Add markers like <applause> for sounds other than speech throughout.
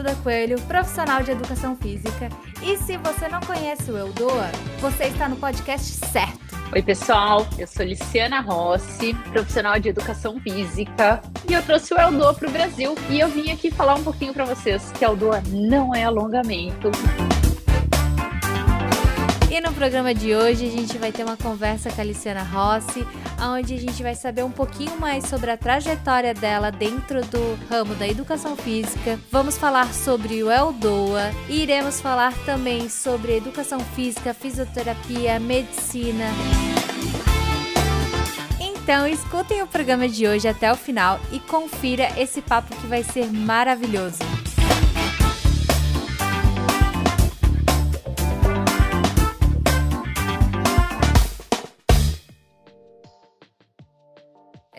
Duda Coelho, profissional de educação física. E se você não conhece o Eldoa, você está no podcast certo. Oi, pessoal, eu sou Luciana Rossi, profissional de educação física, e eu trouxe o Eldoa para o Brasil. E eu vim aqui falar um pouquinho para vocês que Eldoa não é alongamento. E no programa de hoje a gente vai ter uma conversa com a Luciana Rossi, onde a gente vai saber um pouquinho mais sobre a trajetória dela dentro do ramo da educação física. Vamos falar sobre o Eldoa e iremos falar também sobre educação física, fisioterapia, medicina. Então, escutem o programa de hoje até o final e confira esse papo que vai ser maravilhoso.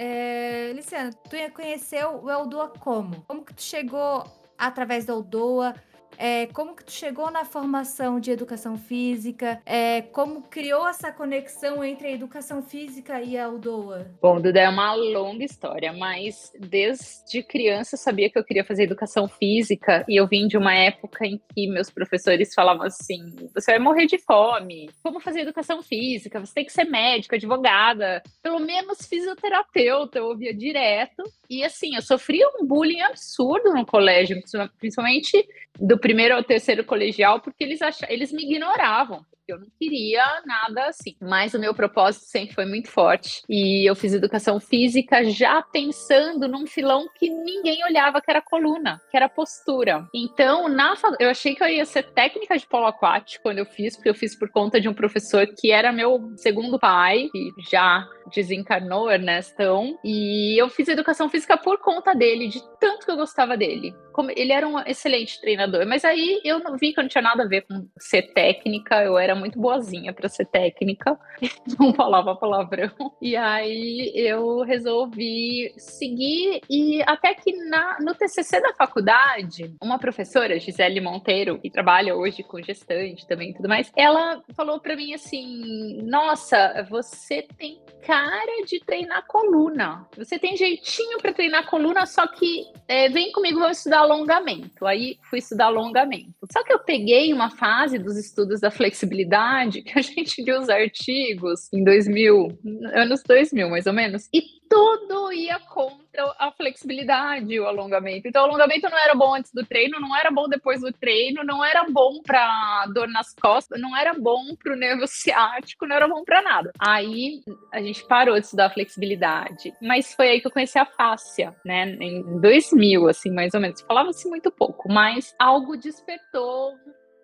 É, Luciana, tu conheceu o Eldoa como? Como que tu chegou através do Eldoa? É, como que tu chegou na formação de educação física? É, como criou essa conexão entre a educação física e a Aldoa? Bom, Duda, é uma longa história, mas desde criança eu sabia que eu queria fazer educação física e eu vim de uma época em que meus professores falavam assim: você vai morrer de fome, como fazer educação física? Você tem que ser médica, advogada, pelo menos fisioterapeuta, eu ouvia direto. E assim, eu sofria um bullying absurdo no colégio, principalmente do primeiro ao terceiro colegial, porque eles, ach... eles me ignoravam eu não queria nada assim. Mas o meu propósito sempre foi muito forte. E eu fiz educação física já pensando num filão que ninguém olhava, que era coluna, que era postura. Então, na eu achei que eu ia ser técnica de polo aquático quando eu fiz, porque eu fiz por conta de um professor que era meu segundo pai, que já desencarnou, Ernestão. E eu fiz educação física por conta dele, de tanto que eu gostava dele. Como ele era um excelente treinador, mas aí eu não vi que eu não tinha nada a ver com ser técnica, eu era muito boazinha para ser técnica, <laughs> não falava palavrão. E aí eu resolvi seguir e até que na, no TCC da faculdade, uma professora, Gisele Monteiro, que trabalha hoje com gestante também e tudo mais, ela falou para mim assim: "Nossa, você tem cara de treinar coluna. Você tem jeitinho para treinar coluna, só que é, vem comigo, vamos estudar alongamento". Aí fui estudar alongamento. Só que eu peguei uma fase dos estudos da flexibilidade que a gente viu os artigos em 2000, anos 2000 mais ou menos, e tudo ia contra a flexibilidade, o alongamento. Então, o alongamento não era bom antes do treino, não era bom depois do treino, não era bom para dor nas costas, não era bom para o nervo ciático, não era bom para nada. Aí a gente parou de estudar flexibilidade, mas foi aí que eu conheci a fáscia, né? Em 2000, assim, mais ou menos. Falava-se muito pouco, mas algo despertou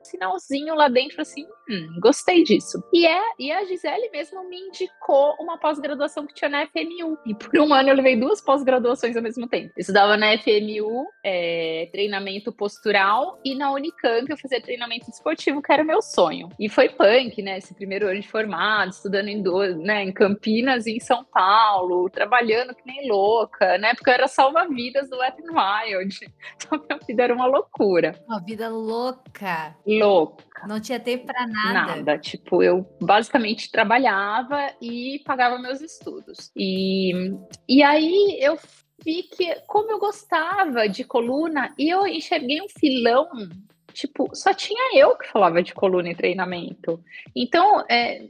sinalzinho lá dentro assim, hum, gostei disso. E é, e a Gisele mesmo me indicou uma pós-graduação que tinha na FMU. E por um ano eu levei duas pós-graduações ao mesmo tempo. Eu estudava na FMU, é, treinamento postural, e na Unicamp eu fazia treinamento esportivo, que era o meu sonho. E foi punk, né? Esse primeiro ano de formado, estudando em, do, né, em Campinas e em São Paulo, trabalhando que nem louca. Na época eu era salva-vidas do Wet n Wild. <laughs> Então minha vida era uma loucura. Uma vida louca louca. Não tinha tempo para nada. Nada. Tipo, eu basicamente trabalhava e pagava meus estudos. E, e aí eu vi que, como eu gostava de coluna, e eu enxerguei um filão tipo, só tinha eu que falava de coluna e treinamento. Então, é,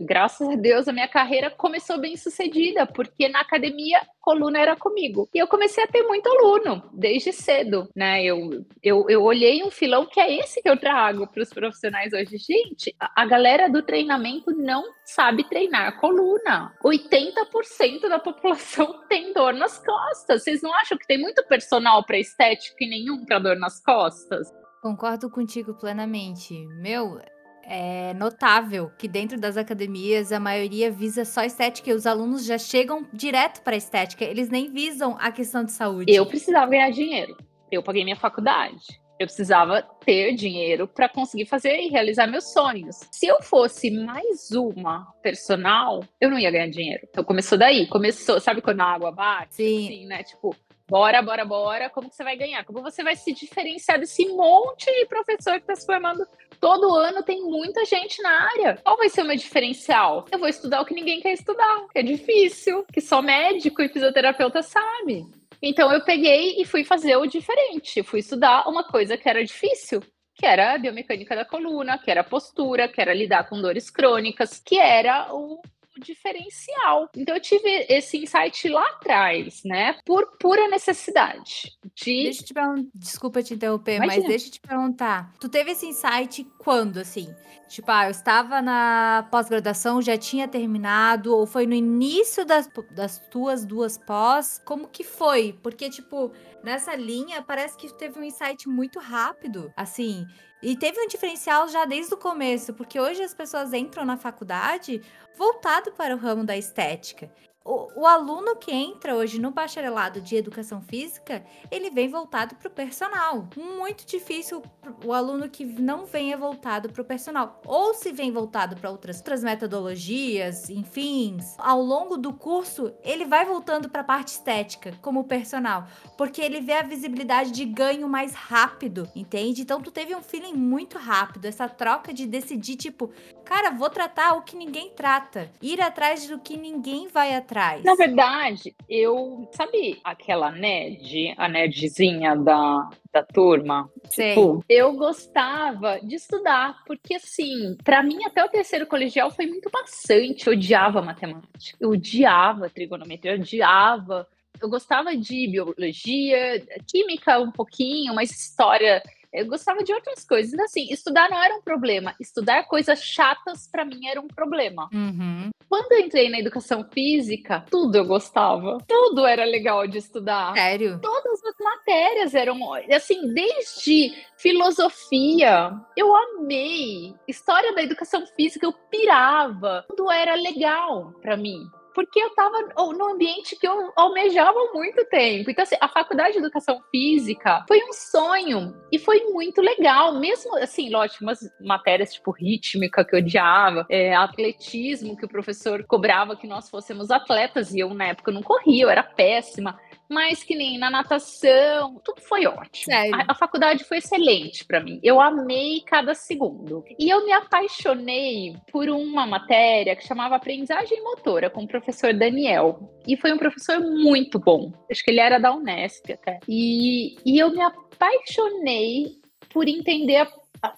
graças a Deus, a minha carreira começou bem sucedida, porque na academia, coluna era comigo. E eu comecei a ter muito aluno, desde cedo, né? Eu, eu, eu olhei um filão que é esse que eu trago para os profissionais hoje. Gente, a, galera do treinamento não sabe treinar coluna. 80% da população <laughs> tem dor nas costas. Vocês não acham que tem muito personal para estética e nenhum para dor nas costas? Concordo contigo plenamente. Meu, é notável que dentro das academias a maioria visa só estética e os alunos já chegam direto para estética, eles nem visam a questão de saúde. Eu precisava ganhar dinheiro. Eu paguei minha faculdade. Eu precisava ter dinheiro para conseguir fazer e realizar meus sonhos. Se eu fosse mais uma personal, eu não ia ganhar dinheiro. Então começou daí. Começou, sabe quando a água bate? Sim. Assim, né? Tipo, bora, bora, bora, como que você vai ganhar? Como você vai se diferenciar desse monte de professor que está se formando todo ano? Tem muita gente na área. Qual vai ser o meu diferencial? Eu vou estudar o que ninguém quer estudar, que é difícil, que só médico e fisioterapeuta sabe. Então eu peguei e fui fazer o diferente, fui estudar uma coisa que era difícil, que era a biomecânica da coluna, que era postura, que era lidar com dores crônicas, que era o diferencial. Então eu tive esse insight lá atrás, né? Por pura necessidade. De... Deixa eu te perguntar, desculpa te interromper, Imagina. mas deixa eu te perguntar. Tu teve esse insight quando, assim? Tipo, ah, eu estava na pós-graduação, já tinha terminado, ou foi no início das, das tuas duas pós? Como que foi? Porque, tipo, nessa linha, parece que teve um insight muito rápido, assim. E teve um diferencial já desde o começo, porque hoje as pessoas entram na faculdade voltado para o ramo da estética. O, o, aluno que entra hoje no bacharelado de educação física, ele vem voltado para o personal. Muito difícil o aluno que não venha voltado para o personal. Ou se vem voltado para outras, outras metodologias, enfim. Ao longo do curso, ele vai voltando para a parte estética, como personal. Porque ele vê a visibilidade de ganho mais rápido, entende? Então tu teve um feeling muito rápido. Essa troca de decidir, tipo, cara, vou tratar o que ninguém trata. Ir atrás do que ninguém vai atrás atrás? Na verdade, eu. Sabe aquela nerd, a nerdzinha da, da turma? Sei. Tipo, eu gostava de estudar, porque assim, para mim até o terceiro colegial foi muito maçante. Eu odiava matemática, eu odiava trigonometria, eu odiava. Eu gostava de biologia, química um pouquinho, mas história eu gostava de outras coisas. Então, assim, estudar não era um problema. Estudar coisas chatas, para mim, era um problema. Uhum. Quando eu entrei na educação física, tudo eu gostava. Tudo era legal de estudar. Sério? Todas as matérias eram, assim, desde filosofia, eu amei. História da educação física, eu pirava. Tudo era legal para mim porque eu estava no ambiente que eu almejava há muito tempo. Então, assim, a faculdade de educação física foi um sonho e foi muito legal, mesmo assim, lógico, umas matérias tipo rítmica que eu odiava, é, atletismo que o professor cobrava que nós fôssemos atletas e eu na época não corria, eu era péssima mas que nem na natação, tudo foi ótimo. A, a, faculdade foi excelente para mim. Eu amei cada segundo. E eu me apaixonei por uma matéria que chamava Aprendizagem Motora, com o professor Daniel. E foi um professor muito bom. Acho que ele era da Unesp até. E, e eu me apaixonei por entender a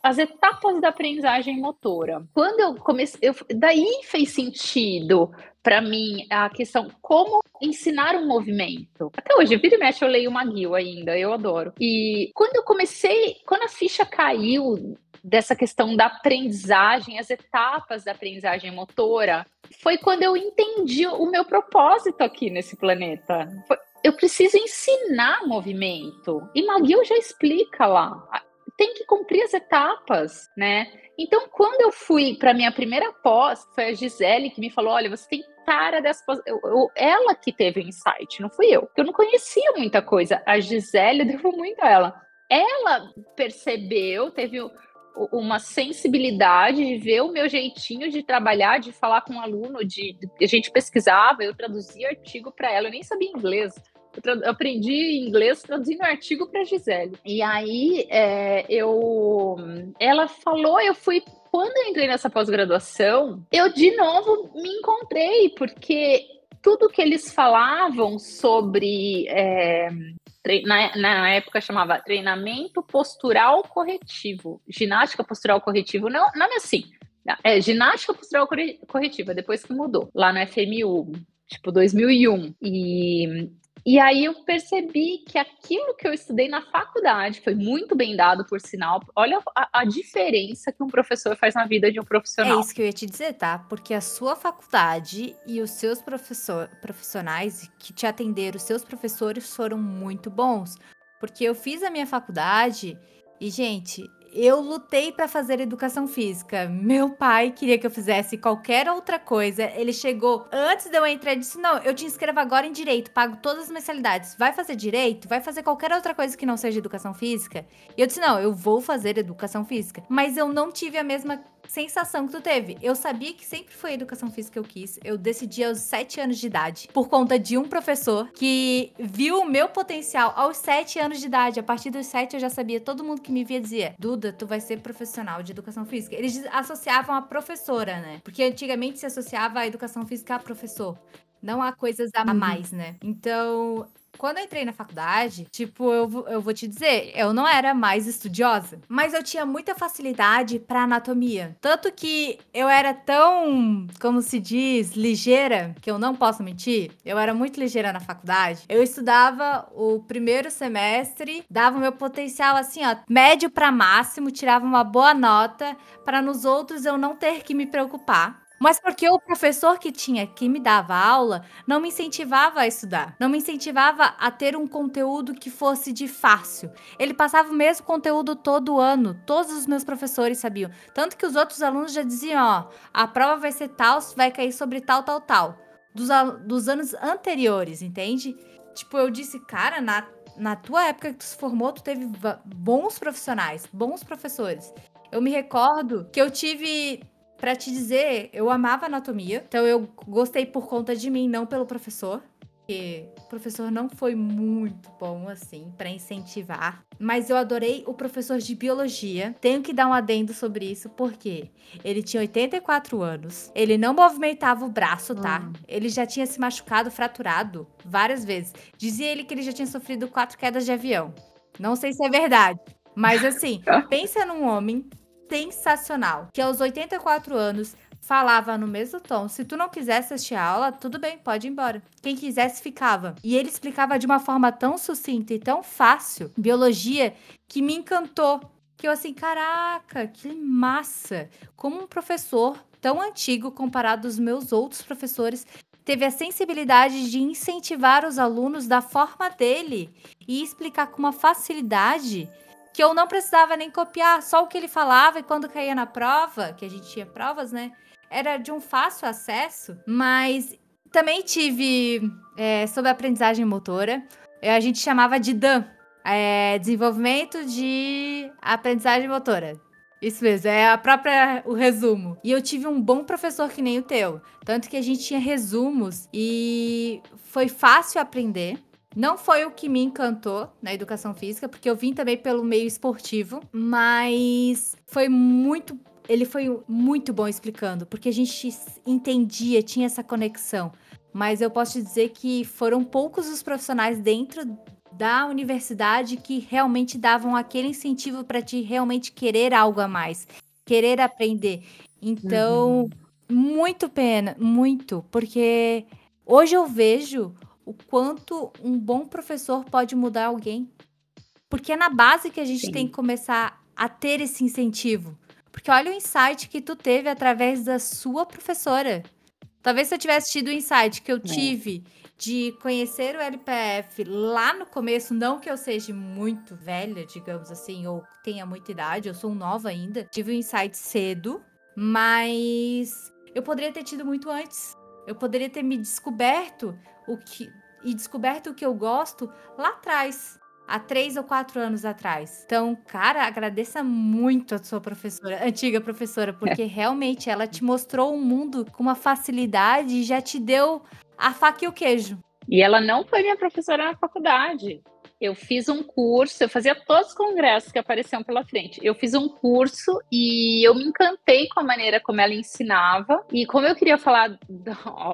as etapas da aprendizagem motora. Quando eu comecei, eu, daí fez sentido para mim a questão como ensinar um movimento. Até hoje, vira e mexe, eu leio uma McGill ainda, eu adoro. E quando eu comecei, quando a ficha caiu dessa questão da aprendizagem, as etapas da aprendizagem motora, foi quando eu entendi o meu propósito aqui nesse planeta. Foi, eu preciso ensinar movimento. E McGill já explica lá. Tem que cumprir as etapas, né? Então, quando eu fui para minha primeira pós, foi a Gisele que me falou: olha, você tem cara dessa. Eu, eu, ela que teve o insight, não fui eu. Eu não conhecia muita coisa. A Gisele <laughs> devo muito a ela. Ela percebeu, teve uma sensibilidade de ver o meu jeitinho de trabalhar, de falar com um aluno, de, de a gente pesquisava, eu traduzia artigo para ela, eu nem sabia inglês. Eu, aprendi inglês traduzindo artigo para Gisele. E aí é, eu, ela falou, eu fui quando eu entrei nessa pós-graduação, eu de novo me encontrei, porque tudo que eles falavam sobre. É, na, na, época chamava treinamento postural corretivo. Ginástica postural corretivo, não, não é assim. É ginástica postural corretiva, depois que mudou, lá no FMU, tipo 2001. E e aí eu percebi que aquilo que eu estudei na faculdade foi muito bem dado, por sinal. Olha a, a, diferença que um professor faz na vida de um profissional. É isso que eu ia te dizer, tá? Porque a sua faculdade e os seus professor, profissionais que te atenderam, os seus professores foram muito bons. Porque eu fiz a minha faculdade e, gente, eu lutei para fazer educação física. Meu pai queria que eu fizesse qualquer outra coisa. Ele chegou antes de eu entrar e disse: Não, eu te inscrevo agora em direito, pago todas as mensalidades. Vai fazer direito? Vai fazer qualquer outra coisa que não seja educação física? E eu disse: Não, eu vou fazer educação física. Mas eu não tive a mesma sensação que tu teve. Eu sabia que sempre foi a educação física que eu quis. Eu decidi aos 7 anos de idade, por conta de um professor que viu o meu potencial aos 7 anos de idade. A partir dos 7 eu já sabia, todo mundo que me via dizia: Duda, tu vai ser profissional de educação física. Eles associavam a professora, né? Porque antigamente se associava a educação física a professor. Não há coisas a uhum. mais, né? Então, quando eu entrei na faculdade, tipo, eu, eu vou te dizer, eu não era mais estudiosa, mas eu tinha muita facilidade para anatomia. Tanto que eu era tão, como se diz, ligeira, que eu não posso mentir, eu era muito ligeira na faculdade. Eu estudava o primeiro semestre, dava o meu potencial assim, ó, médio para máximo, tirava uma boa nota para nos outros eu não ter que me preocupar mas porque o professor que tinha que me dava aula não me incentivava a estudar, não me incentivava a ter um conteúdo que fosse de fácil. Ele passava o mesmo conteúdo todo ano, todos os meus professores sabiam. Tanto que os outros alunos já diziam: ó, a prova vai ser tal, vai cair sobre tal, tal, tal. Dos, dos anos anteriores, entende? Tipo, eu disse, cara, na, na tua época que tu se formou, tu teve bons profissionais, bons professores. Eu me recordo que eu tive para te dizer, eu amava anatomia, então eu gostei por conta de mim, não pelo professor. Porque o professor não foi muito bom assim para incentivar, mas eu adorei o professor de biologia. Tenho que dar um adendo sobre isso porque ele tinha 84 anos, ele não movimentava o braço, tá? Hum. Ele já tinha se machucado, fraturado várias vezes. Dizia ele que ele já tinha sofrido quatro quedas de avião. Não sei se é verdade, mas assim, <laughs> pensa num homem sensacional, que aos 84 anos falava no mesmo tom. Se tu não quisesse assistir a aula, tudo bem, pode ir embora. Quem quisesse ficava. E ele explicava de uma forma tão sucinta e tão fácil biologia que me encantou. Que eu assim, caraca, que massa! Como um professor tão antigo comparado aos meus outros professores teve a sensibilidade de incentivar os alunos da forma dele e explicar com uma facilidade que eu não precisava nem copiar, só o que ele falava e quando caía na prova, que a gente tinha provas, né? Era de um fácil acesso, mas também tive é, sobre aprendizagem motora, a gente chamava de DAM, é, desenvolvimento de aprendizagem motora. Isso mesmo, é a própria o resumo. E eu tive um bom professor que nem o teu, tanto que a gente tinha resumos e foi fácil aprender. Não foi o que me encantou na educação física, porque eu vim também pelo meio esportivo, mas foi muito. Ele foi muito bom explicando, porque a gente entendia, tinha essa conexão. Mas eu posso te dizer que foram poucos os profissionais dentro da universidade que realmente davam aquele incentivo para te realmente querer algo a mais, querer aprender. Então, uhum. muito pena, muito, porque hoje eu vejo o quanto um bom professor pode mudar alguém. Porque é na base que a gente Sim. tem que começar a ter esse incentivo. Porque olha o insight que tu teve através da sua professora. Talvez se eu tivesse tido o insight que eu é. tive de conhecer o LPF lá no começo, não que eu seja muito velha, digamos assim, ou tenha muita idade, eu sou nova ainda. Tive o insight cedo, mas eu poderia ter tido muito antes. Eu poderia ter me descoberto o que e descoberto o que eu gosto lá atrás, há três ou quatro anos atrás. Então, cara, agradeça muito a sua professora, antiga professora, porque é. <laughs> realmente ela te mostrou o mundo com uma facilidade e já te deu a faca e o queijo. E ela não foi minha professora na faculdade eu fiz um curso, eu fazia todos os congressos que apareciam pela frente. Eu fiz um curso e eu me encantei com a maneira como ela ensinava. E como eu queria falar,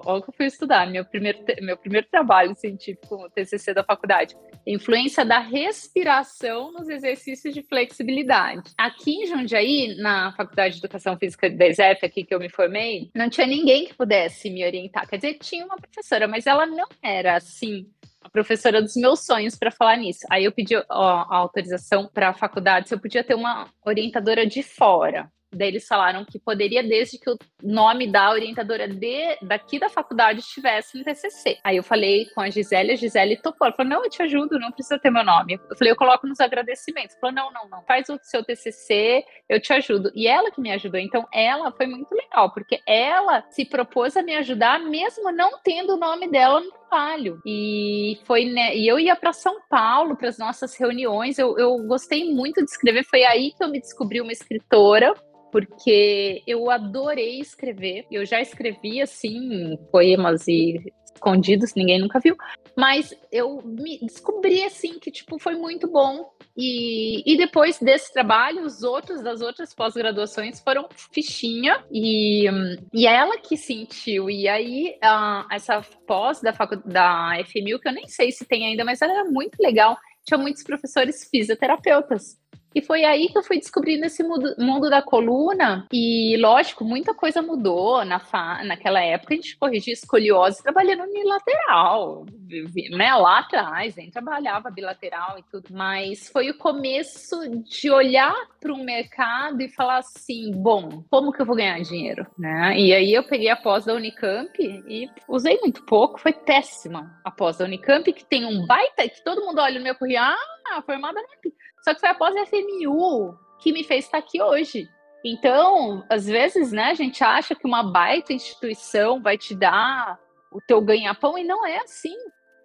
olha que eu fui estudar, meu primeiro, meu primeiro trabalho científico, o TCC da faculdade, influência da respiração nos exercícios de flexibilidade. Aqui em Jundiaí, na Faculdade de Educação Física da ESEF, aqui que eu me formei, não tinha ninguém que pudesse me orientar. Quer dizer, tinha uma professora, mas ela não era assim a professora dos meus sonhos para falar nisso. Aí eu pedi ó, a autorização para a faculdade se eu podia ter uma orientadora de fora. Daí eles falaram que poderia desde que o nome da orientadora de, daqui da faculdade estivesse no TCC. Aí eu falei com a Gisele, a Gisele topou. Ela falou, não, eu te ajudo, não precisa ter meu nome. Eu falei, eu coloco nos agradecimentos. Ela falou, não, não, não, faz o seu TCC, eu te ajudo. E ela que me ajudou. Então, ela foi muito legal, porque ela se propôs a me ajudar, mesmo não tendo o nome dela no trabalho. E foi, né, e eu ia para São Paulo para as nossas reuniões. Eu, eu gostei muito de escrever. Foi aí que eu me descobri uma escritora porque eu adorei escrever. Eu já escrevi assim poemas e escondidos, ninguém nunca viu. Mas eu me descobri assim que tipo foi muito bom. E, e depois desse trabalho, os outros das outras pós-graduações foram fichinha e, e é ela que sentiu. E aí uh, essa pós da faculdade da FMU, que eu nem sei se tem ainda, mas ela era muito legal. Tinha muitos professores fisioterapeutas. E foi aí que eu fui descobrindo esse mundo, da coluna. E, lógico, muita coisa mudou na fa... naquela época. A gente corrigia escoliose trabalhando unilateral, né? Lá atrás, nem trabalhava bilateral e tudo. Mas foi o começo de olhar para o mercado e falar assim: bom, como que eu vou ganhar dinheiro? Né? E aí eu peguei a pós da Unicamp e usei muito pouco. Foi péssima a pós da Unicamp, que tem um baita, que todo mundo olha no meu currículo, ah, formada na só que foi após a FMU que me fez estar aqui hoje. Então, às vezes, né, a gente acha que uma baita instituição vai te dar o teu ganha-pão e não é assim.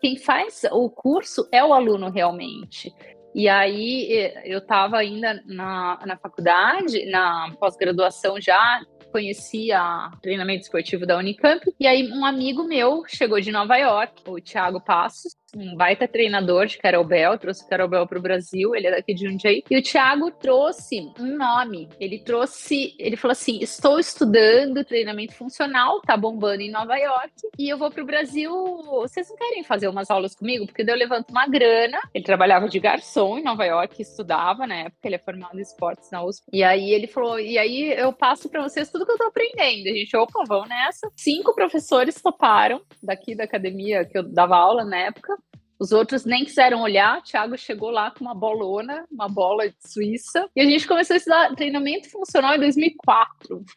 Quem faz o curso é o aluno realmente. E aí eu estava ainda na, na faculdade, na pós-graduação já, conhecia treinamento esportivo da Unicamp, e aí um amigo meu chegou de Nova York, o Thiago Passos, um baita treinador de Carol trouxe Carol para o Brasil, ele é daqui de Jundiaí, e o Thiago trouxe um nome, ele trouxe, ele falou assim, estou estudando treinamento funcional, tá bombando em Nova York, e eu vou para o Brasil, vocês não querem fazer umas aulas comigo? Porque daí eu levanto uma grana, ele trabalhava de garçom em Nova York, estudava na época, ele é formado em esportes na USP, e aí ele falou, e aí eu passo para vocês tudo que eu tô aprendendo, a gente, opa, vamos nessa. Cinco professores toparam daqui da academia que eu dava aula na época, os outros nem quiseram olhar. O Thiago chegou lá com uma bolona, uma bola de Suíça. E a gente começou a estudar treinamento funcional em 2004. <laughs>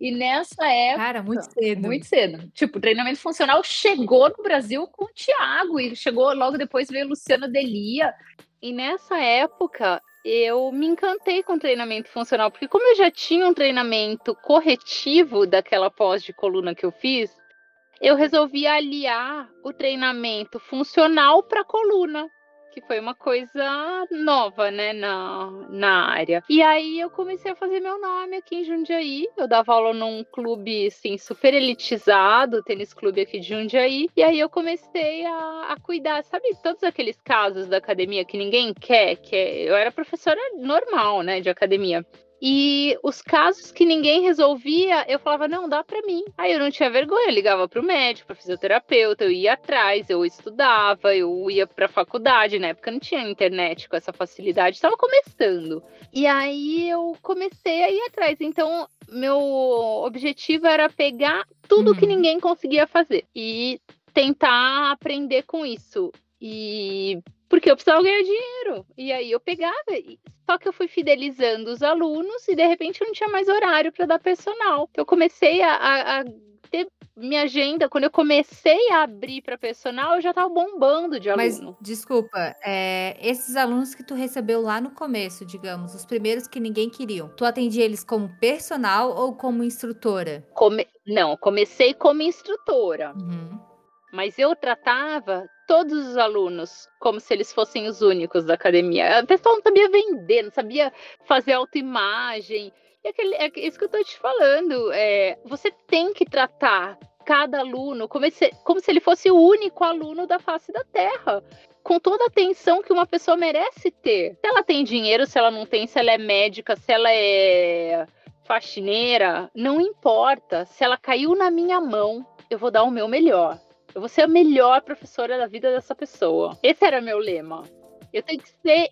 E nessa época. Cara, muito cedo. Muito cedo. Tipo, o treinamento funcional chegou no Brasil com o Thiago. E chegou logo depois veio o Luciano Delia. E nessa época, eu me encantei com treinamento funcional, porque como eu já tinha um treinamento corretivo daquela pós de coluna que eu fiz, eu resolvi aliar o treinamento funcional para coluna, que foi uma coisa nova, né, na, na área. E aí eu comecei a fazer meu nome aqui em Jundiaí. Eu dava aula num clube, assim, super elitizado, tênis clube aqui de Jundiaí. E aí eu comecei a, a cuidar, sabe, todos aqueles casos da academia que ninguém quer, que é, eu era professora normal, né, de academia. E os casos que ninguém resolvia, eu falava, não, dá para mim. Aí eu não tinha vergonha, eu ligava pro médico, pro fisioterapeuta, eu ia atrás, eu estudava, eu ia pra faculdade, na época não tinha internet com essa facilidade, estava começando. E aí eu comecei a ir atrás. Então, meu objetivo era pegar tudo que uhum. ninguém conseguia fazer e tentar aprender com isso. E porque eu precisava ganhar dinheiro. E aí eu pegava, só que eu fui fidelizando os alunos e de repente eu não tinha mais horário para dar personal. Eu comecei a, a, a, ter minha agenda, quando eu comecei a abrir para personal, eu já estava bombando de aluno. Mas, desculpa, é, esses alunos que tu recebeu lá no começo, digamos, os primeiros que ninguém queria, tu atendia eles como personal ou como instrutora? Come... Não, comecei como instrutora. Uhum. Mas eu tratava todos os alunos como se eles fossem os únicos da academia. O pessoal não sabia vender, não sabia fazer autoimagem. E aquele, é isso que eu estou te falando. É, você tem que tratar cada aluno como se, como se ele fosse o único aluno da face da Terra. Com toda a atenção que uma pessoa merece ter. Se ela tem dinheiro, se ela não tem, se ela é médica, se ela é faxineira, não importa. Se ela caiu na minha mão, eu vou dar o meu melhor. Eu vou ser a melhor professora da vida dessa pessoa. Esse era meu lema. Eu tenho que ser.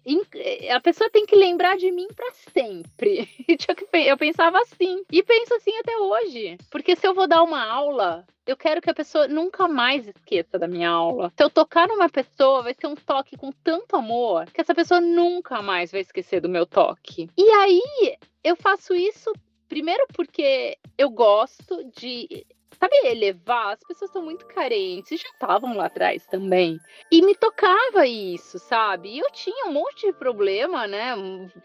A pessoa tem que lembrar de mim para sempre. <laughs> Eu pensava assim. E penso assim até hoje. Porque se eu vou dar uma aula, eu quero que a pessoa nunca mais esqueça da minha aula. Se eu tocar numa pessoa, vai ser um toque com tanto amor que essa pessoa nunca mais vai esquecer do meu toque. E aí, eu faço isso primeiro porque eu gosto de sabe, elevar. As pessoas são muito carentes, já estavam lá atrás também. E me tocava isso, sabe? E eu tinha um monte de problema, né?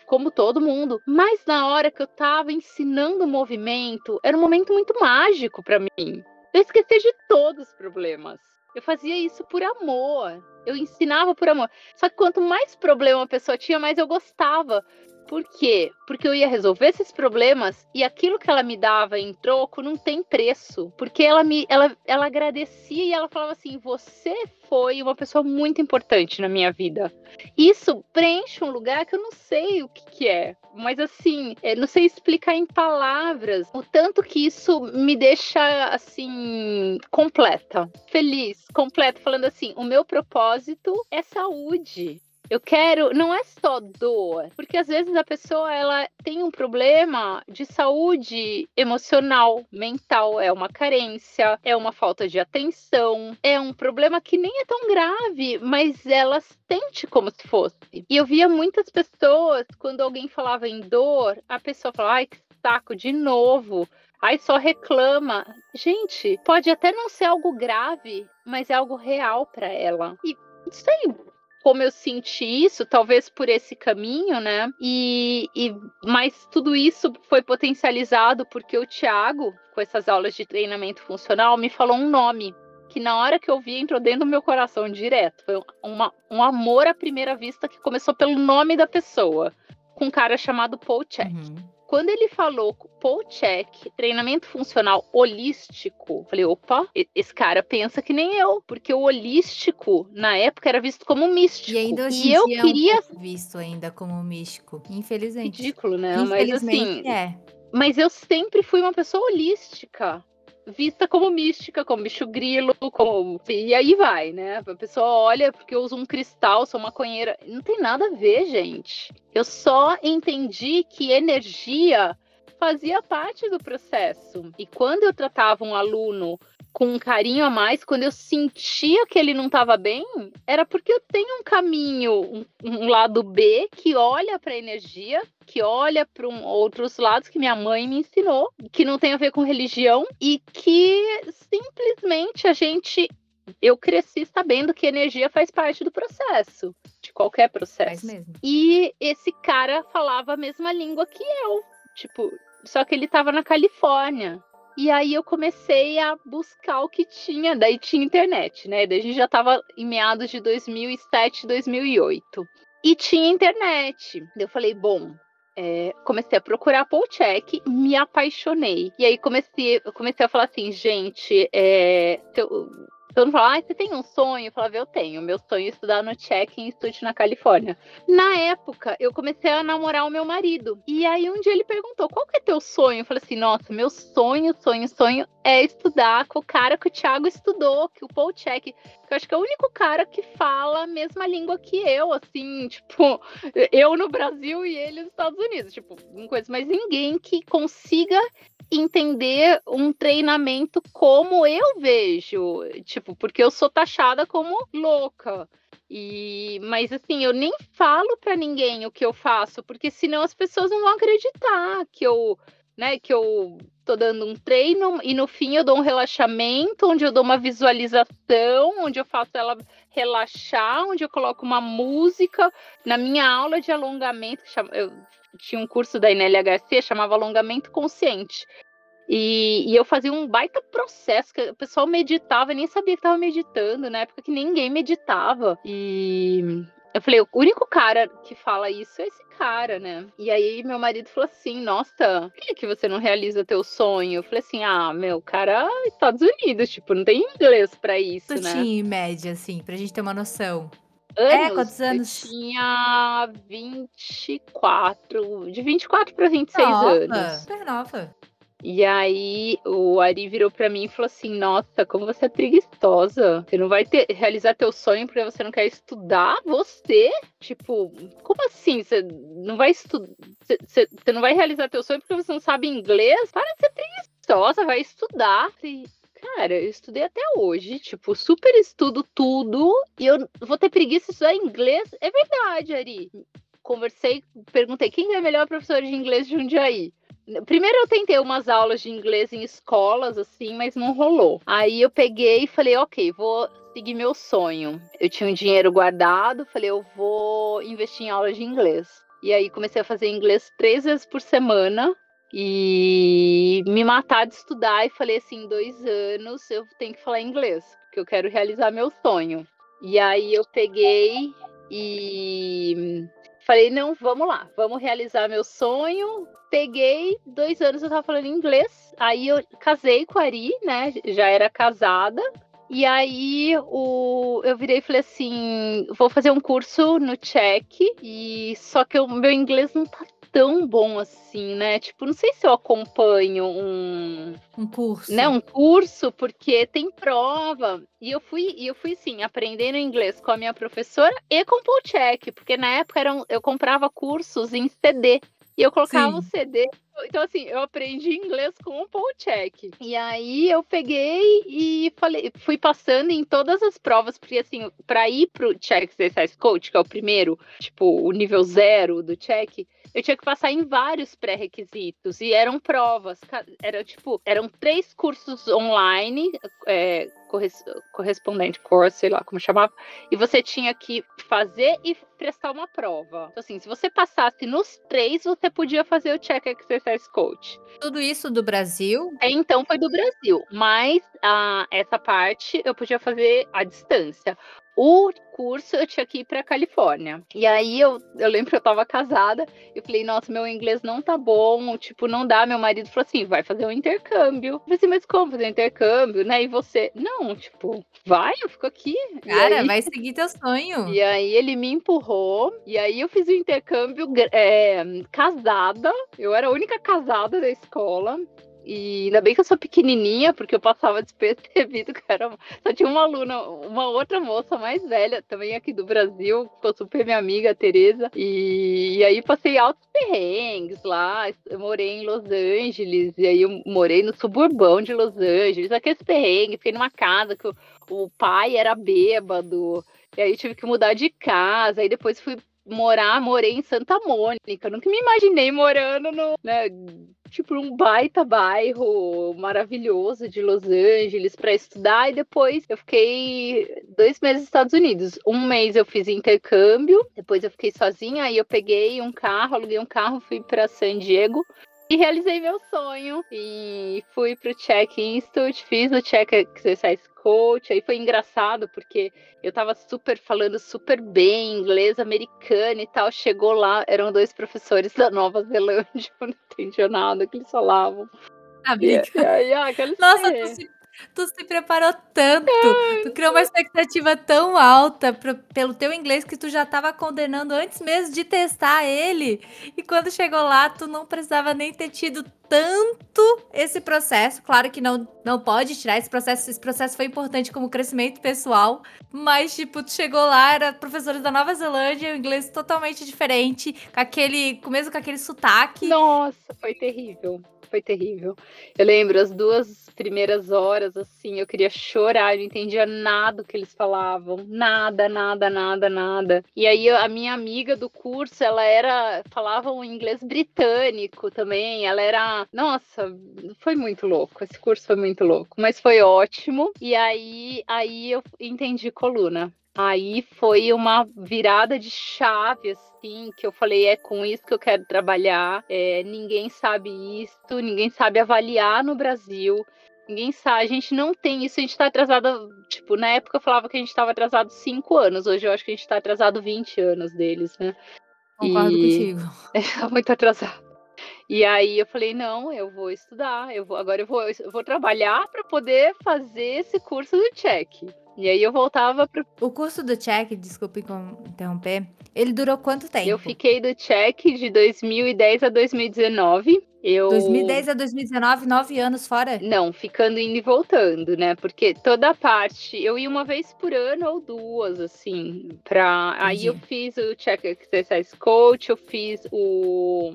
Como todo mundo. Mas na hora que eu tava ensinando o movimento, era um momento muito mágico para mim. Eu esqueci de todos os problemas. Eu fazia isso por amor. Eu ensinava por amor. Só que quanto mais problema a pessoa tinha, mais eu gostava Por quê? Porque eu ia resolver esses problemas e aquilo que ela me dava em troco não tem preço. Porque ela me ela, ela agradecia e ela falava assim: "Você foi uma pessoa muito importante na minha vida". Isso preenche um lugar que eu não sei o que, que é, mas assim, é, não sei explicar em palavras o tanto que isso me deixa assim completa, feliz, completa, falando assim, o meu propósito é saúde. Eu quero, não é só dor, porque às vezes a pessoa ela tem um problema de saúde emocional, mental, é uma carência, é uma falta de atenção, é um problema que nem é tão grave, mas ela sente como se fosse. E eu via muitas pessoas quando alguém falava em dor, a pessoa falava, ai, que saco, de novo. Ai, só reclama. Gente, pode até não ser algo grave, mas é algo real para ela. E não sei, como eu senti isso, talvez por esse caminho, né? E, e mas tudo isso foi potencializado porque o Thiago, com essas aulas de treinamento funcional, me falou um nome que na hora que eu vi entrou dentro do meu coração direto. Foi uma, um amor à primeira vista que começou pelo nome da pessoa, com um cara chamado Paul Check. Uhum. Quando ele falou Paul Check, treinamento funcional holístico, falei, opa, esse cara pensa que nem eu, porque o holístico na época era visto como místico. E ainda hoje e eu queria é um visto ainda como místico, infelizmente. Ridículo, né? Infelizmente Mas assim, é. Mas eu sempre fui uma pessoa holística vista como mística, como bicho grilo, como. E aí vai, né? A pessoa olha porque eu uso um cristal, sou maconheira. Não tem nada a ver, gente. Eu só entendi que energia fazia parte do processo. E quando eu tratava um aluno com um carinho a mais, quando eu sentia que ele não estava bem, era porque eu tenho um caminho, um, um lado B que olha para a energia, que olha para um, outros lados que minha mãe me ensinou, que não tem a ver com religião e que simplesmente a gente eu cresci sabendo que energia faz parte do processo, de qualquer processo. E esse cara falava a mesma língua que eu, tipo, só que ele estava na Califórnia. E aí eu comecei a buscar o que tinha, daí tinha internet, né? Daí a gente já estava em meados de 2007, 2008. E tinha internet. Eu falei, bom, é, comecei a procurar Paul Check, me apaixonei. E aí comecei, comecei a falar assim, gente, é, eu, Todo mundo fala, ah, você tem um sonho? Eu falava, eu tenho. Meu sonho é estudar no Check Institute na Califórnia. Na época, eu comecei a namorar o meu marido. E aí um dia ele perguntou, qual que é teu sonho? Eu falei assim, nossa, meu sonho, sonho, sonho é estudar com o cara que o Thiago estudou, que o Paul Check. Que eu acho que é o único cara que fala a mesma língua que eu, assim, <laughs> tipo, eu no Brasil e ele nos Estados Unidos. Tipo, não conheço mais ninguém que consiga entender um treinamento como eu vejo, tipo, porque eu sou taxada como louca. E, mas assim, eu nem falo para ninguém o que eu faço, porque senão as pessoas não vão acreditar que eu, né, que eu tô dando um treino e no fim eu dou um relaxamento, onde eu dou uma visualização, onde eu faço ela relaxar, onde eu coloco uma música. Na minha aula de alongamento, eu tinha um curso da Inélia Garcia, chamava Alongamento Consciente. E, e, eu fazia um baita processo, que o pessoal meditava, nem sabia que estava meditando, na época que ninguém meditava. E eu falei, o único cara que fala isso é esse cara, né? E aí meu marido falou assim: Nossa, por que, que você não realiza teu sonho? Eu falei assim: Ah, meu, cara, Estados Unidos, tipo, não tem inglês para isso, tu né? Tinha em média, assim, pra gente ter uma noção. Anos, é, quantos anos? Eu tinha 24, de 24 para 26 nova, anos. Super nova. E aí o Ari virou para mim e falou assim: Nossa, como você é preguiçosa. Você não vai ter, realizar teu sonho porque você não quer estudar? Você? Tipo, como assim? Você não vai estudar. Você, não vai realizar teu sonho porque você não sabe inglês? Para de ser preguiçosa, vai estudar. E, cara, eu estudei até hoje, tipo, super estudo tudo e eu vou ter preguiça de estudar inglês? É verdade, Ari. Conversei, perguntei quem é o melhor professor de inglês de Jundiaí. Primeiro eu tentei umas aulas de inglês em escolas, assim, mas não rolou. Aí eu peguei e falei, ok, vou seguir meu sonho. Eu tinha um dinheiro guardado, falei, eu vou investir em aulas de inglês. E aí comecei a fazer inglês três vezes por semana e me matar de estudar e falei assim, dois anos eu tenho que falar inglês, porque eu quero realizar meu sonho. E aí eu peguei e falei, não, vamos lá, vamos realizar meu sonho. Peguei, dois anos eu tava falando inglês. Aí eu casei com a Ari, né? Já era casada. E aí o, eu virei e falei assim: vou fazer um curso no Czech, e só que o meu inglês não tá tão bom assim, né? Tipo, não sei se eu acompanho um um curso, né? Um curso porque tem prova. E eu fui, e eu fui sim, aprendendo inglês com a minha professora e com o Paul Check, porque na época eram, eu comprava cursos em CD. E eu colocava o CD. Então, assim, eu aprendi inglês com o Paul Check. E aí eu peguei e falei, fui passando em todas as provas, porque assim, para ir pro Check Exercise Coach, que é o primeiro, tipo, o nível zero do Check, eu tinha que passar em vários pré-requisitos e eram provas. Era tipo, eram três cursos online, é, correspondente course, sei lá como chamava, e você tinha que fazer e prestar uma prova. Então, assim, se você passasse nos três, você podia fazer o Check Exercise Coach. Tudo isso do Brasil? É, então foi do Brasil, mas a, essa parte eu podia fazer à distância. O curso eu tinha que ir para Califórnia. E aí eu, eu lembro que eu tava casada, eu falei, nossa, meu inglês não tá bom, tipo, não dá. Meu marido falou assim, vai fazer um intercâmbio. Eu falei assim, mas como fazer um intercâmbio, né? E você, não, tipo, vai, eu fico aqui. Cara, aí... vai seguir teu sonho. E aí ele me empurrou, e aí eu fiz o intercâmbio é, casada. Eu era a única casada da escola. E ainda bem que eu sou pequenininha, porque eu passava despercebido <laughs> era. Só tinha uma aluna, uma outra moça mais velha, também aqui do Brasil, ficou super minha amiga, a Tereza. E, e aí passei altos perrengues lá. Eu morei em Los Angeles, e aí eu morei no suburbão de Los Angeles, aqueles perrengues, fiquei numa casa que o, o pai era bêbado. E aí tive que mudar de casa, aí depois fui morar, morei em Santa Mônica. Nunca me imaginei morando no, né, tipo, um baita bairro maravilhoso de Los Angeles para estudar. E depois eu fiquei dois meses nos Estados Unidos. Um mês eu fiz intercâmbio, depois eu fiquei sozinha. Aí eu peguei um carro, aluguei um carro, fui para San Diego e realizei meu sonho. E fui pro Check Institute, fiz o Check Exercise Coach. Aí foi engraçado, porque eu tava super falando super bem inglês americano e tal. Chegou lá, eram dois professores da Nova Zelândia, <laughs> eu não entendi nada que eles falavam. Amiga. E, aí, ah, Nossa, tu se Tu se preparou tanto, tu criou uma expectativa tão alta pelo teu inglês que tu já estava condenando antes mesmo de testar ele. E quando chegou lá, tu não precisava nem ter tido tanto esse processo. Claro que não, não pode tirar esse processo. Esse processo foi importante como crescimento pessoal. Mas, tipo, tu chegou lá, era professora da Nova Zelândia, o inglês totalmente diferente, com aquele, mesmo com aquele sotaque. Nossa, foi terrível foi terrível. Eu lembro as duas primeiras horas, assim, eu queria chorar, eu não entendia nada que eles falavam. Nada, nada, nada, nada. E aí a minha amiga do curso, ela era. falava um inglês britânico também. Ela era. Nossa, foi muito louco. Esse curso foi muito louco. Mas foi ótimo. E aí, aí eu entendi coluna. Aí foi uma virada de chave, assim, que eu falei, é com isso que eu quero trabalhar. É, ninguém sabe isso, ninguém sabe avaliar no Brasil. Ninguém sabe, a gente não tem isso, a gente tá atrasado. Tipo, na época eu falava que a gente tava atrasado 5 anos, hoje eu acho que a gente tá atrasado 20 anos deles, né? Concordo e... contigo. <laughs> É muito atrasado. E aí eu falei, não, eu vou estudar, eu vou, agora eu vou, eu vou trabalhar para poder fazer esse curso do check. E aí eu voltava pro. O curso do check, desculpe interromper, ele durou quanto tempo? Eu fiquei do check de 2010 a 2019. Eu... 2010 a 2019, nove anos fora? Não, ficando indo e voltando, né? Porque toda a parte, eu ia uma vez por ano ou duas, assim, pra. Entendi. Aí eu fiz o Check Exercise Coach, eu fiz o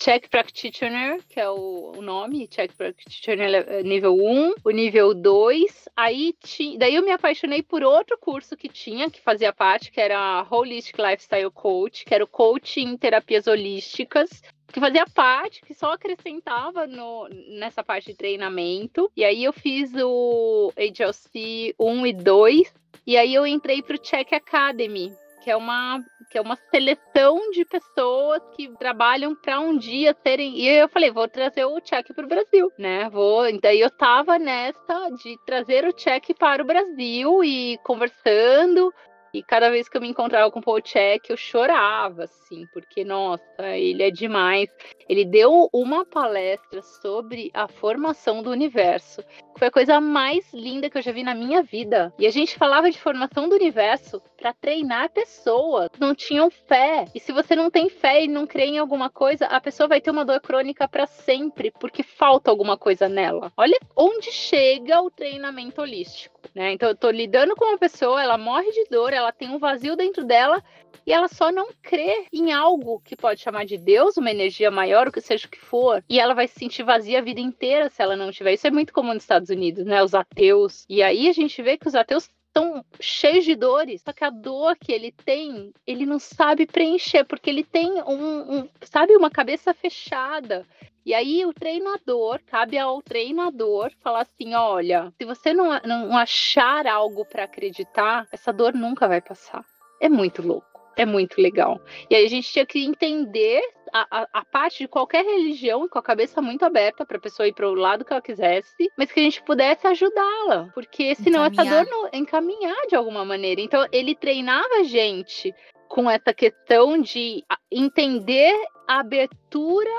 Check Practitioner, que é o, o nome, Check Practitioner é, nível 1, o nível 2. Aí ti, daí eu me apaixonei por outro curso que tinha, que fazia parte, que era Holistic Lifestyle Coach, que era o coaching em terapias holísticas que fazia parte, que só acrescentava no, nessa parte de treinamento. E aí eu fiz o HLC 1 e 2, e aí eu entrei para o Check Academy, que é uma que é uma seleção de pessoas que trabalham para um dia terem. E eu falei, vou trazer o check para o Brasil, né? Vou. Daí eu tava nessa de trazer o check para o Brasil e conversando E cada vez que eu me encontrava com o Paul Check, eu chorava, assim, porque, nossa, ele é demais. Ele deu uma palestra sobre a formação do universo. Foi a coisa mais linda que eu já vi na minha vida. E a gente falava de formação do universo para treinar pessoas. Não tinham fé. E se você não tem fé e não crê em alguma coisa, a pessoa vai ter uma dor crônica para sempre, porque falta alguma coisa nela. Olha onde chega o treinamento holístico, né? Então eu tô lidando com uma pessoa, ela morre de dor, ela tem um vazio dentro dela e ela só não crê em algo que pode chamar de Deus, uma energia maior, o que seja o que for, e ela vai se sentir vazia a vida inteira se ela não tiver. Isso é muito comum nos Estados Unidos, né? Os ateus. E aí a gente vê que os ateus estão cheios de dores, só que a dor que ele tem, ele não sabe preencher, porque ele tem um, um sabe, uma cabeça fechada. E aí o treinador, cabe ao treinador falar assim, olha, se você não, não achar algo para acreditar, essa dor nunca vai passar. É muito louco é muito legal. E aí a gente tinha que entender a, a, a, parte de qualquer religião com a cabeça muito aberta para a pessoa ir para o lado que ela quisesse, mas que a gente pudesse ajudá-la, porque senão encaminhar. essa dor não encaminhar de alguma maneira. Então ele treinava a gente com essa questão de entender a abertura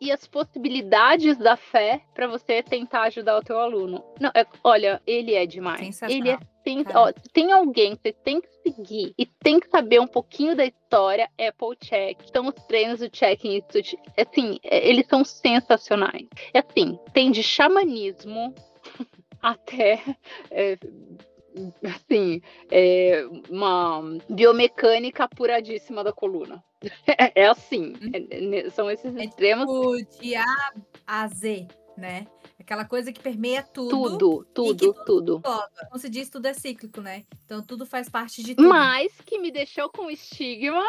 e as possibilidades da fé para você tentar ajudar o teu aluno. Não, é, olha, ele é demais. Ele é tem, ó, tem alguém que você tem que seguir e tem que saber um pouquinho da história, Apple Check. Então, os treinos do Check Institute, assim, é, eles são sensacionais. É assim, tem de xamanismo <laughs> até é, assim, é uma biomecânica apuradíssima da coluna. É, <laughs> é assim, hum. é, são esses é extremos. Tipo de A a Z, né? Aquela coisa que permeia tudo. Tudo, tudo, tudo. Como se diz, tudo é cíclico, né? Então tudo faz parte de tudo. Mas que me deixou com estigma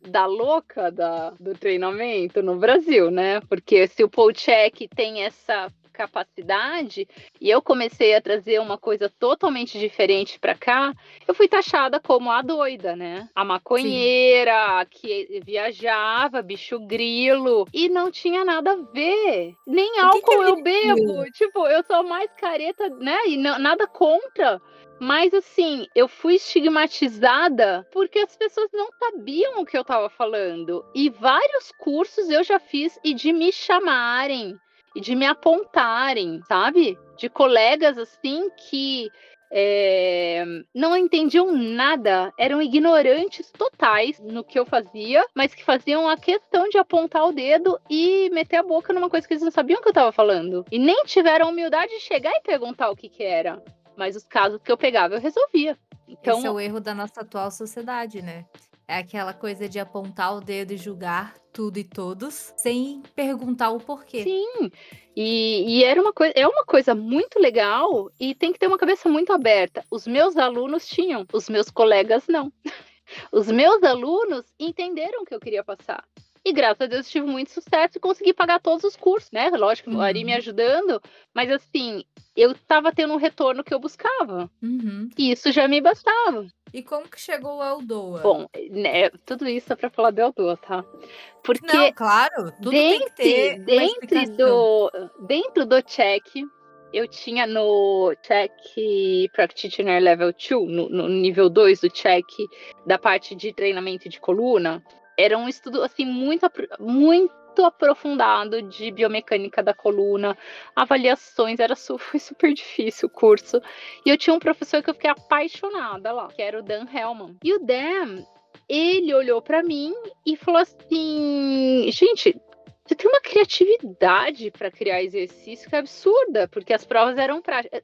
da louca da, do treinamento no Brasil, né? Porque se o Paul Check tem essa capacidade e eu comecei a trazer uma coisa totalmente diferente para cá, eu fui taxada como a doida, né? A maconheira, Sim. que viajava, bicho grilo, e não tinha nada a ver. Nem álcool que que eu bebo. Tipo, eu sou mais careta, né? E não, nada contra. Mas assim, eu fui estigmatizada porque as pessoas não sabiam o que eu estava falando. E vários cursos eu já fiz e de me chamarem e de me apontarem, sabe? De colegas assim que é, não entendiam nada, eram ignorantes totais no que eu fazia, mas que faziam a questão de apontar o dedo e meter a boca numa coisa que eles não sabiam que eu estava falando. E nem tiveram a humildade de chegar e perguntar o que, que era. Mas os casos que eu pegava, eu resolvia. Então, Esse é o erro da nossa atual sociedade, né? É aquela coisa de apontar o dedo e julgar tudo e todos, sem perguntar o porquê. Sim. E, e, era uma coisa, é uma coisa muito legal e tem que ter uma cabeça muito aberta. Os meus alunos tinham, os meus colegas não. <laughs> Os meus alunos entenderam o que eu queria passar. E graças a Deus tive muito sucesso e consegui pagar todos os cursos, né? Lógico, uhum. Ari me uhum. ajudando, mas assim, eu estava tendo um retorno que eu buscava. Uhum. E isso já me bastava. E como que chegou o Eldoa? Bom, né, tudo isso é para falar do Eldoa, tá? Porque Não, claro, tudo dentro, tem que ter dentro do dentro do check eu tinha no check practitioner level 2, no, no nível 2 do check da parte de treinamento de coluna, era um estudo assim muito muito aprofundado de biomecânica da coluna, avaliações, era <laughs> foi super difícil o curso. E eu tinha um professor que eu fiquei apaixonada lá, que era o Dan Hellman. E o Dan, ele olhou para mim e falou assim: "Gente, você tem uma criatividade para criar exercício que é absurda, porque as provas eram práticas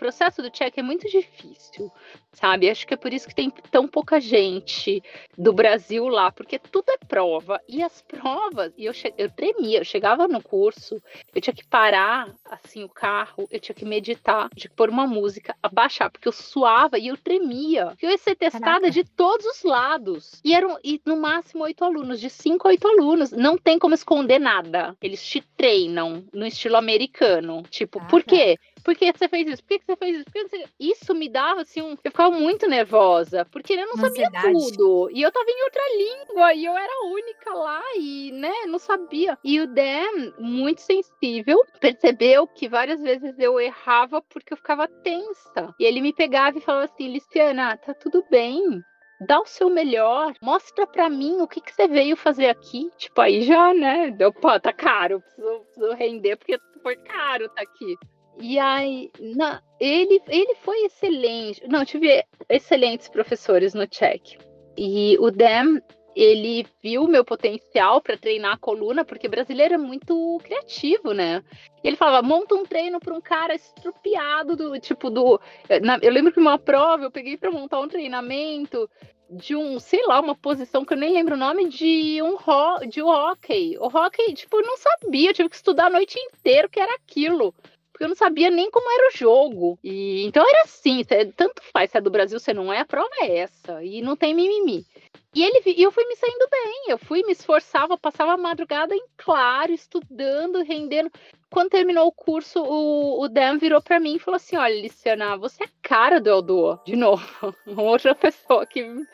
processo do check é muito difícil, sabe? Acho que é por isso que tem tão pouca gente do Brasil lá, porque tudo é prova. E as provas, e eu, che eu tremia, eu chegava no curso, eu tinha que parar assim o carro, eu tinha que meditar, de pôr uma música, abaixar, porque eu suava e eu tremia. Eu ia ser testada Caraca. de todos os lados. E eram e no máximo oito alunos, de cinco a oito alunos. Não tem como esconder nada. Eles te treinam no estilo americano. Tipo, por quê? Por que você fez isso? Por que você fez isso? Você... Isso me dava assim um. Eu ficava muito nervosa, porque eu não sabia tudo. E eu tava em outra língua, e eu era a única lá, e, né, não sabia. E o Dan, muito sensível, percebeu que várias vezes eu errava porque eu ficava tensa. E ele me pegava e falava assim: Luciana, tá tudo bem. dá o seu melhor, mostra para mim o que, que você veio fazer aqui. Tipo, aí já, né? Deu, pô, tá caro, preciso, preciso render porque foi caro tá aqui. E aí, na, ele, ele foi excelente. Não, tive excelentes professores no Czech. E o Dan, ele viu meu potencial para treinar a coluna, porque brasileiro é muito criativo, né? E ele falava: monta um treino para um cara estrupiado do tipo do. Na, eu lembro que uma prova eu peguei para montar um treinamento de um, sei lá, uma posição que eu nem lembro o nome, de um ro de hockey. O hockey, tipo, eu não sabia, eu tive que estudar a noite inteira o que era aquilo. Porque eu não sabia nem como era o jogo. E então era assim, tanto faz se é do Brasil, você não é, a prova é essa. E não tem mimimi. E ele e eu fui me saindo bem, eu fui, me esforçava, passava a madrugada em claro, estudando, rendendo. Quando terminou o curso, o, o Dan virou para mim e falou assim: Olha, Luciana, você é cara do Eldo, de novo. <laughs> Uma outra pessoa que. Eu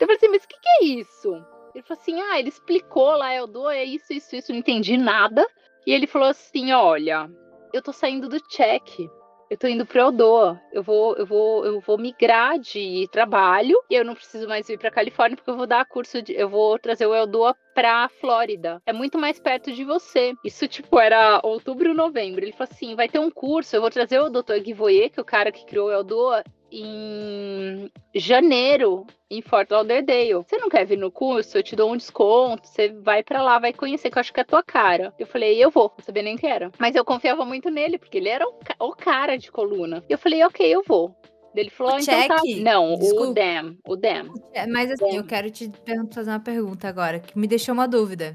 falei assim: Mas o que, que, é isso? Ele falou assim: Ah, ele explicou lá, Eldo, é isso, isso, isso, não entendi nada. E ele falou assim: Olha, eu tô saindo do check eu tô indo pro Eldoa. Eu vou, eu vou, eu vou migrar de trabalho e eu não preciso mais ir para Califórnia porque eu vou dar curso de, eu vou trazer o Eldoa pra Flórida. É muito mais perto de você. Isso, tipo, era outubro, novembro. Ele falou assim: vai ter um curso, eu vou trazer o Dr. Guivoyer, que é o cara que criou o Eldoa, em janeiro em Fort Lauderdale. Você não quer vir no curso? Eu te dou um desconto. Você vai para lá, vai conhecer, que eu acho que é a tua cara. Eu falei, eu vou, não sabia nem que era. Mas eu confiava muito nele, porque ele era o, o cara de coluna. Eu falei, ok, eu vou. Ele falou, o então check. tá. Não, Desculpa. o Dem. O Dem. Mas assim, eu quero te fazer uma pergunta agora, que me deixou uma dúvida.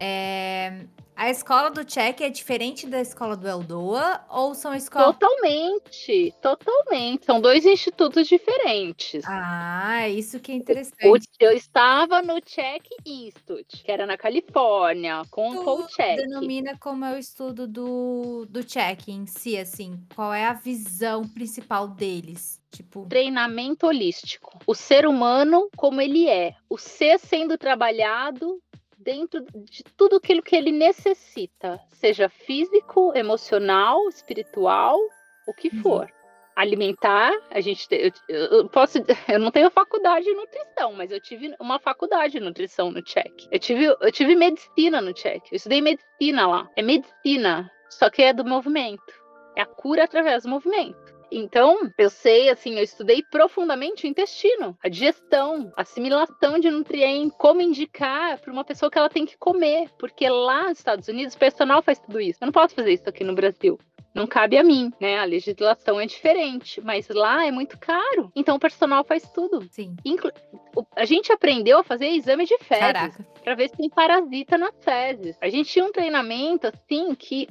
É... A escola do Check é diferente da escola do Eldoa ou são escolas. Totalmente, totalmente. São dois institutos diferentes. Ah, isso que é interessante. eu estava no Check Institute, que era na Califórnia, com tu o Check. denomina como é o estudo do, do Check em si, assim? Qual é a visão principal deles? Tipo... Treinamento holístico. O ser humano como ele é. O ser sendo trabalhado dentro de tudo aquilo que ele necessita, seja físico, emocional, espiritual, o que uhum. for. Uhum. Alimentar, a gente eu, eu, posso, <laughs> eu não tenho faculdade de nutrição, mas eu tive uma faculdade de nutrição no Czech. Eu tive, eu tive medicina no Czech. Eu estudei medicina lá. É medicina, só que é do movimento. É a cura através do movimento. Então, eu sei, assim, eu estudei profundamente o intestino, a digestão, a assimilação de nutrientes, como indicar para uma pessoa que ela tem que comer, porque lá nos Estados Unidos o personal faz tudo isso. Eu não posso fazer isso aqui no Brasil. Não cabe a mim, né? A legislação é diferente, mas lá é muito caro. Então o personal faz tudo. Sim. Inclu a gente aprendeu a fazer exame de fezes para ver se tem parasita nas fezes. A gente tinha um treinamento assim que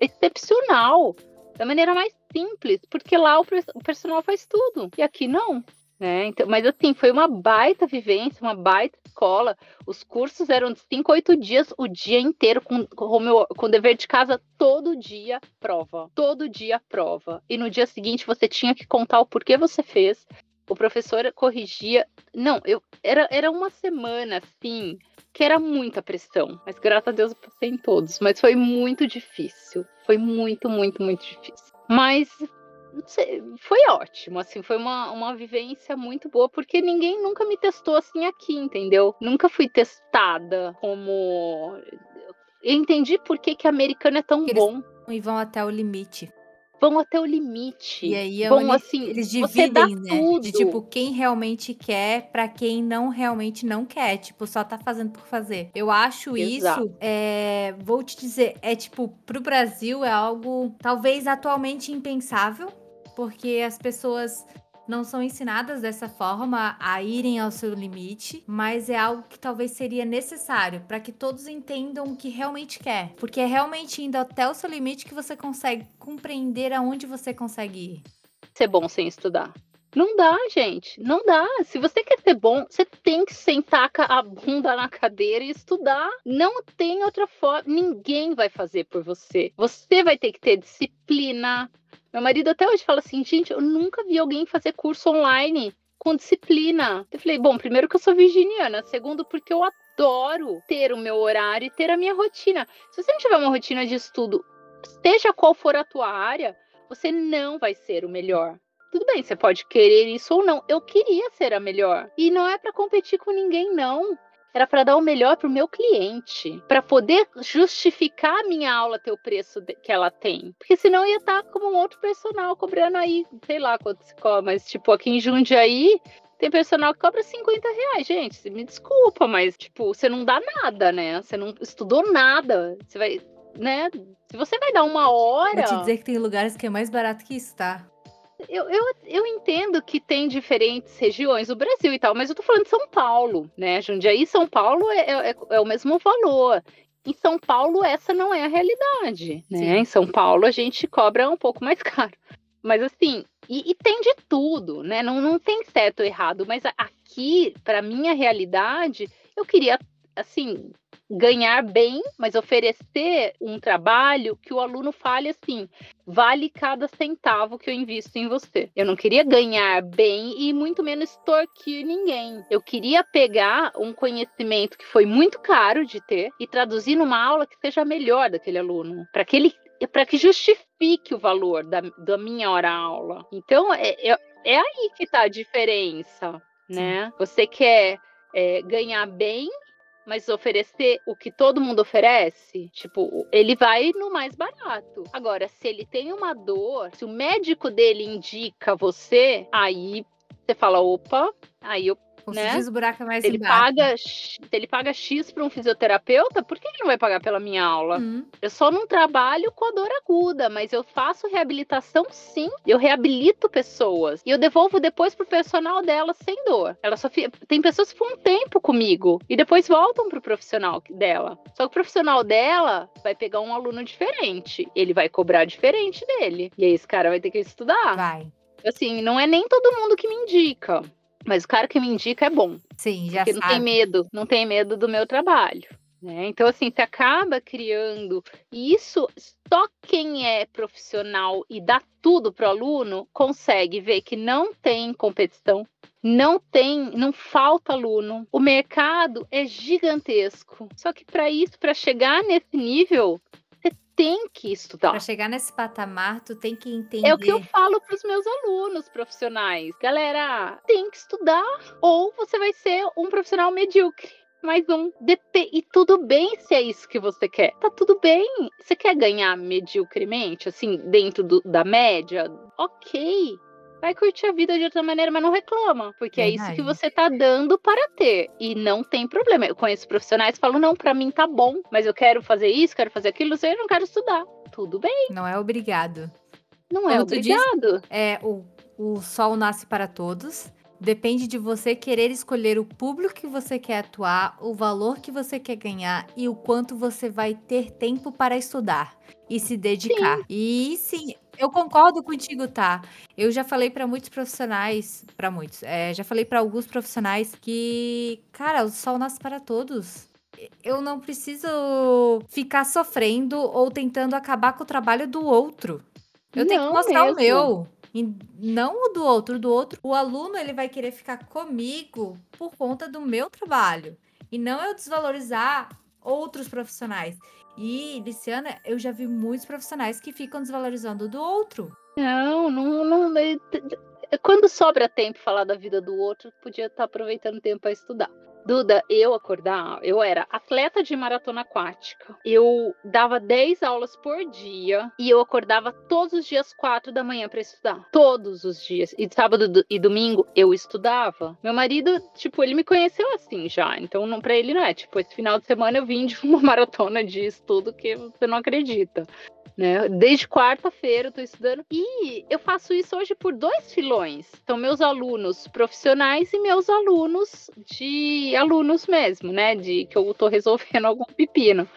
excepcional da maneira mais simples, porque lá o, o personal faz tudo. E aqui não. Né? Então, mas assim, foi uma baita vivência, uma baita escola. Os cursos eram de 5, 8 dias, o dia inteiro, com, com, meu, com dever de casa, todo dia prova. Todo dia prova. E no dia seguinte você tinha que contar o porquê você fez. O professor corrigia. Não, eu era, era uma semana assim que era muita pressão, mas graças a Deus eu passei em todos. Mas foi muito difícil, foi muito, muito, muito difícil. Mas sei, foi ótimo, assim, foi uma, uma vivência muito boa, porque ninguém nunca me testou assim aqui, entendeu? Nunca fui testada como. Eu entendi por que, que americano é tão Eles bom. E vão até o limite vão até o limite. E aí é vão, assim, eles dividem, né? Tudo. De tipo, quem realmente quer para quem não realmente não quer. Tipo, só tá fazendo por fazer. Eu acho Exato. isso, é, vou te dizer, é tipo, pro Brasil é algo talvez atualmente impensável. Porque as pessoas não são ensinadas dessa forma a irem ao seu limite, mas é algo que talvez seria necessário para que todos entendam o que realmente quer, porque é realmente indo até o seu limite que você consegue compreender aonde você consegue ir. Ser bom sem estudar. Não dá, gente. Não dá. Se você quer ser bom, você tem que sentar a bunda na cadeira e estudar. Não tem outra forma. Ninguém vai fazer por você. Você vai ter que ter disciplina, meu marido até hoje fala assim, gente, eu nunca vi alguém fazer curso online com disciplina. Eu falei, bom, primeiro que eu sou virginiana, segundo porque eu adoro ter o meu horário e ter a minha rotina. Se você não tiver uma rotina de estudo, seja qual for a tua área, você não vai ser o melhor. tudo bem, você pode querer isso ou não. Eu queria ser a melhor. E não é para competir com ninguém, não. Era para dar o melhor para o meu cliente, para poder justificar a minha aula ter o preço que ela tem. Porque senão ia estar tá como um outro personal cobrando aí, sei lá quanto se cobra, mas tipo aqui em Jundiaí tem personal que cobra 50 reais, gente. Me desculpa, mas, tipo, você não dá nada, né? Você não estudou nada. Você vai, né? Se você vai dar uma hora. Vou te dizer que tem lugares que é mais barato que isso, tá? Eu, eu, eu entendo que tem diferentes regiões do Brasil e tal, mas eu tô falando de São Paulo, né? Jundiaí, São Paulo é, é, é o mesmo valor. Em São Paulo, essa não é a realidade, né? Sim. Em São Paulo, a gente cobra um pouco mais <laughs> caro. Mas assim, e, e, tem de tudo, né? Não, não tem certo ou errado, mas aqui, para minha realidade, eu queria, assim, ganhar bem, mas oferecer um trabalho que o aluno fale assim: vale cada centavo que eu invisto em você. Eu não queria ganhar bem e muito menos extorquir ninguém. Eu queria pegar um conhecimento que foi muito caro de ter e traduzir numa aula que seja melhor daquele aluno, para que ele para que justifique o valor da, da minha hora aula. Então é, é, é aí que está a diferença, né? Você quer é, ganhar bem mas oferecer o que todo mundo oferece, tipo, ele vai no mais barato. Agora, se ele tem uma dor, se o médico dele indica você, aí você fala, opa, aí eu né? é mais ele paga Se ele paga X para um fisioterapeuta, por que ele não vai pagar pela minha aula? Uhum. Eu só não trabalho com a dor aguda, mas eu faço reabilitação sim. Eu reabilito pessoas. E eu devolvo depois pro personal dela sem dor. Ela só fica... Tem pessoas que ficam um tempo comigo e depois voltam pro profissional dela. Só que o profissional dela vai pegar um aluno diferente. Ele vai cobrar diferente dele. E aí esse cara vai ter que estudar. Vai. Assim, não é nem todo mundo que me indica. Mas o cara que me indica é bom. Sim, já porque sabe. não tem medo, não tem medo do meu trabalho. Né? Então, assim, você acaba criando. E isso, só quem é profissional e dá tudo para o aluno consegue ver que não tem competição, não tem, não falta aluno. O mercado é gigantesco. Só que para isso, para chegar nesse nível, tem que estudar. Para chegar nesse patamar, tu tem que entender. É o que eu falo para os meus alunos profissionais. Galera, tem que estudar ou você vai ser um profissional medíocre. Mais um. E tudo bem se é isso que você quer. Tá tudo bem. Você quer ganhar mediocremente, assim, dentro do, da média? Ok vai curtir a vida de outra maneira, mas não reclama, porque Verdade. é isso que você tá dando para ter e não tem problema. Eu conheço profissionais que falam: "Não, para mim tá bom, mas eu quero fazer isso, quero fazer aquilo, eu não quero estudar". Tudo bem. Não é obrigado. Não é obrigado. Diz, é o o sol nasce para todos. Depende de você querer escolher o público que você quer atuar, o valor que você quer ganhar e o quanto você vai ter tempo para estudar e se dedicar. Sim. E sim, eu concordo contigo, tá? Eu já falei para muitos profissionais, para muitos, é, já falei para alguns profissionais que, cara, o sol nasce para todos. Eu não preciso ficar sofrendo ou tentando acabar com o trabalho do outro. Eu não tenho que mostrar mesmo. o meu. E não o do outro. Do outro, o aluno ele vai querer ficar comigo por conta do meu trabalho. E não eu desvalorizar outros profissionais. E, Luciana, eu já vi muitos profissionais que ficam desvalorizando do outro. Não, não, não. Quando sobra tempo falar da vida do outro, podia estar aproveitando tempo para estudar. Duda, eu acordar, eu era atleta de maratona aquática. Eu dava 10 aulas por dia e eu acordava todos os dias 4 da manhã para estudar. Todos os dias. E sábado e domingo eu estudava. Meu marido, tipo, ele me conheceu assim já. Então, não para ele não é, tipo, esse final de semana eu vim de <laughs> uma maratona de estudo que você não acredita. Né? Desde quarta-feira eu estou estudando e eu faço isso hoje por dois filões. São meus alunos profissionais e meus alunos de alunos mesmo, né? De que eu estou resolvendo <laughs> algum pepino.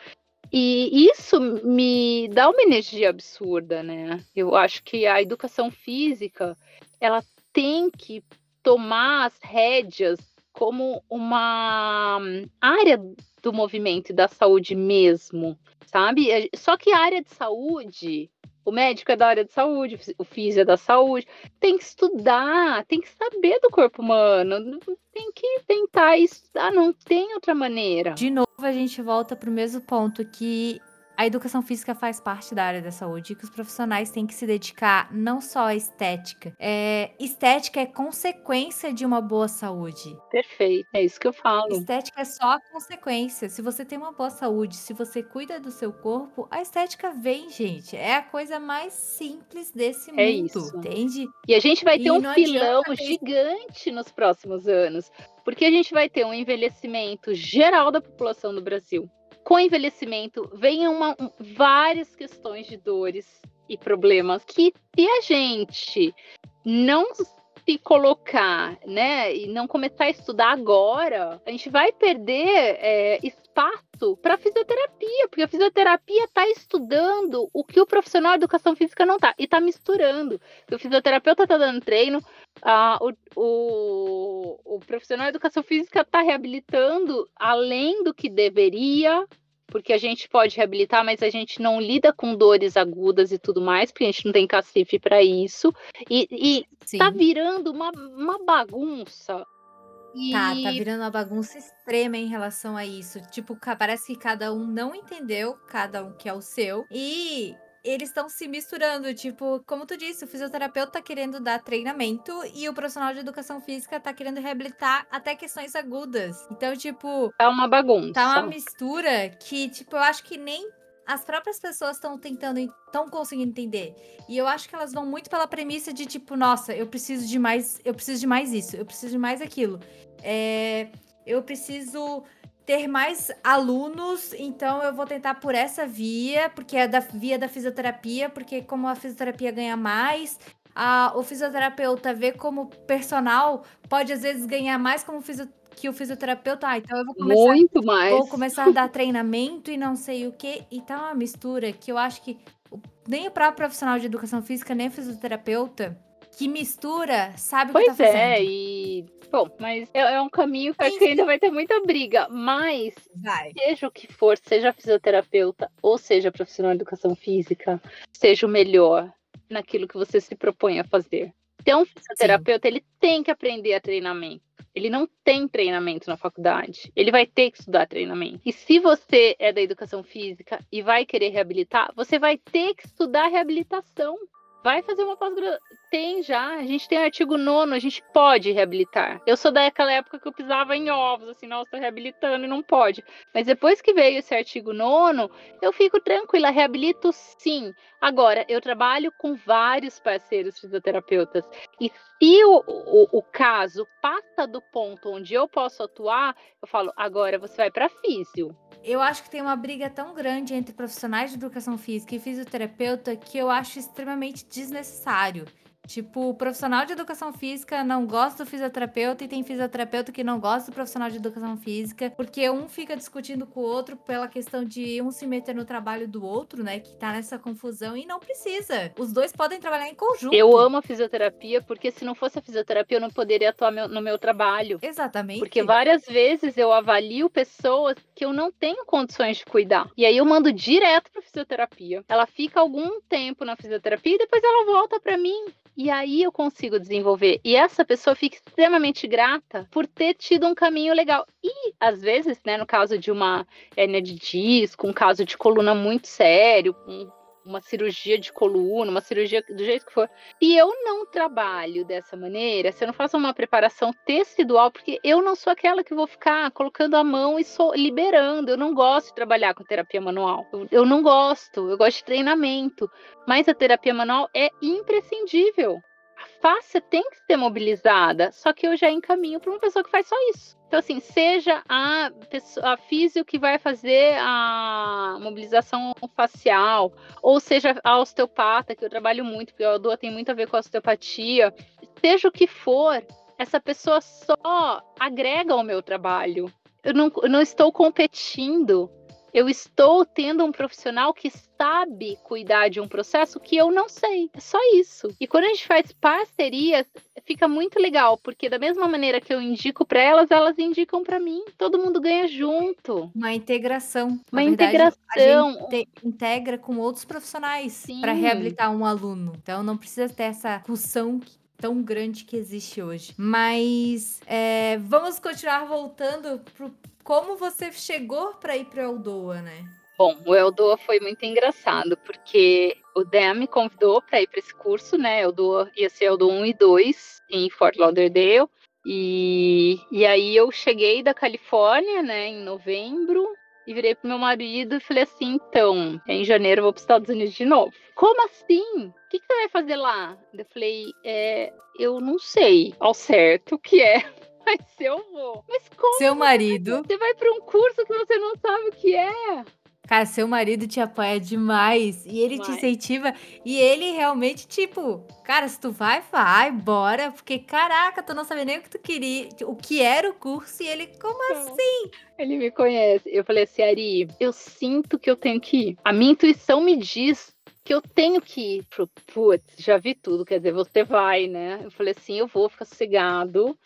E isso me dá uma energia absurda, né? Eu acho que a educação física ela tem que tomar as rédeas como uma área do movimento e da saúde mesmo sabe? É, só que a área de saúde, o médico é da área de saúde, o físico é da saúde, tem que estudar, tem que saber do corpo humano, tem que tentar estudar, não tem outra maneira. De novo, a gente volta para o mesmo ponto que a educação física faz parte da área da saúde e que os profissionais têm que se dedicar não só à estética. É, estética é consequência de uma boa saúde. Perfeito, é isso que eu falo. Estética é só a consequência. Se você tem uma boa saúde, se você cuida do seu corpo, a estética vem, gente. É a coisa mais simples desse É mundo, isso. entende? E a gente vai E ter um não filão adianta ter- gigante nos próximos anos, porque a gente vai ter um envelhecimento geral da população do Brasil. Com envelhecimento, vem uma, um- várias questões de dores e problemas que, se a gente não se colocar, né, e não começar a estudar agora, a gente vai perder é, espaço para fisioterapia, porque a fisioterapia está estudando o que o profissional de educação física não está, e está misturando. O fisioterapeuta está dando treino, o, o, o profissional de educação física está reabilitando além do que deveria, porque a gente pode reabilitar, mas a gente não lida com dores agudas e tudo mais, porque a gente não tem cacife para isso. E, e Sim. tá virando uma, uma bagunça. E Tá, tá virando uma bagunça extrema em relação a isso. Tipo, parece que cada um não entendeu, cada um quer o seu. E eles estão se misturando. Tipo, como tu disse, o fisioterapeuta tá querendo dar treinamento e o profissional de educação física tá querendo reabilitar até questões agudas. Então, tipo, tá uma bagunça. tá uma mistura que, tipo, eu acho que nem as próprias pessoas estão tentando, estão conseguindo entender. E eu acho que elas vão muito pela premissa de, tipo, nossa, eu preciso de mais, eu preciso de mais isso, eu preciso de mais aquilo. É, eu preciso ter mais alunos, então eu vou tentar por essa via, porque é da via da fisioterapia, porque como a fisioterapia ganha mais, a, o fisioterapeuta vê como personal pode às vezes ganhar mais como fisio, que o fisioterapeuta, ah, então eu vou começar Muito mais. Vou começar a dar treinamento e não sei o que. E tá uma mistura que eu acho que nem o próprio profissional de educação física, nem o fisioterapeuta que mistura sabe o que Pois tá fazendo. é, e. Bom, mas é, é um caminho que acho que ainda vai ter muita briga. Mas, Vai. seja o que for, seja fisioterapeuta ou seja profissional de educação física, seja o melhor naquilo que você se propõe a fazer. Então, um fisioterapeuta, ele tem que aprender a treinamento. Ele não tem treinamento na faculdade. Ele vai ter que estudar treinamento. E se você é da educação física e vai querer reabilitar, você vai ter que estudar reabilitação. Vai fazer uma pós-graduação. Tem já, a gente tem o artigo nono, a gente pode reabilitar. Eu sou daquela época que eu pisava em ovos, assim, nossa, tô reabilitando e não pode. Mas depois que veio esse artigo nono, eu fico tranquila, reabilito sim. Agora, eu trabalho com vários parceiros fisioterapeutas. E se o, o, o caso passa do ponto onde eu posso atuar, eu falo, agora você vai para físio. Eu acho que tem uma briga tão grande entre profissionais de educação física e fisioterapeuta que eu acho extremamente desnecessário. Tipo, o profissional de educação física não gosta do fisioterapeuta e tem fisioterapeuta que não gosta do profissional de educação física, porque um fica discutindo com o outro pela questão de um se meter no trabalho do outro, né? Que tá nessa confusão e não precisa. Os dois podem trabalhar em conjunto. Eu amo a fisioterapia, porque se não fosse a fisioterapia, eu não poderia atuar meu- no meu trabalho. Exatamente. Porque várias vezes eu avalio pessoas que eu não tenho condições de cuidar. E aí eu mando direto para fisioterapia. Ela fica algum tempo na fisioterapia e depois ela volta para mim. E aí eu consigo desenvolver. E essa pessoa fica extremamente grata por ter tido um caminho legal. E às vezes, né, no caso de uma hérnia de disco, um caso de coluna muito sério, um- uma cirurgia de coluna, uma cirurgia do jeito que for. Se eu não trabalho dessa maneira, se eu não faço uma preparação tecidual, porque eu não sou aquela que vou ficar colocando a mão e só liberando. Eu não gosto de trabalhar com terapia manual. Eu, eu não gosto, eu gosto de treinamento. Mas a terapia manual é imprescindível. A face tem que ser mobilizada, só que eu já encaminho para uma pessoa que faz só isso. Então, assim, seja a, pessoa, a físio que vai fazer a mobilização facial, ou seja a osteopata, que eu trabalho muito, porque a ODOA tem muito a ver com a osteopatia, seja o que for, essa pessoa só agrega ao meu trabalho. Eu não, eu não estou competindo, eu estou tendo um profissional que sabe cuidar de um processo que eu não sei. É só isso. E quando a gente faz parcerias, fica muito legal, porque da mesma maneira que eu indico para elas, elas indicam para mim. Todo mundo ganha junto. Uma integração. Uma verdade, integração. A gente te- integra com outros profissionais Sim. para reabilitar um aluno. Então não precisa ter essa discussão que- tão grande que existe hoje. Mas é, vamos continuar voltando pro como você chegou para ir para Aldoa, né? Bom, o Eldoa foi muito engraçado, porque o Dan me convidou para ir para esse curso, né? Eldoa ia ser Eldoa 1 e 2 em Fort Lauderdale. E, e aí eu cheguei da Califórnia, né, em novembro, e virei pro meu marido e falei assim: então, em janeiro eu vou para os Estados Unidos de novo. Como assim? O que, que você vai fazer lá? Eu falei: é, eu não sei ao certo o que é, <laughs> mas eu vou. Mas como? Seu marido. Você vai para um curso que você não sabe o que é? Cara, seu marido te apoia demais e ele te incentiva e ele realmente, tipo, cara, se tu vai, vai, bora, porque caraca, tu não sabia nem o que tu queria, o que era o curso e ele, como assim? Ele me conhece. Eu falei assim, Ari, eu sinto que eu tenho que ir. A minha intuição me diz que eu tenho que ir pro putz, já vi tudo, quer dizer, você vai, né? Eu falei assim, eu vou ficar sossegado.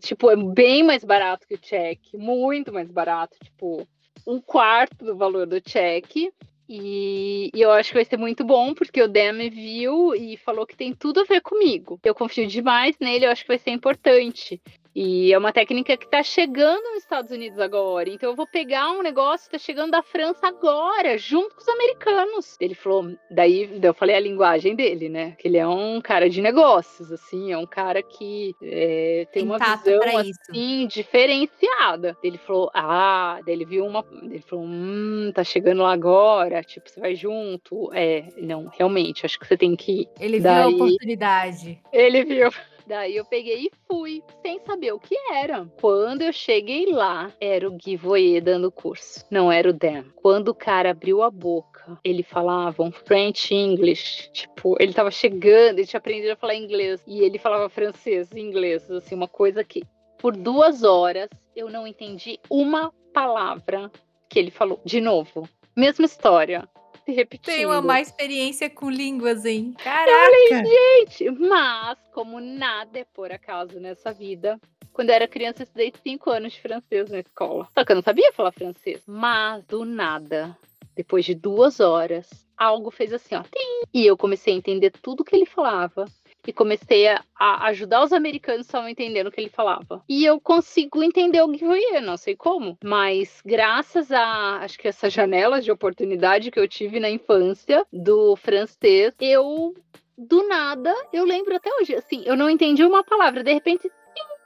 Tipo, é bem mais barato que o check, muito mais barato, tipo, um quarto do valor do cheque. E, e, eu acho que vai ser muito bom, porque o me viu e falou que tem tudo a ver comigo. Eu confio demais nele, eu acho que vai ser importante. E é uma técnica que está chegando nos Estados Unidos agora. Então eu vou pegar um negócio que está chegando da França agora, junto com os americanos. Ele falou, daí eu falei a linguagem dele, né? Que ele é um cara de negócios, assim, é um cara que é, tem, tem uma visão assim diferenciada. Ele falou, ah, daí ele viu uma, ele falou, hum, tá chegando lá agora, tipo, você vai junto. É, não, realmente, acho que você tem que ir. Ele daí, viu a oportunidade. Ele viu. Daí eu peguei e fui, sem saber o que era. Quando eu cheguei lá, era o giveaway dando curso, não era o Dan. Quando o cara abriu a boca, ele falava um French English, tipo, ele tava chegando, ele tinha aprendido a falar inglês, e ele falava francês e inglês, assim, uma coisa que por duas horas eu não entendi uma palavra que ele falou. De novo, mesma história se repetindo. Tem uma má experiência com línguas, hein? Caraca! Eu falei, gente, mas como nada é por acaso nessa vida, quando eu era criança, eu estudei cinco anos de francês na escola. Só que eu não sabia falar francês. Mas do nada, depois de duas horas, algo fez assim, ó. Tim! E eu comecei a entender tudo que ele falava e comecei a, ajudar os americanos que estavam entendendo o que ele falava. E eu consigo entender o foi, não sei como, mas graças a acho que essas janelas de oportunidade que eu tive na infância do francês, eu do nada, eu lembro até hoje, assim, eu não entendi uma palavra, de repente,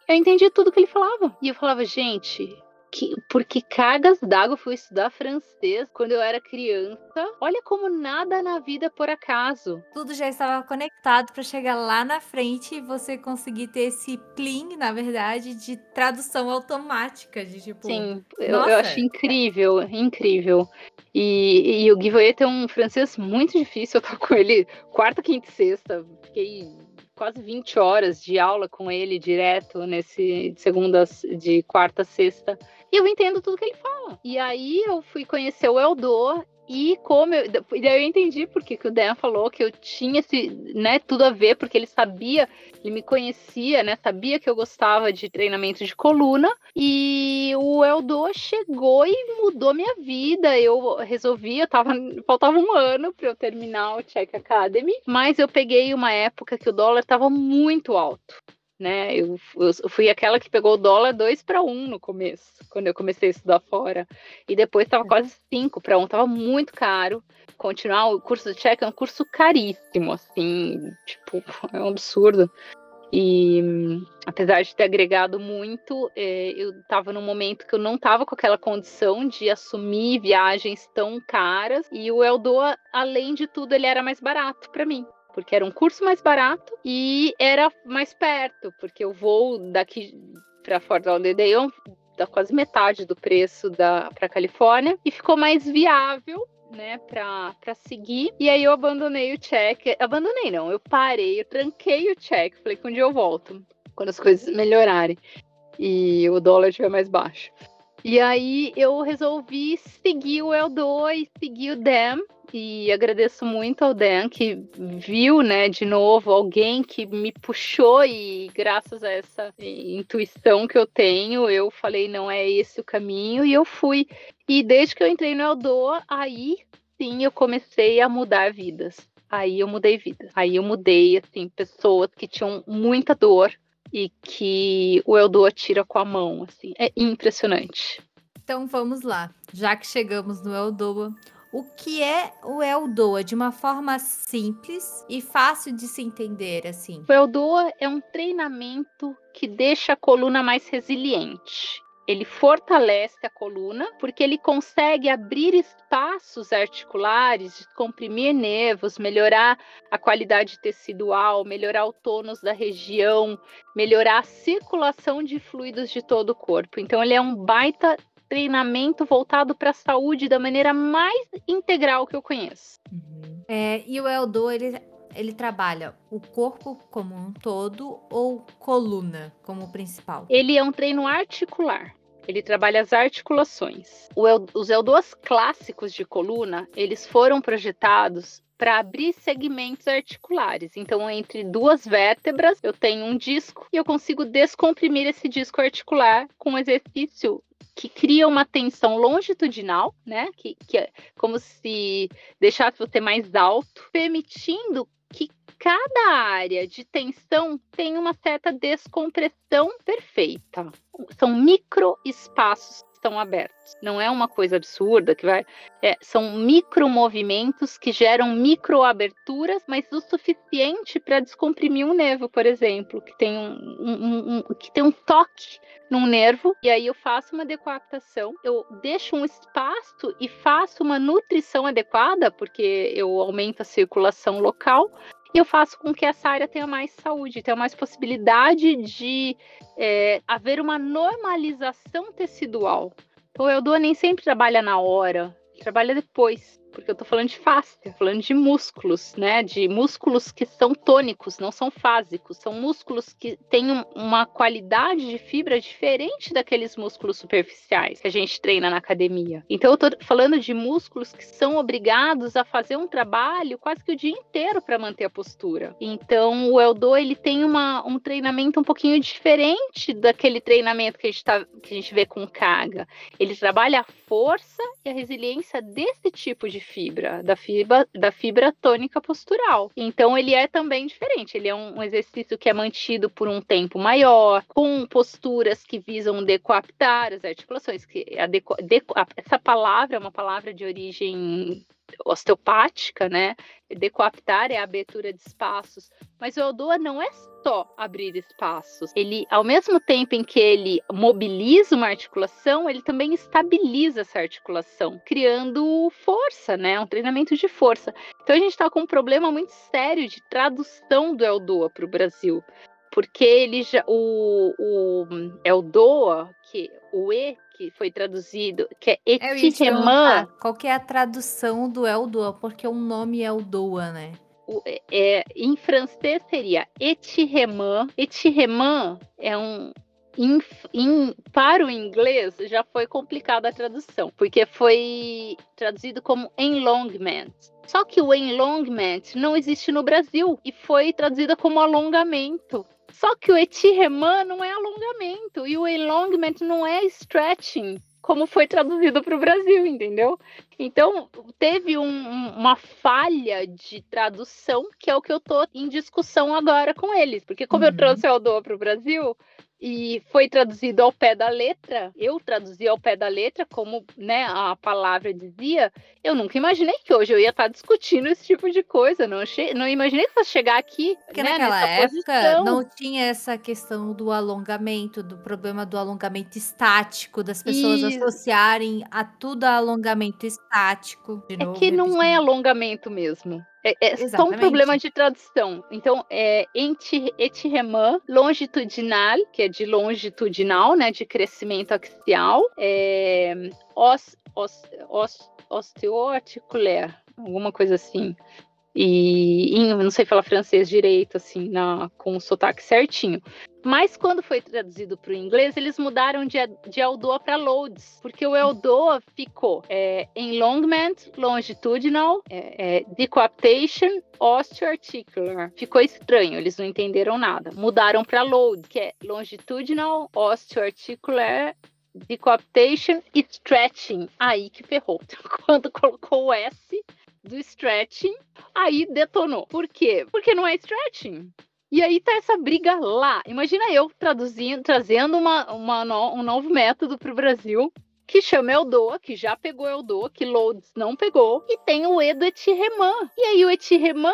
eu entendi tudo que ele falava. E eu falava, gente, que, porque cargas d'água fui estudar francês quando eu era criança. Olha como nada na vida por acaso. Tudo já estava conectado para chegar lá na frente e você conseguir ter esse pling, na verdade, de tradução automática, de tipo. Sim, eu, eu acho incrível, incrível. E, e o Guivoet é um francês muito difícil. Eu tô com ele quarta, quinta e sexta. Fiquei quase 20 horas de aula com ele direto nesse de segunda, de quarta, sexta. E eu entendo tudo que ele fala. E aí eu fui conhecer o Eldor e como eu, daí eu entendi porque que o Dan falou que eu tinha esse, né, tudo a ver, porque ele sabia, ele me conhecia, né, sabia que eu gostava de treinamento de coluna, e o Eldor chegou e mudou minha vida. Eu resolvi, eu tava, faltava um ano para eu terminar o Check Academy, mas eu peguei uma época que o dólar estava muito alto né? Eu, eu, fui aquela que pegou o dólar 2 para 1 no começo, quando eu comecei a estudar fora. E depois estava quase 5 para 1, estava muito caro. Continuar o curso de cheque é um curso caríssimo, assim, tipo, <laughs> é um absurdo. E apesar de ter agregado muito, é, eu estava num momento que eu não estava com aquela condição de assumir viagens tão caras. E o Eldoa, além de tudo, ele era mais barato para mim porque era um curso mais barato e era mais perto, porque o voo daqui para Fort Lauderdale dá quase metade do preço da para Califórnia e ficou mais viável né, pra seguir. E aí eu abandonei o check. Abandonei, não, eu parei, eu tranquei o check. Falei que um dia eu volto, quando as coisas melhorarem e o dólar estiver mais baixo. E aí eu resolvi seguir o Eldo e seguir o Dem e agradeço muito ao Dan que viu, né, de novo, alguém que me puxou e graças a essa intuição que eu tenho, eu falei, não é esse o caminho e eu fui. E desde que eu entrei no Eldoa, aí sim eu comecei a mudar vidas. Aí eu mudei vidas. Aí eu mudei, assim, pessoas que tinham muita dor e que o Eldoa tira com a mão, assim. É impressionante. Então vamos lá. Já que chegamos no Eldoa, o que é o Eldoa de uma forma simples e fácil de se entender assim? O Eldoa é um treinamento que deixa a coluna mais resiliente. Ele fortalece a coluna porque ele consegue abrir espaços articulares, comprimir nervos, melhorar a qualidade tecidual, melhorar o tônus da região, melhorar a circulação de fluidos de todo o corpo. Então ele é um baita treinamento voltado para a saúde da maneira mais integral que eu conheço. Uhum. É, e o Eldo, ele, ele trabalha o corpo como um todo ou coluna como principal? Ele é um treino articular. Ele trabalha as articulações. os Eldoas clássicos de coluna, eles foram projetados para abrir segmentos articulares. Então, entre duas vértebras, eu tenho um disco e eu consigo descomprimir esse disco articular com um exercício que cria uma tensão longitudinal, né? Que, que é como se deixasse você mais alto, permitindo que cada área de tensão tem uma certa descompressão perfeita. São micro espaços estão abertos. Não é uma coisa absurda que vai. É, são micro movimentos que geram micro aberturas, mas o suficiente para descomprimir um nervo, por exemplo, que tem um, um, um, que tem um toque num nervo, e aí eu faço uma decoaptação, eu deixo um espaço e faço uma nutrição adequada, porque eu aumento a circulação local, e eu faço com que essa área tenha mais saúde, tenha mais possibilidade de é, haver uma normalização tecidual. Então, o Eudô nem sempre trabalha na hora, trabalha depois porque eu tô falando de fáscia, falando de músculos, né? De músculos que são tônicos, não são fásicos, são músculos que têm uma qualidade de fibra diferente daqueles músculos superficiais que a gente treina na academia. Então eu tô falando de músculos que são obrigados a fazer um trabalho quase que o dia inteiro para manter a postura. Então o Eldo ele tem uma, um treinamento um pouquinho diferente daquele treinamento que a gente, tá, que a gente vê com Kaga. Ele trabalha a força e a resiliência desse tipo de fibra, da fibra, da fibra tônica postural. Então ele é também diferente. Ele é um exercício que é mantido por um tempo maior, com posturas que visam decoaptar as articulações. Que a deco, deco, essa palavra é uma palavra de origem osteopática, né? Decoaptar é a abertura de espaços, mas o Eldoa não é só abrir espaços. Ele, ao mesmo tempo em que ele mobiliza uma articulação, ele também estabiliza essa articulação, criando força, né? Um treinamento de força. Então a gente está com um problema muito sério de tradução do Eldoa para o Brasil porque ele já o, o Eldoa, que o E que foi traduzido, que é Etiremã. Qual que é a tradução do Eldoa? Porque o nome é Eldoa, né? O, é, é, em francês seria Etiremã. Etiremã é um in, in, para o inglês já foi complicada a tradução, porque foi traduzido como enlongment. Só que o enlongment não existe no Brasil e foi traduzida como alongamento. Só que o etiremã não é alongamento e o elongament não é stretching, como foi traduzido para o Brasil, entendeu? Então, teve um, uma falha de tradução, que é o que eu estou em discussão agora com eles. Porque como uhum. eu trouxe o Aldoa para o Brasil, e foi traduzido ao pé da letra. Eu traduzi ao pé da letra, como né, a palavra dizia. Eu nunca imaginei que hoje eu ia estar discutindo esse tipo de coisa. Não, achei, não imaginei que fosse chegar aqui. Porque né, naquela época posição. não tinha essa questão do alongamento, do problema do alongamento estático, das pessoas e... associarem a tudo a alongamento estático. é novo, que não é alongamento mesmo. É, é só um problema de tradução. Então, é etiremã longitudinal, que é de longitudinal, né, de crescimento axial, é, os, os, os, osteoarticular, alguma coisa assim e em, não sei falar francês direito, assim, na, com o sotaque certinho. Mas quando foi traduzido para o inglês, eles mudaram de, de Eldoa para Loads, porque o Eldoa ficou é, longitudinal, é, é, decoaptation, osteoarticular. Ficou estranho, eles não entenderam nada. Mudaram para Load, que é longitudinal, osteoarticular, decoaptation e stretching. Aí que ferrou. <laughs> Quando colocou o S, do stretching, aí detonou. Por quê? Porque não é stretching. E aí tá essa briga lá. Imagina eu traduzindo, trazendo uma, uma no, um novo método para o Brasil, que chama Eldoa, que já pegou Eldoa, que Lourdes não pegou, e tem o E do Etiremã. E aí o Etiremã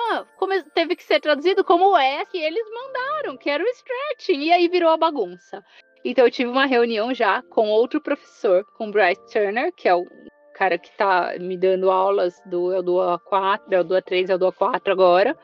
teve que ser traduzido como o E que eles mandaram, que era o stretching, e aí virou a bagunça. Então eu tive uma reunião já com outro professor, com Bryce Turner, que é o cara que tá me dando aulas do Eldoa 4, Eldoa 3, Eldoa 4 agora,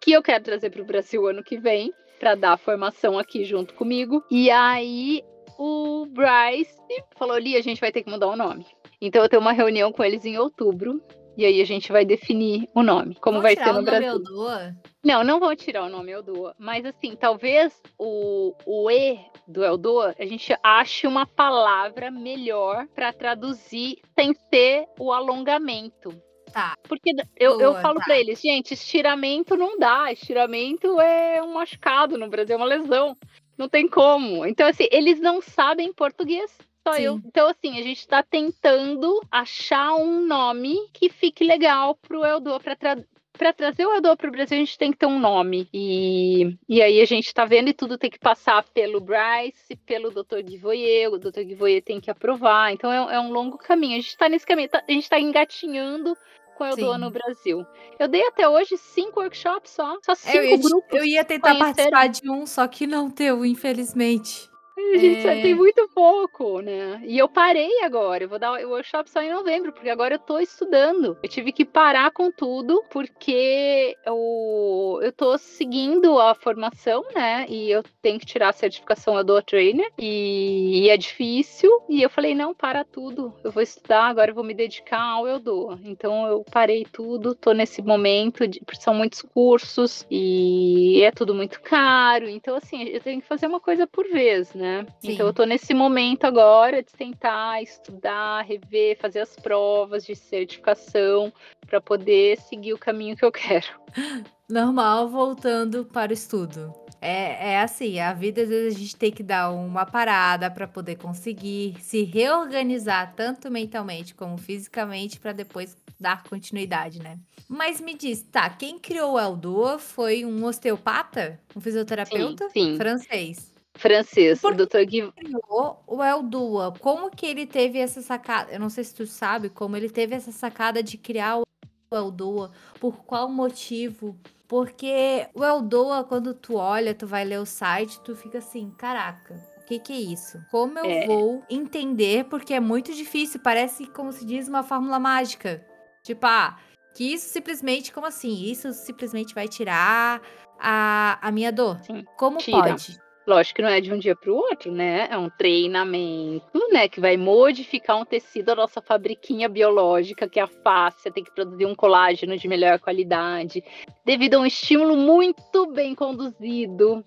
que eu quero trazer para o Brasil ano que vem, para dar formação aqui junto comigo. E aí o Bryce falou ali, a gente vai ter que mudar o nome. Então eu tenho uma reunião com eles em outubro. E aí a gente vai definir o nome, como Vão vai ser no o Brasil. Eldoa? Não, não vão tirar o nome Eldoa. Mas assim, talvez o, o E do Eldoa, a gente ache uma palavra melhor para traduzir sem ser o alongamento. Tá. Porque eu, eu Boa, falo tá. pra eles, gente, estiramento não dá. Estiramento é um machucado no Brasil, é uma lesão. Não tem como. Então, assim, eles não sabem português. Só Sim. eu. Então, assim, a gente tá tentando achar um nome que fique legal pro Eldoa pra tra Pra trazer o Eldoa pro Brasil, a gente tem que ter um nome. E, e aí a gente tá vendo e tudo tem que passar pelo Bryce, pelo Dr. Guivoyer, o Dr. Guivoyer tem que aprovar. Então é, é um longo caminho. A gente tá nesse caminho, tá- a gente tá engatinhando com o Eldoa Sim. no Brasil. Eu dei até hoje cinco workshops só. Só cinco Eu ia, grupos. eu ia tentar conheceram. participar de um, só que não deu, infelizmente. A gente É. tem muito pouco, né? E eu parei agora. Eu vou dar o workshop só em novembro, porque agora eu tô estudando. Eu tive que parar com tudo, porque eu, eu tô seguindo a formação, né? E eu tenho que tirar a certificação do trainer. E, e é difícil. E eu falei, não, para tudo. Eu vou estudar, agora eu vou me dedicar ao Eldoa. Então eu parei tudo, tô nesse momento, de, são muitos cursos e é tudo muito caro. Então, assim, eu tenho que fazer uma coisa por vez, né? Sim. Então eu tô nesse momento agora de tentar estudar, rever, fazer as provas de certificação para poder seguir o caminho que eu quero. <laughs> Normal, voltando para o estudo. É, é assim, a vida às vezes a gente tem que dar uma parada para poder conseguir se reorganizar tanto mentalmente como fisicamente para depois dar continuidade, né? Mas me diz, tá, quem criou o Eldoa foi um osteopata? Um fisioterapeuta? sim. Francês. Francês, Por o Dr. Criou o Eldua? Como que ele teve essa sacada? Eu não sei se tu sabe como ele teve essa sacada de criar o Eldua. Por qual motivo? Porque o Eldoa, quando tu olha, tu vai ler o site, tu fica assim, caraca, o que que é isso? Como eu É. vou entender? Porque é muito difícil, parece, como se diz, uma fórmula mágica. Tipo, ah, que isso simplesmente, como assim? Isso simplesmente vai tirar a, a minha dor. Sim, Como tira. pode? Lógico que não é de um dia para o outro, né? É um treinamento, né? Que vai modificar um tecido, a nossa fabriquinha biológica, que é a face, tem que produzir um colágeno de melhor qualidade, devido a um estímulo muito bem conduzido,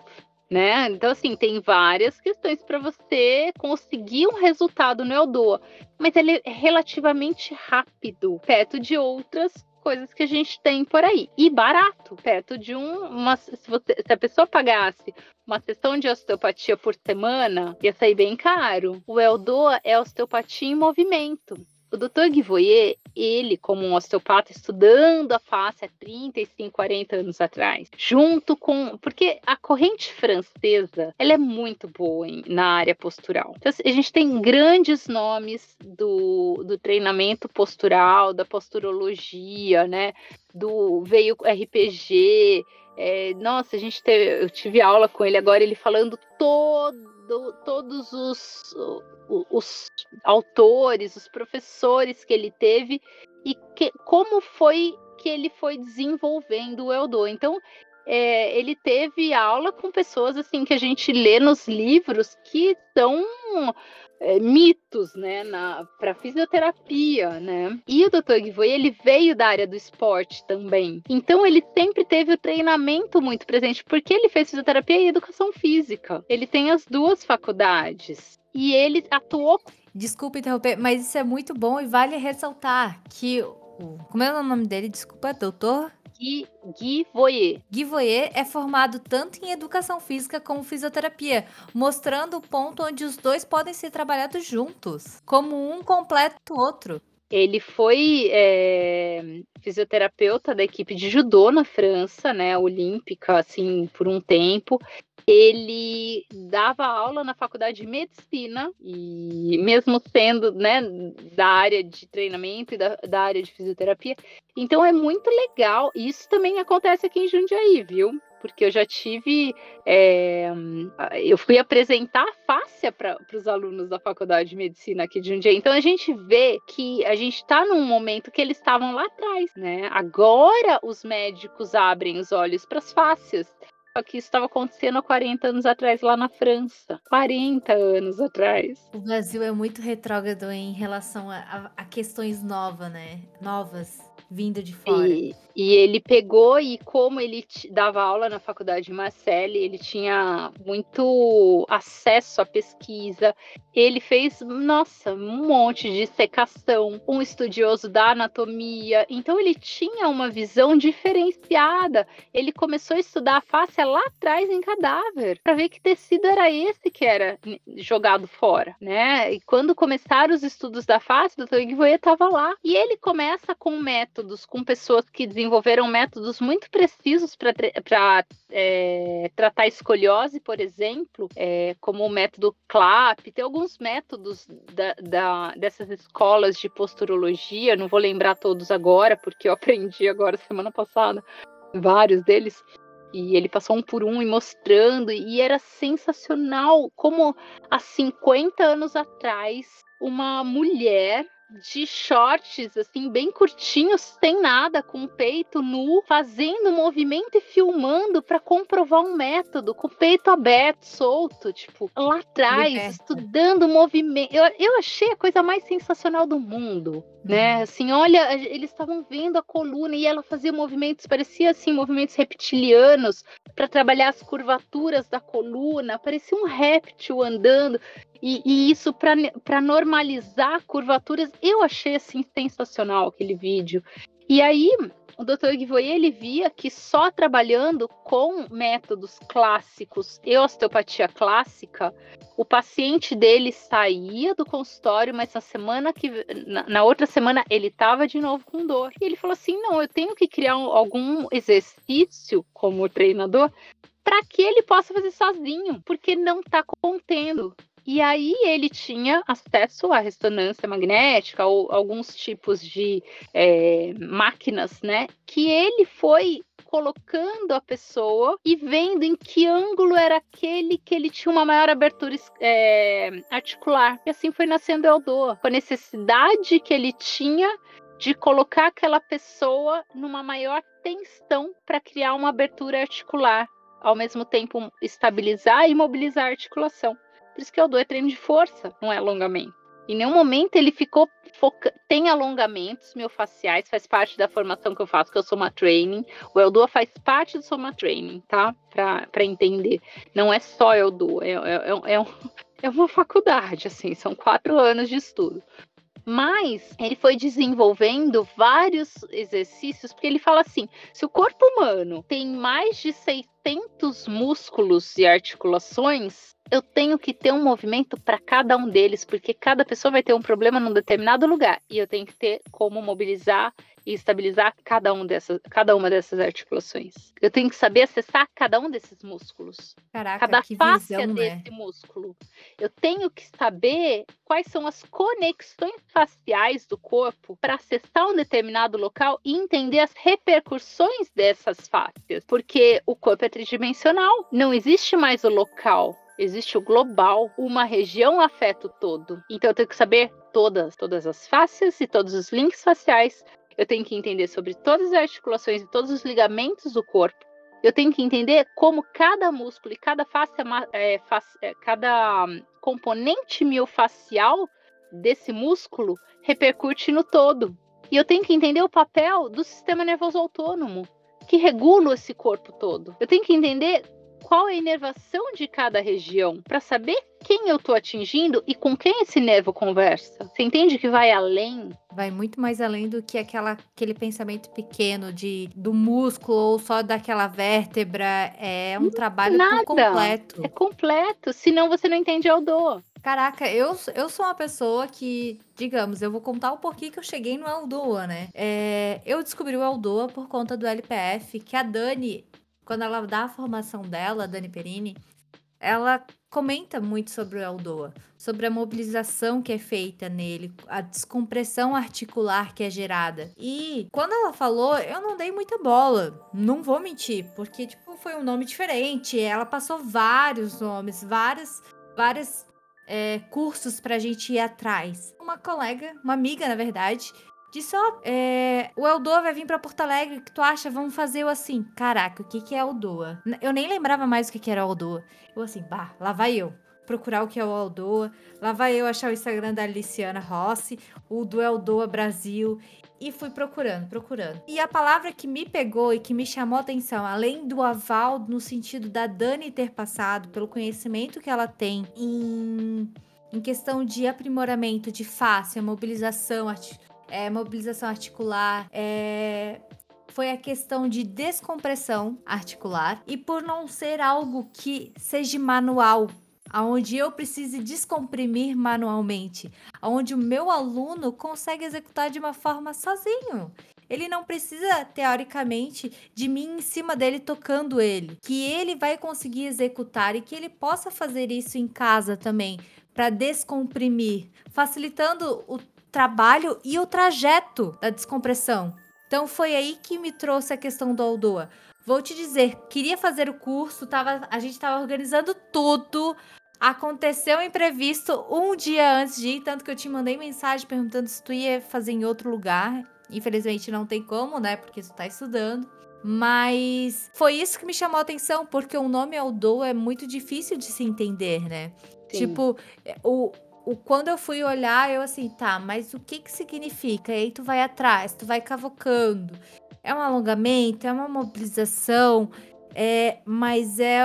né? Então, assim, tem várias questões para você conseguir um resultado no Eldoa, mas ele é relativamente rápido, perto de outras coisas que a gente tem por aí. E barato, perto de um. Uma, se, você- se a pessoa pagasse uma sessão de osteopatia por semana, ia sair bem caro. O Eldoa é osteopatia em movimento. O Dr. Guivoyer, ele, como um osteopata, estudando a face há 35, 40 anos atrás, junto com. Porque a corrente francesa ela é muito boa em- na área postural. Então, a gente tem grandes nomes do, do treinamento postural, da posturologia, né? Do veio RPG. é, nossa, a gente teve, eu tive aula com ele agora, ele falando todo, todos os, os autores, os professores que ele teve e que- como foi que ele foi desenvolvendo o Eldo. Então, é, ele teve aula com pessoas assim que a gente lê nos livros que são é, mitos, né, para fisioterapia, né? E o Dr. Guivoy, ele veio da área do esporte também. Então ele sempre teve o treinamento muito presente, porque ele fez fisioterapia e educação física. Ele tem as duas faculdades. E ele atuou Desculpa interromper, mas isso é muito bom e vale ressaltar que. Como é o nome dele? Desculpa, doutor? Gui, Gui Voyer. Guy Voyer é formado tanto em educação física como fisioterapia, mostrando o ponto onde os dois podem ser trabalhados juntos, como um completa o outro. Ele foi é, fisioterapeuta da equipe de judô na França, né, olímpica, assim, por um tempo. Ele dava aula na faculdade de medicina e mesmo sendo, né, da área de treinamento e da, da área de fisioterapia. Então é muito legal. Isso também acontece aqui em Jundiaí, viu? Porque eu já tive. É, eu fui apresentar a fáscia para os alunos da faculdade de medicina aqui de Jundiaí. Então a gente vê que a gente está num momento que eles estavam lá atrás, né? Agora os médicos abrem os olhos para as fáscias. Só que isso estava acontecendo há 40 anos atrás lá na França. 40 anos atrás. O Brasil é muito retrógrado em relação a, a, a questões novas, né? Novas vindo de fora. E, e ele pegou e como ele dava aula na faculdade de Marseille, ele tinha muito acesso à pesquisa. Ele fez, nossa, um monte de secação, um estudioso da anatomia. Então ele tinha uma visão diferenciada. Ele começou a estudar a face lá atrás em cadáver, para ver que tecido era esse que era jogado fora, né? E quando começaram os estudos da face, o Dr. Guivoyer estava lá. E ele começa com métodos, com pessoas que desenvolveram métodos muito precisos para é, tratar escoliose, por exemplo, é, como o método CLAP. Tem alguns métodos da, da, dessas escolas de posturologia, não vou lembrar todos agora, porque eu aprendi agora semana passada vários deles. E ele passou um por um e mostrando, e era sensacional como há 50 anos atrás uma mulher de shorts, assim, bem curtinhos, sem nada, com o peito nu, fazendo movimento e filmando para comprovar um método, com o peito aberto, solto, tipo, lá atrás, Liberta. estudando movimento. Eu, eu achei a coisa mais sensacional do mundo, né? Uhum. Assim, olha, eles estavam vendo a coluna e ela fazia movimentos, parecia assim, movimentos reptilianos para trabalhar as curvaturas da coluna, parecia um réptil andando. E, e isso para normalizar curvaturas, eu achei assim sensacional aquele vídeo. E aí, o Dr. Guivoyer, ele via que só trabalhando com métodos clássicos e osteopatia clássica, o paciente dele saía do consultório, mas na semana que na, na outra semana ele estava de novo com dor. E ele falou assim: "Não, eu tenho que criar um, algum exercício como treinador para que ele possa fazer sozinho, porque não está contendo. E aí ele tinha acesso à ressonância magnética ou alguns tipos de é, máquinas, né? Que ele foi colocando a pessoa e vendo em que ângulo era aquele que ele tinha uma maior abertura é, articular. E assim foi nascendo o Eldoa, com a necessidade que ele tinha de colocar aquela pessoa numa maior tensão para criar uma abertura articular, ao mesmo tempo estabilizar e mobilizar a articulação. Por isso que o do é treino de força, não é alongamento. Em nenhum momento ele ficou foca... tem alongamentos miofaciais, faz parte da formação que eu faço, que eu sou uma training. O Eldua faz parte do Soma Training, tá? Para entender. Não é só Eldua, é, é, é, um, <laughs> é uma faculdade, assim, são quatro anos de estudo. Mas ele foi desenvolvendo vários exercícios, porque ele fala assim: se o corpo humano tem mais de 600 músculos e articulações, eu tenho que ter um movimento para cada um deles, porque cada pessoa vai ter um problema num determinado lugar e eu tenho que ter como mobilizar e estabilizar cada, um dessas, cada uma dessas articulações. Eu tenho que saber acessar cada um desses músculos. Caraca, cada que face visão, desse né? músculo. Eu tenho que saber quais são as conexões faciais do corpo para acessar um determinado local e entender as repercussões dessas faces. Porque o corpo é tridimensional, não existe mais o local existe o global, uma região afeta o todo. Então eu tenho que saber todas, todas as faces e todos os links faciais. Eu tenho que entender sobre todas as articulações e todos os ligamentos do corpo. Eu tenho que entender como cada músculo e cada face, é, face é, cada componente miofacial desse músculo repercute no todo. E eu tenho que entender o papel do sistema nervoso autônomo, que regula esse corpo todo. Eu tenho que entender qual é a inervação de cada região para saber quem eu estou atingindo e com quem esse nervo conversa. Você entende que vai além? Vai muito mais além do que aquela, aquele pensamento pequeno de do músculo ou só daquela vértebra. É um trabalho Nada. completo. É completo, senão você não entende a dor. Caraca, eu, eu sou uma pessoa que, digamos, eu vou contar o porquê que eu cheguei no Aldoa, né? É, eu descobri o Aldoa por conta do LPF, que a Dani, quando ela dá a formação dela, a Dani Perini, ela comenta muito sobre o Aldoa, sobre a mobilização que é feita nele, a descompressão articular que é gerada. E quando ela falou, eu não dei muita bola, não vou mentir, porque tipo foi um nome diferente, ela passou vários nomes, várias várias é, cursos pra gente ir atrás. Uma colega, uma amiga, na verdade, disse: Ó, é, o Eldoa vai vir pra Porto Alegre, o que tu acha? Vamos fazer o assim. Caraca, o que, que é Eldoa? Eu nem lembrava mais o que, que era Eldoa. Eu assim, bah, lá vai eu procurar o que é o Aldoa. Lá vai eu achar o Instagram da Aliciana Rossi, o do Eldoa Brasil. E fui procurando, procurando. E a palavra que me pegou e que me chamou a atenção, além do aval no sentido da Dani ter passado, pelo conhecimento que ela tem em, em questão de aprimoramento de face, mobilização, arti é, mobilização articular, é, foi a questão de descompressão articular e por não ser algo que seja manual, aonde eu precise descomprimir manualmente, aonde o meu aluno consegue executar de uma forma sozinho. Ele não precisa, teoricamente, de mim em cima dele tocando ele. Que ele vai conseguir executar e que ele possa fazer isso em casa também, para descomprimir, facilitando o trabalho e o trajeto da descompressão. Então foi aí que me trouxe a questão do Aldoa. Vou te dizer, queria fazer o curso, tava, a gente estava organizando tudo, Aconteceu um imprevisto um dia antes de ir, tanto que eu te mandei mensagem perguntando se tu ia fazer em outro lugar. Infelizmente não tem como, né? Porque tu tá estudando. Mas foi isso que me chamou a atenção, porque o nome Aldo é muito difícil de se entender, né? Sim. Tipo, o, o, quando eu fui olhar, eu assim, tá, mas o que que significa? E aí tu vai atrás, tu vai cavocando. É um alongamento, é uma mobilização, é, mas é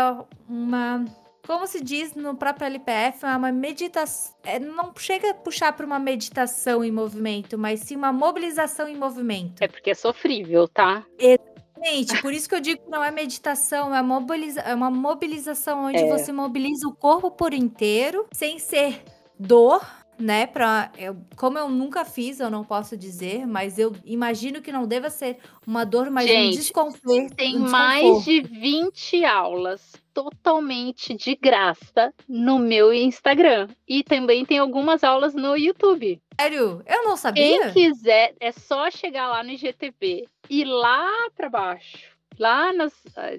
uma como se diz no próprio LPF, é uma meditação. É, não chega a puxar para uma meditação em movimento, mas sim uma mobilização em movimento. É porque é sofrível, tá? Exatamente. Por isso que eu digo que não é meditação, é, mobiliza é uma mobilização onde é. você mobiliza o corpo por inteiro, sem ser dor, né? Pra, eu, como eu nunca fiz, eu não posso dizer, mas eu imagino que não deva ser uma dor, mas Gente, um desconforto. Tem um mais de 20 aulas totalmente de graça no meu Instagram. E também tem algumas aulas no YouTube. Sério? Eu não sabia. Quem quiser, é só chegar lá no IGTV e lá para baixo. Lá nas.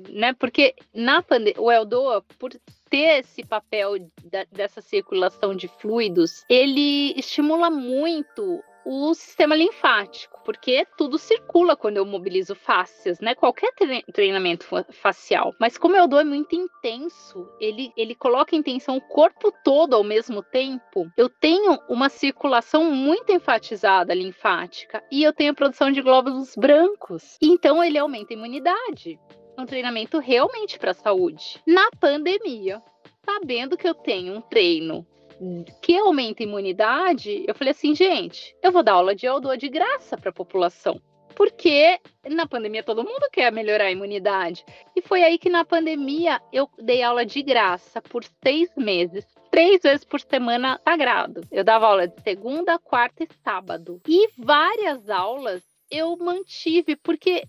Né, porque na pandemia, o Eldoa, por ter esse papel da, dessa circulação de fluidos, ele estimula muito o sistema linfático, porque tudo circula quando eu mobilizo fáscias, né? Qualquer treinamento facial. Mas como eu dou é muito intenso, ele, ele coloca em tensão o corpo todo ao mesmo tempo. Eu tenho uma circulação muito enfatizada linfática e eu tenho a produção de glóbulos brancos. Então ele aumenta a imunidade. Um treinamento realmente para a saúde. Na pandemia, sabendo que eu tenho um treino que aumenta a imunidade, eu falei assim, gente, eu vou dar aula de Aldoa de graça para a população. Porque na pandemia todo mundo quer melhorar a imunidade. E foi aí que na pandemia eu dei aula de graça por seis meses três vezes por semana sagrado. Eu dava aula de segunda, quarta e sábado. E várias aulas eu mantive, porque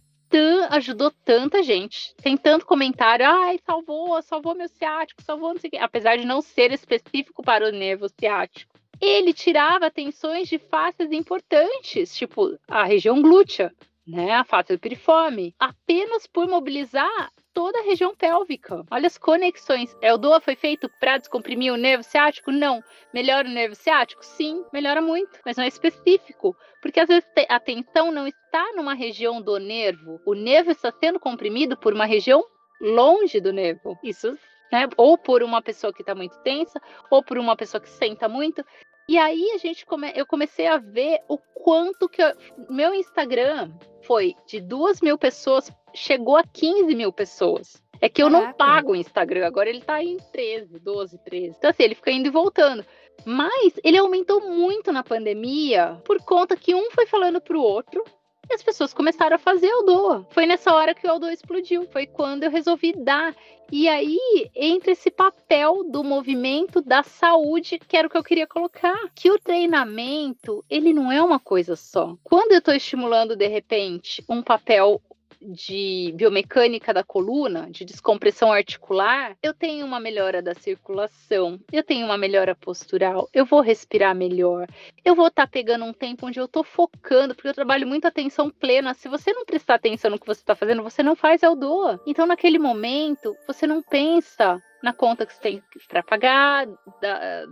ajudou tanta gente. Tem tanto comentário, ai, salvou, salvou meu ciático, salvou não sei o quê. Apesar de não ser específico para o nervo ciático. Ele tirava tensões de faces importantes, tipo a região glútea, né, a face do piriforme, apenas por mobilizar toda a região pélvica. Olha as conexões. É, o DOA foi feito para descomprimir o nervo ciático? Não. Melhora o nervo ciático? Sim, melhora muito, mas não é específico. Porque às vezes a tensão não está numa região do nervo. O nervo está sendo comprimido por uma região longe do nervo. Isso, né? Ou por uma pessoa que está muito tensa, ou por uma pessoa que senta muito. E aí a gente come... eu comecei a ver o quanto que eu... meu Instagram foi de duas mil pessoas, chegou a 15 mil pessoas. É que eu Caraca. não pago o Instagram, agora ele tá em 13, 12, 13. Então, assim, ele fica indo e voltando. Mas ele aumentou muito na pandemia por conta que um foi falando pro outro E as pessoas começaram a fazer Eldoa. Foi nessa hora que o Eldoa explodiu. Foi quando eu resolvi dar. E aí entra esse papel do movimento da saúde, que era o que eu queria colocar. Que o treinamento, ele não é uma coisa só. Quando eu estou estimulando, de repente, um papel de biomecânica da coluna, de descompressão articular, eu tenho uma melhora da circulação, eu tenho uma melhora postural, eu vou respirar melhor, eu vou estar tá pegando um tempo onde eu estou focando, porque eu trabalho muito atenção plena. Se você não prestar atenção no que você está fazendo, você não faz doa. Então, naquele momento, você não pensa na conta que você tem para pagar, da,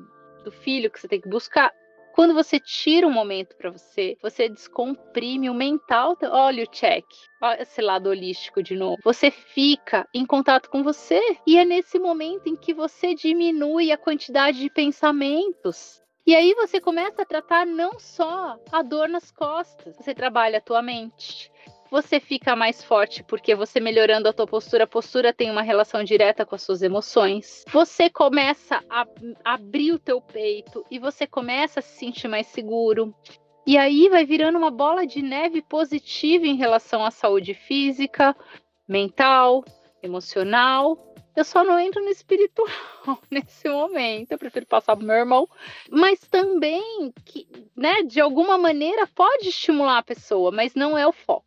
do filho que você tem que buscar quando você tira um momento para você, você descomprime o mental. Olha o check. Olha esse lado holístico de novo. Você fica em contato com você. E é nesse momento em que você diminui a quantidade de pensamentos. E aí você começa a tratar não só a dor nas costas, você trabalha a tua mente, você fica mais forte porque você melhorando a tua postura, a postura tem uma relação direta com as suas emoções. Você começa a abrir o teu peito e você começa a se sentir mais seguro. E aí vai virando uma bola de neve positiva em relação à saúde física, mental, emocional. Eu só não entro no espiritual <laughs> nesse momento, eu prefiro passar pro meu irmão, mas também que, né, de alguma maneira pode estimular a pessoa, mas não é o foco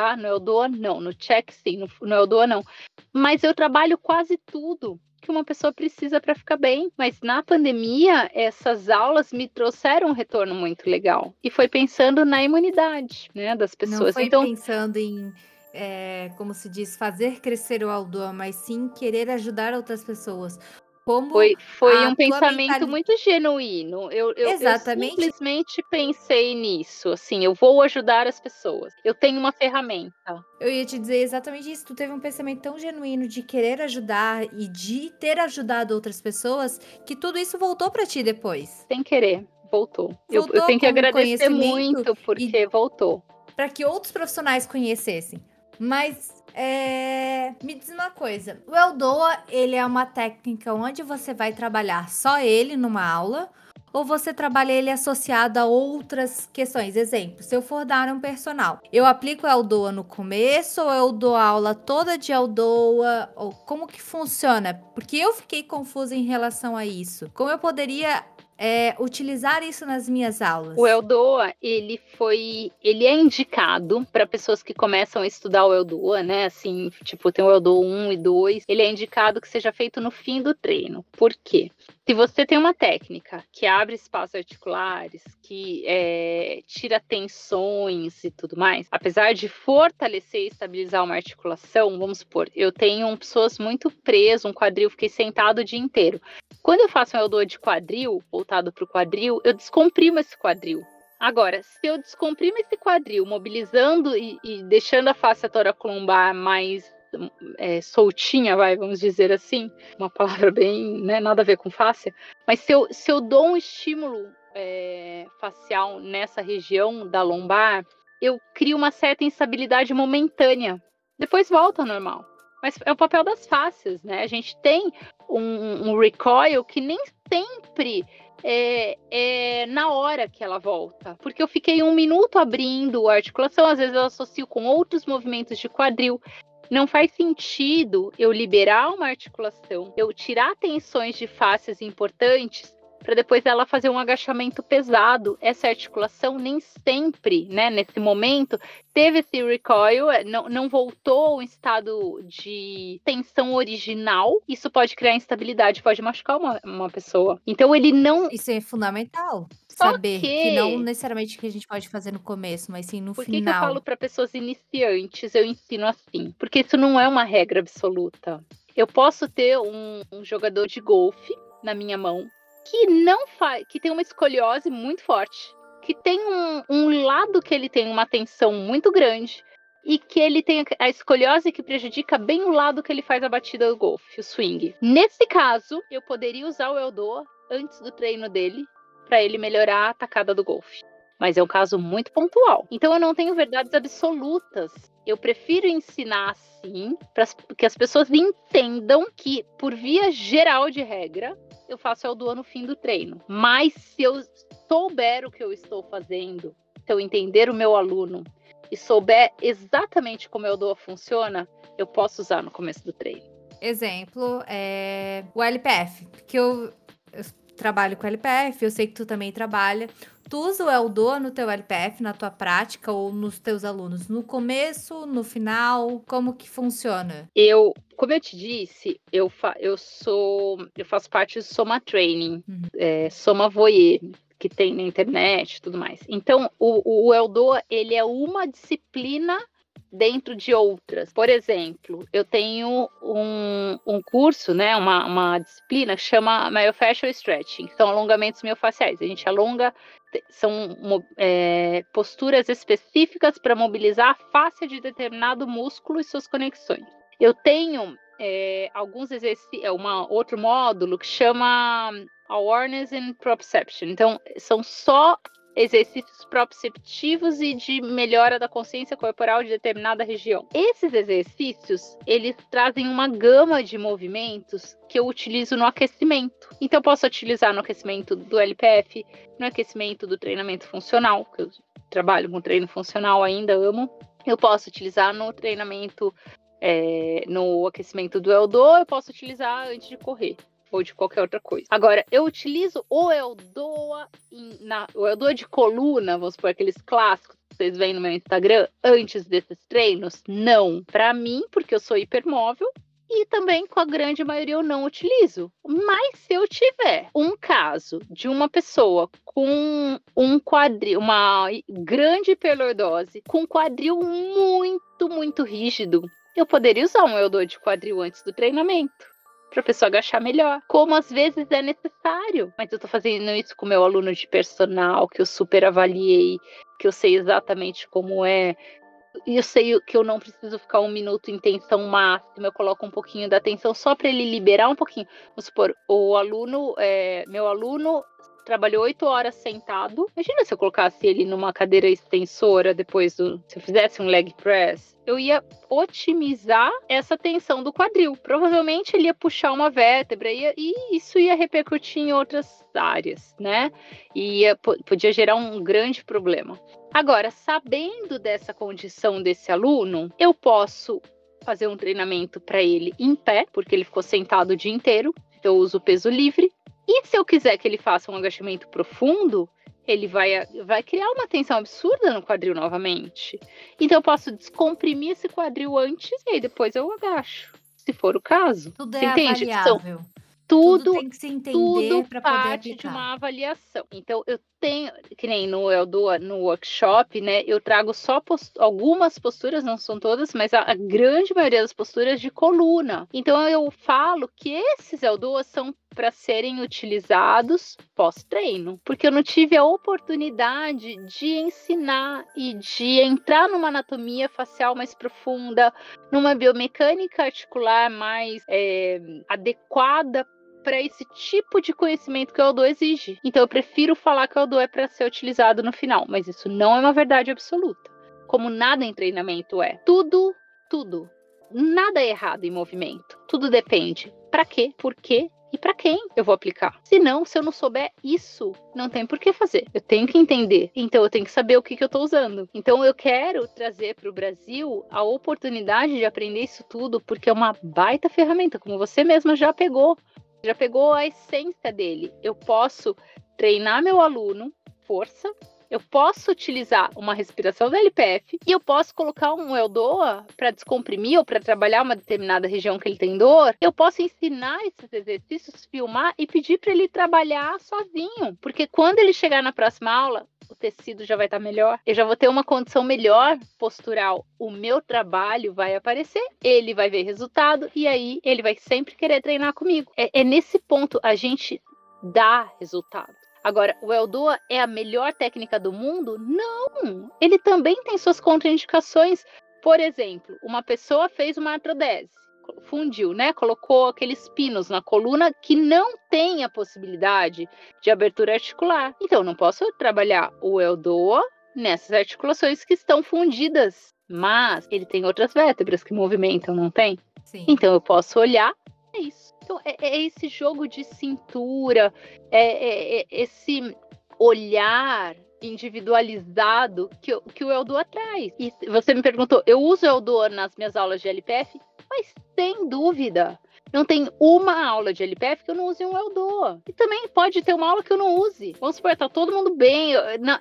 tá? No Eldoa, não. No check, sim. No, no Eldoa, não. Mas eu trabalho quase tudo que uma pessoa precisa para ficar bem. Mas na pandemia, essas aulas me trouxeram um retorno muito legal. E foi pensando na imunidade, né, das pessoas. Não foi então, pensando em é, como se diz, fazer crescer o Aldoa, mas sim querer ajudar outras pessoas. Como foi foi um pensamento muito genuíno. Eu, eu, Exatamente. eu simplesmente pensei nisso. Assim, eu vou ajudar as pessoas. Eu tenho uma ferramenta. Eu ia te dizer exatamente isso. Tu teve um pensamento tão genuíno de querer ajudar e de ter ajudado outras pessoas que tudo isso voltou para ti depois. Sem querer, voltou. voltou eu, eu tenho que agradecer muito porque voltou. Para que outros profissionais conhecessem. Mas é... Me diz uma coisa. O Eldoa, ele é uma técnica onde você vai trabalhar só ele numa aula ou você trabalha ele associado a outras questões? Exemplo, se eu for dar um personal, eu aplico o Eldoa no começo ou eu dou aula toda de Eldoa? Ou como que funciona? Porque eu fiquei confusa em relação a isso. Como eu poderia é, utilizar isso nas minhas aulas? O Eldoa, ele foi, ele é indicado para pessoas que começam a estudar o Eldoa, né? Assim, tipo, tem o Eldoa 1 e 2. Ele é indicado que seja feito no fim do treino. Por quê? Se você tem uma técnica que abre espaços articulares, que é, tira tensões e tudo mais, apesar de fortalecer e estabilizar uma articulação, vamos supor, eu tenho pessoas muito presas, um quadril, fiquei sentado o dia inteiro. Quando eu faço um Eldor de quadril, voltado para o quadril, eu descomprimo esse quadril. Agora, se eu descomprimo esse quadril, mobilizando e, e deixando a face toracombar mais é, soltinha, vai, vamos dizer assim, uma palavra <laughs> bem, né, nada a ver com face, mas se eu, se eu dou um estímulo é, facial nessa região da lombar, eu crio uma certa instabilidade momentânea. Depois volta ao normal. Mas é o papel das faces, né? A gente tem um, um recoil que nem sempre é, é, na hora que ela volta. Porque eu fiquei um minuto abrindo a articulação, às vezes eu associo com outros movimentos de quadril. Não faz sentido eu liberar uma articulação, eu tirar tensões de faces importantes para depois ela fazer um agachamento pesado. Essa articulação nem sempre, né, nesse momento, teve esse recoil, é, não, não voltou ao estado de tensão original. Isso pode criar instabilidade, pode machucar uma, uma pessoa. Então ele não. Isso é fundamental. saber que... que... não necessariamente que a gente pode fazer no começo, mas sim no Por final. Por que eu falo para pessoas iniciantes? Eu ensino assim, porque isso não é uma regra absoluta. Eu posso ter um, um jogador de golfe na minha mão que não faz, que tem uma escoliose muito forte, que tem um, um lado que ele tem uma tensão muito grande e que ele tem a escoliose que prejudica bem o lado que ele faz a batida do golfe, o swing. Nesse caso, eu poderia usar o Eldoa antes do treino dele para ele melhorar a tacada do golfe. Mas é um caso muito pontual. Então eu não tenho verdades absolutas. Eu prefiro ensinar assim, para que as pessoas entendam que, por via geral de regra, eu faço é o do no fim do treino. Mas se eu souber o que eu estou fazendo, se eu entender o meu aluno, e souber exatamente como o Eldoa funciona, eu posso usar no começo do treino. Exemplo é o LPF, que eu, eu trabalho com LPF, eu sei que tu também trabalha. Tu usa o Eldo no teu LPF, na tua prática ou nos teus alunos? No começo, no final, como que funciona? Eu, como eu te disse, eu, fa eu sou, eu faço parte do Soma Training, uhum. é, Soma Voyer, que tem na internet e tudo mais. Então, o, o Eldo, ele é uma disciplina dentro de outras. Por exemplo, eu tenho um, um curso, né, uma, uma disciplina que chama Myofascial Stretching, que são alongamentos miofaciais. A gente alonga, são é, posturas específicas para mobilizar a face de determinado músculo e suas conexões. Eu tenho é, alguns exercícios, é uma outro módulo que chama Awareness and Proprioception. Então, são só exercícios proprioceptivos e de melhora da consciência corporal de determinada região. Esses exercícios, eles trazem uma gama de movimentos que eu utilizo no aquecimento. Então eu posso utilizar no aquecimento do LPF, no aquecimento do treinamento funcional, que eu trabalho com treino funcional ainda, amo. Eu posso utilizar no treinamento é, no aquecimento do Eldo, eu posso utilizar antes de correr ou de qualquer outra coisa. Agora, eu utilizo o Eldoa, na, o Eldoa de coluna, vamos supor, aqueles clássicos que vocês veem no meu Instagram, antes desses treinos? Não. Para mim, porque eu sou hipermóvel, e também com a grande maioria eu não utilizo. Mas se eu tiver um caso de uma pessoa com um quadril, uma grande hiperlordose, com quadril muito, muito rígido, eu poderia usar um Eldor de quadril antes do treinamento para a pessoa agachar melhor. Como às vezes é necessário. Mas eu estou fazendo isso com meu aluno de personal, que eu super avaliei, que eu sei exatamente como é. E eu sei que eu não preciso ficar um minuto em tensão máxima, eu coloco um pouquinho da tensão só para ele liberar um pouquinho. Vamos supor, o aluno, é, meu aluno trabalhou oito horas sentado. Imagina se eu colocasse ele numa cadeira extensora depois do. Se eu fizesse um leg press. Eu ia otimizar essa tensão do quadril. Provavelmente ele ia puxar uma vértebra ia, e isso ia repercutir em outras áreas, né? E ia, podia gerar um grande problema. Agora, sabendo dessa condição desse aluno, eu posso fazer um treinamento para ele em pé, porque ele ficou sentado o dia inteiro. Eu uso peso livre. E se eu quiser que ele faça um agachamento profundo, ele vai, vai criar uma tensão absurda no quadril novamente. Então eu posso descomprimir esse quadril antes e aí depois eu agacho, se for o caso. Tudo é entende? São, tudo, tudo tem que se entender para poder parte de uma avaliação. Então eu tenho, que nem no eu dou no workshop, né? Eu trago só post algumas posturas, não são todas, mas a, a, grande maioria das posturas de coluna. Então eu falo que esses Eldoas são para serem utilizados pós-treino, porque eu não tive a oportunidade de ensinar e de entrar numa anatomia facial mais profunda, numa biomecânica articular mais é, adequada para esse tipo de conhecimento que o Eldo exige. Então eu prefiro falar que o Eldo é para ser utilizado no final, mas isso não é uma verdade absoluta. Como nada em treinamento é. Tudo, tudo. Nada é errado em movimento. Tudo depende. Para quê? Por quê? E para quem eu vou aplicar? Se não, se eu não souber isso, não tem por que fazer. Eu tenho que entender. Então eu tenho que saber o que, que eu estou usando. Então eu quero trazer para o Brasil a oportunidade de aprender isso tudo, porque é uma baita ferramenta, como você mesma já pegou já pegou a essência dele. Eu posso treinar meu aluno, força, eu posso utilizar uma respiração da LPF e eu posso colocar um Eldoa para descomprimir ou para trabalhar uma determinada região que ele tem dor. Eu posso ensinar esses exercícios, filmar e pedir para ele trabalhar sozinho, porque quando ele chegar na próxima aula, o tecido já vai estar tá melhor, eu já vou ter uma condição melhor postural. O meu trabalho vai aparecer, ele vai ver resultado e aí ele vai sempre querer treinar comigo. É, é nesse ponto a gente dá resultado. Agora, o Eldoa é a melhor técnica do mundo? Não! Ele também tem suas contraindicações. Por exemplo, uma pessoa fez uma artrodese, fundiu, né? Colocou aqueles pinos na coluna que não tem a possibilidade de abertura articular. Então, não posso trabalhar o Eldoa nessas articulações que estão fundidas. Mas ele tem outras vértebras que movimentam, não tem? Sim. Então eu posso olhar, é isso então, é, é esse jogo de cintura, é, é, é esse olhar individualizado que, que o Eldoa traz. E você me perguntou, eu uso o Eldoa nas minhas aulas de LPF? Mas sem dúvida. Não tem uma aula de LPF que eu não use um Eldoa. E também pode ter uma aula que eu não use. Vamos supor, tá todo mundo bem.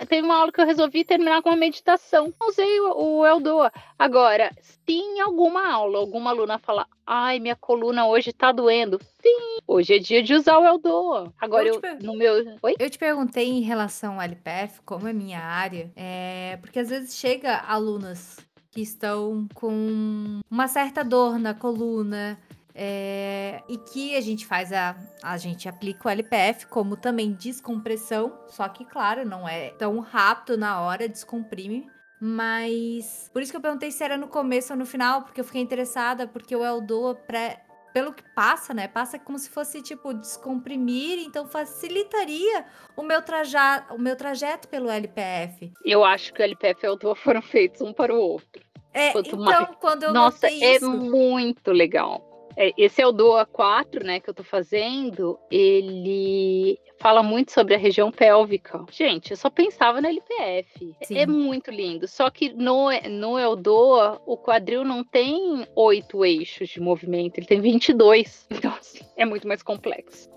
teve uma aula que eu resolvi terminar com uma meditação. Não usei o, o Eldoa. Agora, se em alguma aula alguma aluna falar, ai, minha coluna hoje tá doendo. Sim, hoje é dia de usar o Eldoa. Agora, eu, eu no meu. Oi? Eu te perguntei em relação ao LPF, como é minha área, é... porque às vezes chega alunas que estão com uma certa dor na coluna, é, e que a gente faz a. A gente aplica o LPF como também descompressão, só que, claro, não é tão rápido na hora, descomprime. Mas. Por isso que eu perguntei se era no começo ou no final, porque eu fiquei interessada, porque o Eldoa pré, pelo que passa, né? Passa como se fosse tipo descomprimir, então facilitaria o meu, traja, o meu trajeto pelo LPF. Eu acho que o LPF e o Eldoa foram feitos um para o outro. É, Quanto então, mais... quando eu Nossa, é isso... muito legal. É, esse é o DOA 4, né, que eu tô fazendo, ele fala muito sobre a região pélvica. Gente, eu só pensava no LPF. É Sim. É muito lindo. Só que no, no Eldoa, o quadril não tem oito eixos de movimento, ele tem 22. <laughs> Então, assim, é muito mais complexo.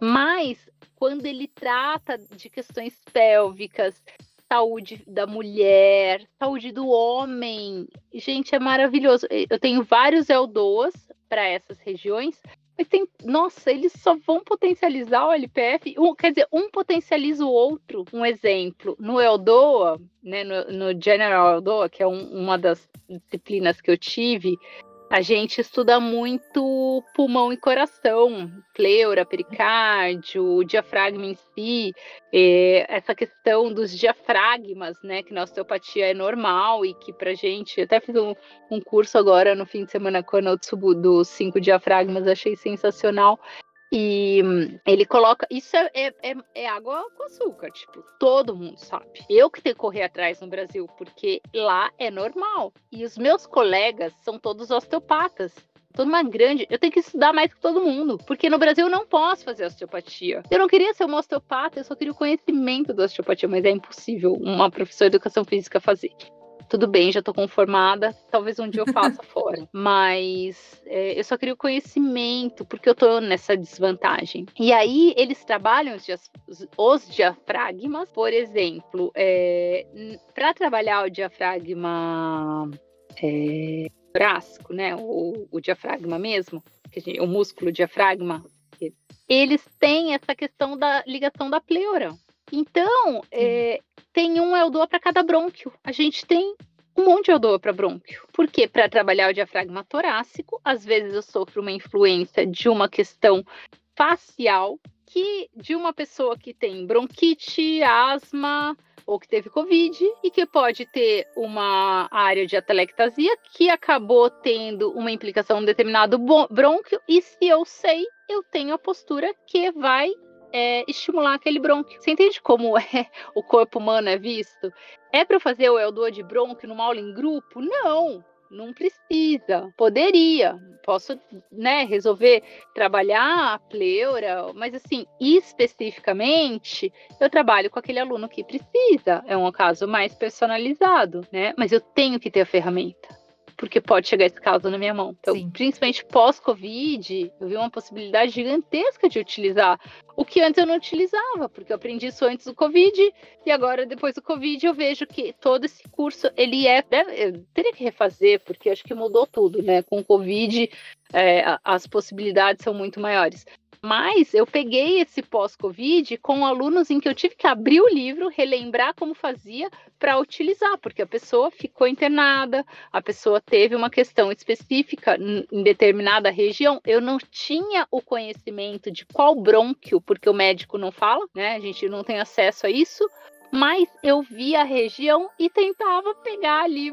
Mas, quando ele trata de questões pélvicas, saúde da mulher, saúde do homem. Gente, é maravilhoso. Eu tenho vários Eldoas para essas regiões, mas tem, nossa, eles só vão potencializar o LPF, um, quer dizer, um potencializa o outro. Um exemplo, no Eldoa, né, no, no General Eldoa, que é um, uma das disciplinas que eu tive, a gente estuda muito pulmão e coração, pleura, pericárdio, diafragma em si, essa questão dos diafragmas, né, que na osteopatia é normal e que pra gente, até fiz um, um curso agora no fim de semana com a Notsubu dos cinco diafragmas, achei sensacional, e ele coloca. Isso é, é, é, é, água com açúcar, tipo, todo mundo sabe. Eu que tenho que correr atrás no Brasil, porque lá é normal. E os meus colegas são todos osteopatas. Toda uma grande. Eu tenho que estudar mais que todo mundo. Porque no Brasil eu não posso fazer osteopatia. Eu não queria ser uma osteopata, eu só queria o conhecimento da osteopatia, mas é impossível uma professora de educação física fazer tudo bem, já tô conformada, talvez um dia eu faça <laughs> fora. Mas é, eu só queria o conhecimento, porque eu tô nessa desvantagem. E aí eles trabalham os, os diafragmas, por exemplo, é, para trabalhar o diafragma é, torácico, né, o, o diafragma mesmo, o músculo diafragma, eles têm essa questão da ligação da pleura. Então, é, tem um Eldoa para cada brônquio. A gente tem um monte de Eldoa para brônquio. Porque para trabalhar o diafragma torácico, às vezes eu sofro uma influência de uma questão facial que de uma pessoa que tem bronquite, asma ou que teve covid e que pode ter uma área de atelectasia que acabou tendo uma implicação em um determinado brônquio e se eu sei, eu tenho a postura que vai é, estimular aquele brônquio. Você entende como <laughs> é o corpo humano é visto? É para fazer o Eldoa de brônquio numa aula em grupo? Não, não precisa. Poderia. Posso, né, resolver trabalhar a pleura, mas assim, especificamente, eu trabalho com aquele aluno que precisa. É um caso mais personalizado, né? Mas eu tenho que ter a ferramenta porque pode chegar esse caso na minha mão. Então, Sim. principalmente pós-Covid, eu vi uma possibilidade gigantesca de utilizar o que antes eu não utilizava, porque eu aprendi isso antes do Covid e agora depois do Covid eu vejo que todo esse curso ele é, eu teria que refazer porque acho que mudou tudo, né? Com o Covid é, as possibilidades são muito maiores. Mas eu peguei esse pós-Covid com alunos em que eu tive que abrir o livro, relembrar como fazia para utilizar, porque a pessoa ficou internada, a pessoa teve uma questão específica em determinada região. Eu não tinha o conhecimento de qual brônquio, porque o médico não fala, né? A gente não tem acesso a isso mas eu via a região e tentava pegar ali,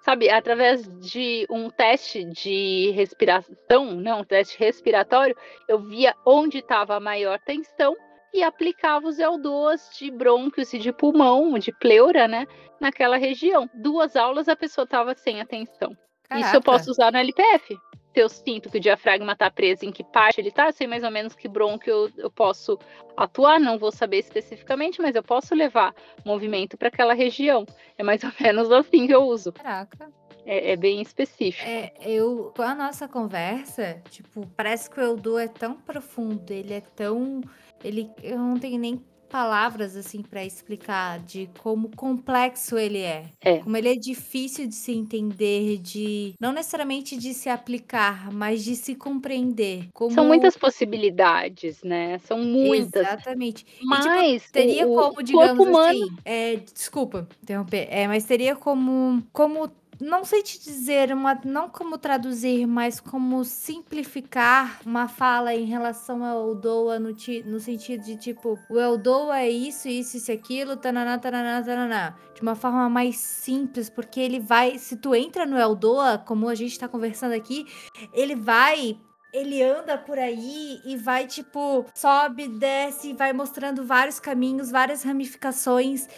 sabe, através de um teste de respiração, não, né, um teste respiratório, eu via onde estava a maior tensão e aplicava os L2 de brônquios e de pulmão, de pleura, né, naquela região. Duas aulas a pessoa estava sem atenção. Caraca. Isso eu posso usar no LPF. Momento eu sinto que o diafragma está preso, em que parte ele está, eu sei mais ou menos que bronco eu, eu posso atuar, não vou saber especificamente, mas eu posso levar movimento para aquela região. É mais ou menos assim que eu uso. Caraca. É, é, bem específico. É, eu, com a nossa conversa, tipo, parece que o Eldo é tão profundo, ele é tão. Ele, eu não tenho nem palavras assim para explicar de como complexo ele é. é. Como ele é difícil de se entender, de não necessariamente de se aplicar, mas de se compreender. Como... São muitas possibilidades, né? São muitas. Exatamente. Mas e, tipo, teria o, como, digamos humano... assim, é, desculpa interromper, é, mas teria como como não sei te dizer, uma, não como traduzir, mas como simplificar uma fala em relação ao Eldoa no, no sentido de tipo, o Eldoa é isso, isso, isso, aquilo, tananá, tananá, tananá. De uma forma mais simples, porque ele vai, se tu entra no Eldoa, como a gente tá conversando aqui, ele vai ele anda por aí e vai, tipo, sobe, desce, vai mostrando vários caminhos, várias ramificações.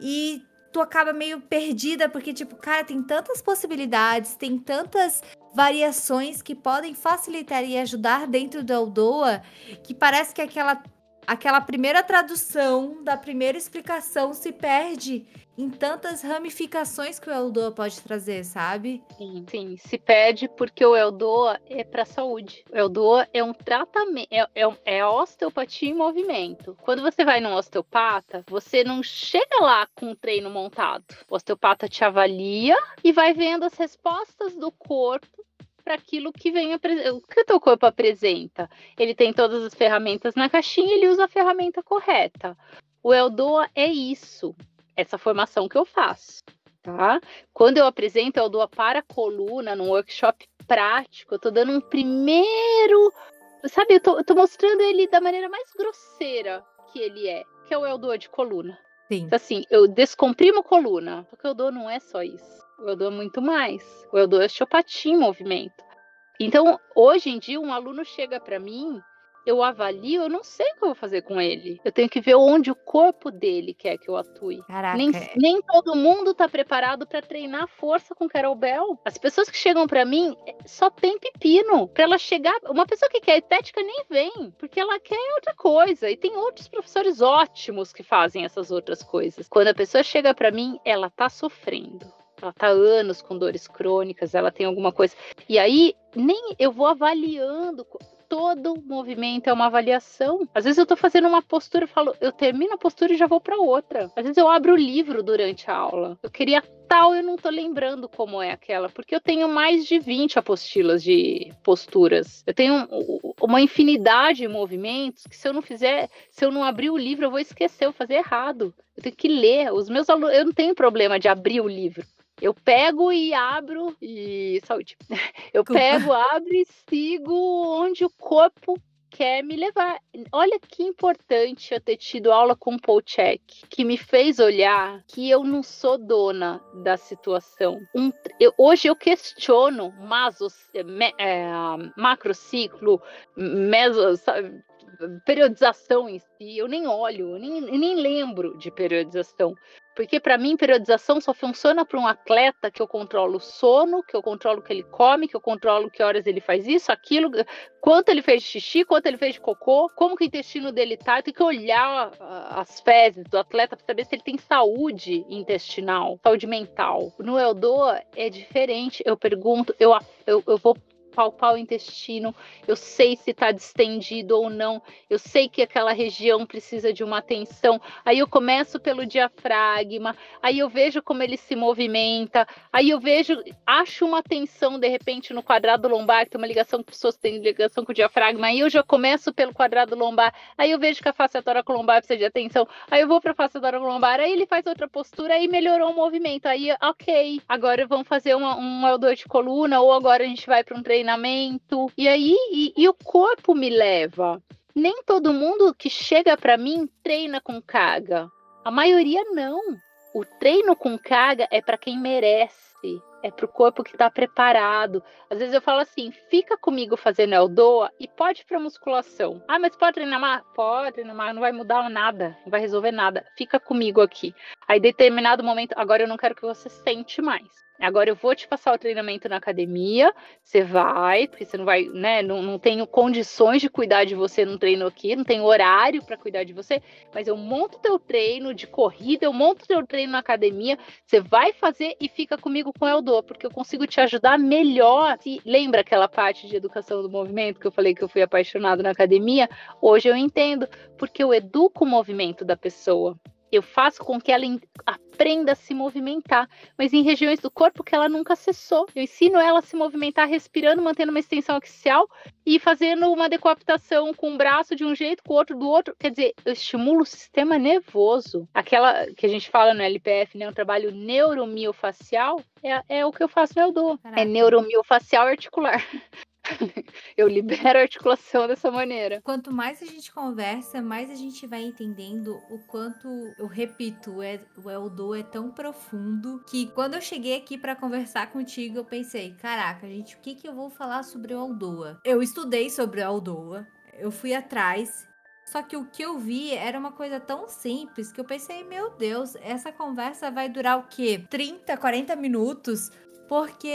E tu acaba meio perdida, porque, tipo, cara, tem tantas possibilidades, tem tantas variações que podem facilitar e ajudar dentro do Eldoa, que parece que aquela, aquela primeira tradução da primeira explicação se perde em tantas ramificações que o Eldoa pode trazer, sabe? Sim, sim. Se perde porque o Eldoa é para saúde. O Eldoa é um tratamento, é, é, é osteopatia em movimento. Quando você vai num osteopata, você não chega lá com um treino montado. O osteopata te avalia e vai vendo as respostas do corpo para aquilo que vem o que o teu corpo apresenta. Ele tem todas as ferramentas na caixinha, ele usa a ferramenta correta. O Eldoa é isso essa formação que eu faço, tá? Quando eu apresento, eu dou para a coluna num workshop prático, eu tô dando um primeiro, sabe, eu tô mostrando ele da maneira mais grosseira que ele é, que é o Eldoa de coluna. Sim. Então, assim, eu descomprimo coluna, o Eldoa não é só isso. Eldoa é muito mais. O Eldoa é osteopatia em movimento. Então, hoje em dia, um aluno chega para mim eu avalio, eu não sei o que eu vou fazer com ele. Eu tenho que ver onde o corpo dele quer que eu atue. Caraca. Nem, é nem todo mundo tá preparado para treinar força com Bell. As pessoas que chegam para mim é, só tem pepino. Para ela chegar, uma pessoa que quer estética nem vem, porque ela quer outra coisa. E tem outros professores ótimos que fazem essas outras coisas. Quando a pessoa chega para mim, ela tá sofrendo ela tá anos com dores crônicas, ela tem alguma coisa. E aí, nem eu vou avaliando todo movimento é uma avaliação. Às vezes eu tô fazendo uma postura e falo, eu termino a postura e já vou para outra. Às vezes eu abro o livro durante a aula. Eu queria tal, eu não tô lembrando como é aquela, porque eu tenho mais de 20 apostilas de posturas. Eu tenho uma infinidade de movimentos que se eu não fizer, se eu não abrir o livro, eu vou esquecer, eu vou fazer errado. Eu tenho que ler. Os meus alunos, eu não tenho problema de abrir o livro. Eu pego e abro e saúde. <laughs> Eu pego, abro e sigo onde o corpo quer me levar. Olha que importante eu ter tido aula com o Paul Check, que me fez olhar que eu não sou dona da situação. Um, eu, hoje eu questiono masos, me, é, macrociclo, meso, sabe, periodização em si, eu nem olho, nem, nem lembro de periodização. Porque para mim, periodização só funciona para um atleta que eu controlo o sono, que eu controlo o que ele come, que eu controlo que horas ele faz isso, aquilo, quanto ele fez de xixi, quanto ele fez de cocô, como que o intestino dele tá. Eu tenho que olhar as fezes do atleta para saber se ele tem saúde intestinal, saúde mental. No Eldoa é diferente. Eu pergunto, eu, eu, eu vou palpar o intestino, eu sei se está distendido ou não, eu sei que aquela região precisa de uma atenção. Aí eu começo pelo diafragma, aí eu vejo como ele se movimenta, aí eu vejo, acho uma tensão de repente no quadrado lombar, que tem uma ligação com pessoas têm ligação com o diafragma, aí eu já começo pelo quadrado lombar, aí eu vejo que a face lombar precisa de atenção, aí eu vou para a face lombar, aí ele faz outra postura, aí melhorou o movimento, aí ok, agora vamos fazer uma, um L2 de coluna, ou agora a gente vai para um treino treinamento. E aí, e, e o corpo me leva. Nem todo mundo que chega para mim treina com carga. A maioria não. O treino com carga é para quem merece. É pro corpo que tá preparado. Às vezes eu falo assim, fica comigo fazendo Eldoa e pode pra musculação. Ah, mas pode treinar mais? Pode treinar mais, não vai mudar nada, não vai resolver nada. Fica comigo aqui. Aí, determinado momento, agora eu não quero que você sente mais. Agora eu vou te passar o treinamento na academia, você vai, porque você não vai, né? Não, não tenho condições de cuidar de você no treino aqui, não tenho horário para cuidar de você, mas eu monto teu treino de corrida, eu monto teu treino na academia, você vai fazer e fica comigo com o Porque eu consigo te ajudar melhor. Se lembra aquela parte de educação do movimento que eu falei que eu fui apaixonado na academia? Hoje eu entendo, porque eu educo o movimento da pessoa eu faço com que ela aprenda a se movimentar, mas em regiões do corpo que ela nunca acessou. Eu ensino ela a se movimentar respirando, mantendo uma extensão axial e fazendo uma decapitação com um braço de um jeito, com o outro do outro. Quer dizer, eu estimulo o sistema nervoso. Aquela que a gente fala no LPF, né, um trabalho neuromiofacial, é, é o que eu faço no Eldo. É neuromiofacial articular. <laughs> eu libero a articulação dessa maneira. Quanto mais a gente conversa, mais a gente vai entendendo o quanto, eu repito, o Eldo é tão profundo que quando eu cheguei aqui para conversar contigo, eu pensei, caraca, gente, o que que eu vou falar sobre o Eldoa? Eu estudei sobre o Eldoa, eu fui atrás, só que o que eu vi era uma coisa tão simples que eu pensei, meu Deus, essa conversa vai durar o quê? 30, 40 minutos? Porque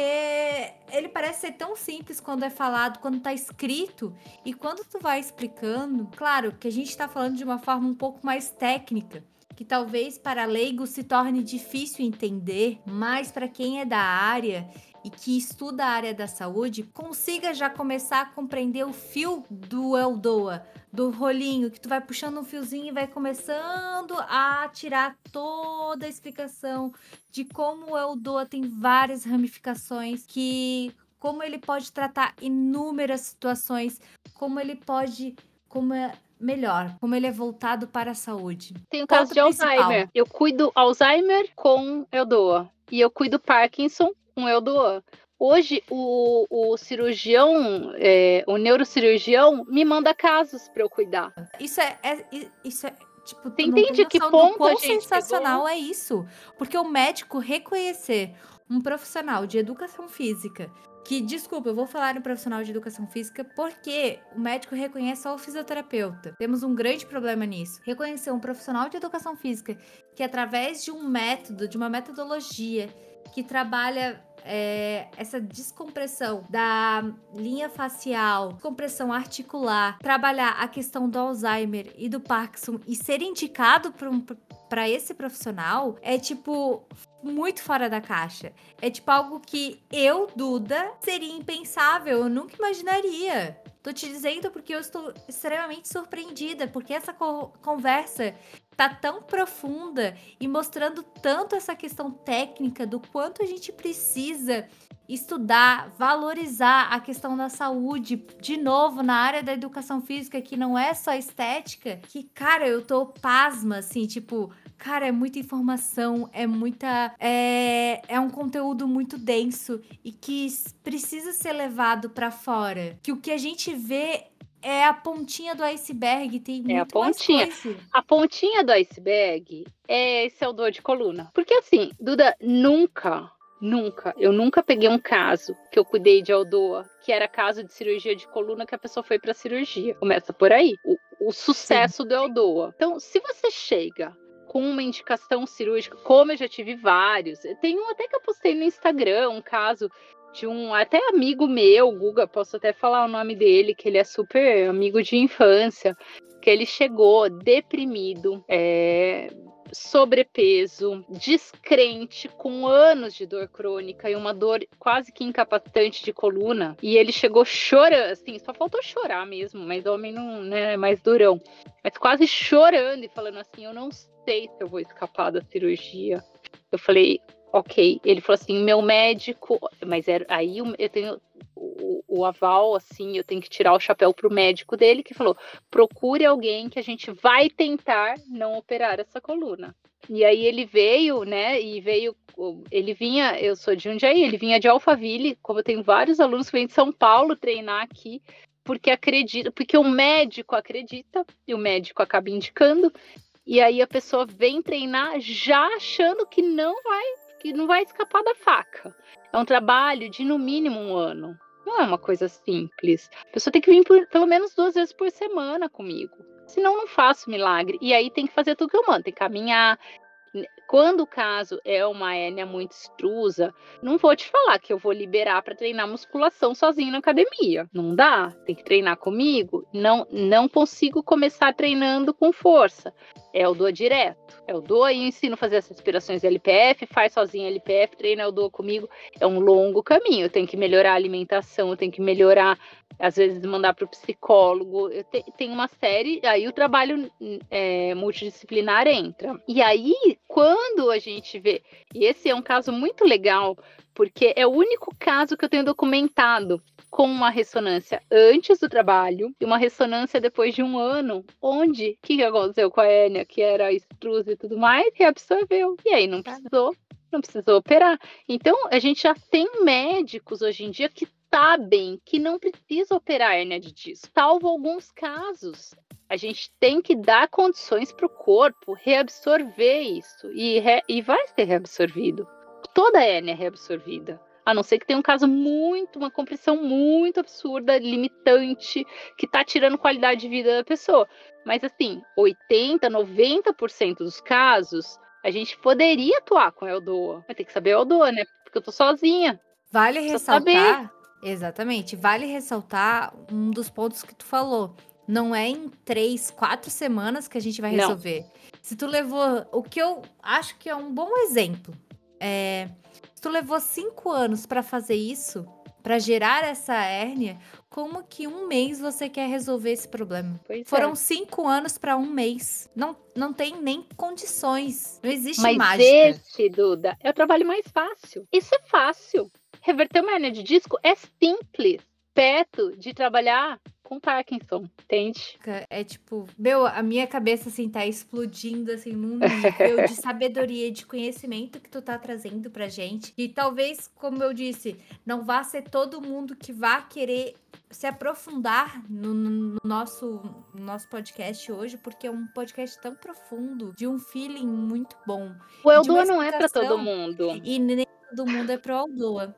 ele parece ser tão simples quando é falado, quando tá escrito, e quando tu vai explicando, claro que a gente tá falando de uma forma um pouco mais técnica, que talvez para leigo se torne difícil entender, mas para quem é da área e que estuda a área da saúde, consiga já começar a compreender o fio do Eldoa, do rolinho, que tu vai puxando um fiozinho e vai começando a tirar toda a explicação de como o Eldoa tem várias ramificações, que como ele pode tratar inúmeras situações, como ele pode, como é melhor, como ele é voltado para a saúde. Tem o caso de principal. Alzheimer. Eu cuido Alzheimer com Eldoa e eu cuido Parkinson com Eldoa. Hoje, o, o cirurgião, é, o neurocirurgião, me manda casos para eu cuidar. Isso é, é isso é Tipo, Você entende que ponto quão sensacional pegou? é isso? Porque o médico reconhecer um profissional de educação física que, desculpa, eu vou falar no profissional de educação física porque o médico reconhece só o fisioterapeuta. Temos um grande problema nisso. Reconhecer um profissional de educação física que, através de um método, de uma metodologia que trabalha é, essa descompressão da linha facial, compressão articular, trabalhar a questão do Alzheimer e do Parkinson e ser indicado para um, esse profissional é tipo muito fora da caixa. É tipo algo que eu, Duda, seria impensável, eu nunca imaginaria. Tô te dizendo porque eu estou extremamente surpreendida, porque essa co conversa tá tão profunda e mostrando tanto essa questão técnica do quanto a gente precisa estudar, valorizar a questão da saúde, de novo, na área da educação física, que não é só estética, que, cara, eu tô pasma, assim, tipo, cara, é muita informação, é muita. É, é um conteúdo muito denso e que precisa ser levado para fora. Que o que a gente vê é a pontinha do iceberg, tem muito é a pontinha. A pontinha do iceberg é esse é o dor de coluna. Porque assim, Duda, nunca, nunca, eu nunca peguei um caso que eu cuidei de Aldoa, que era caso de cirurgia de coluna que a pessoa foi para cirurgia. Começa por aí, o, o sucesso Sim. do Aldoa. Então, se você chega com uma indicação cirúrgica, como eu já tive vários, tem um até que eu postei no Instagram, um caso de um até amigo meu, Guga, posso até falar o nome dele, que ele é super amigo de infância, que ele chegou deprimido, é, sobrepeso, descrente, com anos de dor crônica e uma dor quase que incapacitante de coluna. E ele chegou chorando, assim, só faltou chorar mesmo, mas homem não né, é mais durão. Mas quase chorando e falando assim: Eu não sei se eu vou escapar da cirurgia. Eu falei, ok. Ele falou assim, meu médico, mas era, aí eu tenho o, o, aval, assim, eu tenho que tirar o chapéu pro médico dele, que falou, procure alguém que a gente vai tentar não operar essa coluna. E aí ele veio, né, e veio, ele vinha, eu sou de Jundiaí, ele vinha de Alphaville, como eu tenho vários alunos que vêm de São Paulo treinar aqui, porque acredita, porque o médico acredita, e o médico acaba indicando, e aí a pessoa vem treinar já achando que não vai que não vai escapar da faca. É um trabalho de no mínimo um ano. Não é uma coisa simples. A pessoa tem que vir por, pelo menos duas vezes por semana comigo. Senão, não faço milagre. E aí tem que fazer tudo que eu mando. Tem que caminhar, quando o caso é uma hérnia muito extrusa, não vou te falar que eu vou liberar para treinar musculação sozinho na academia. Não dá. Tem que treinar comigo. Não, não consigo começar treinando com força. É o do direto. É o do e eu ensino a fazer as respirações LPF, faz sozinho LPF, treina o do comigo. É um longo caminho. Eu tenho que melhorar a alimentação, eu tenho que melhorar às vezes mandar para o psicólogo. Eu te, tem uma série, aí o trabalho é, multidisciplinar entra. E aí, quando a gente vê, e esse é um caso muito legal, porque é o único caso que eu tenho documentado com uma ressonância antes do trabalho e uma ressonância depois de um ano, onde o que, que aconteceu com a hérnia, que era extrusa e tudo mais, reabsorveu. E aí não precisou, não precisou operar. Então, a gente já tem médicos hoje em dia que sabem que não precisa operar a hérnia de disco, salvo alguns casos. A gente tem que dar condições para o corpo reabsorver isso e, re, e vai ser reabsorvido. Toda hérnia é reabsorvida. A não ser que tenha um caso muito, uma compressão muito absurda, limitante, que está tirando qualidade de vida da pessoa. Mas assim, 80, 90% dos casos, a gente poderia atuar com Eldoa. Mas tem que saber Eldoa, né? Porque eu tô sozinha. Vale ressaltar Exatamente. Vale ressaltar um dos pontos que tu falou. Não é em três, quatro semanas que a gente vai resolver. Não. Se tu levou. O que eu acho que é um bom exemplo. É, tu levou cinco anos para fazer isso, para gerar essa hérnia, como que um mês você quer resolver esse problema? Pois Foram é. cinco anos para um mês. Não, não tem nem condições. Não existe Mas mágica. esse, Duda, é o trabalho mais fácil. Isso é fácil. Reverter uma hernia de disco é simples, perto de trabalhar com Parkinson, entende? É tipo, meu, a minha cabeça assim tá explodindo assim num nível de <laughs> sabedoria e de conhecimento que tu tá trazendo pra gente. E talvez, como eu disse, não vá ser todo mundo que vá querer se aprofundar no, no nosso, no nosso podcast hoje, porque é um podcast tão profundo, de um feeling muito bom. O Eldoa não é para todo mundo. E nem todo mundo é pro Eldoa.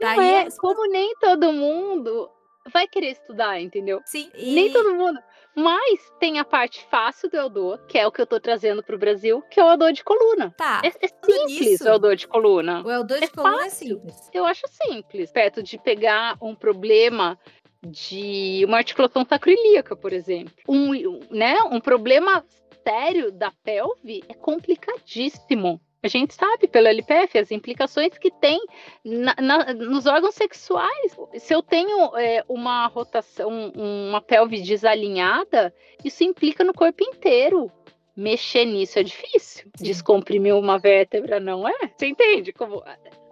Não é, é, como nem todo mundo vai querer estudar, entendeu? Sim. E... Nem todo mundo. Mas tem a parte fácil do Eldor, que é o que eu tô trazendo pro Brasil, que é o Eldor de coluna. Tá. É, é simples o Eldor de coluna. O Eldor de é coluna é fácil. é simples. Eu acho simples. Perto de pegar um problema de uma articulação sacroiliaca, por exemplo. Um, né, um problema sério da pelve é complicadíssimo. A gente sabe pelo LPF as implicações que tem na, na, nos órgãos sexuais. Se eu tenho é, uma rotação, uma pelve desalinhada, isso implica no corpo inteiro. Mexer nisso é difícil. Sim. Descomprimir uma vértebra não é? Você entende? Como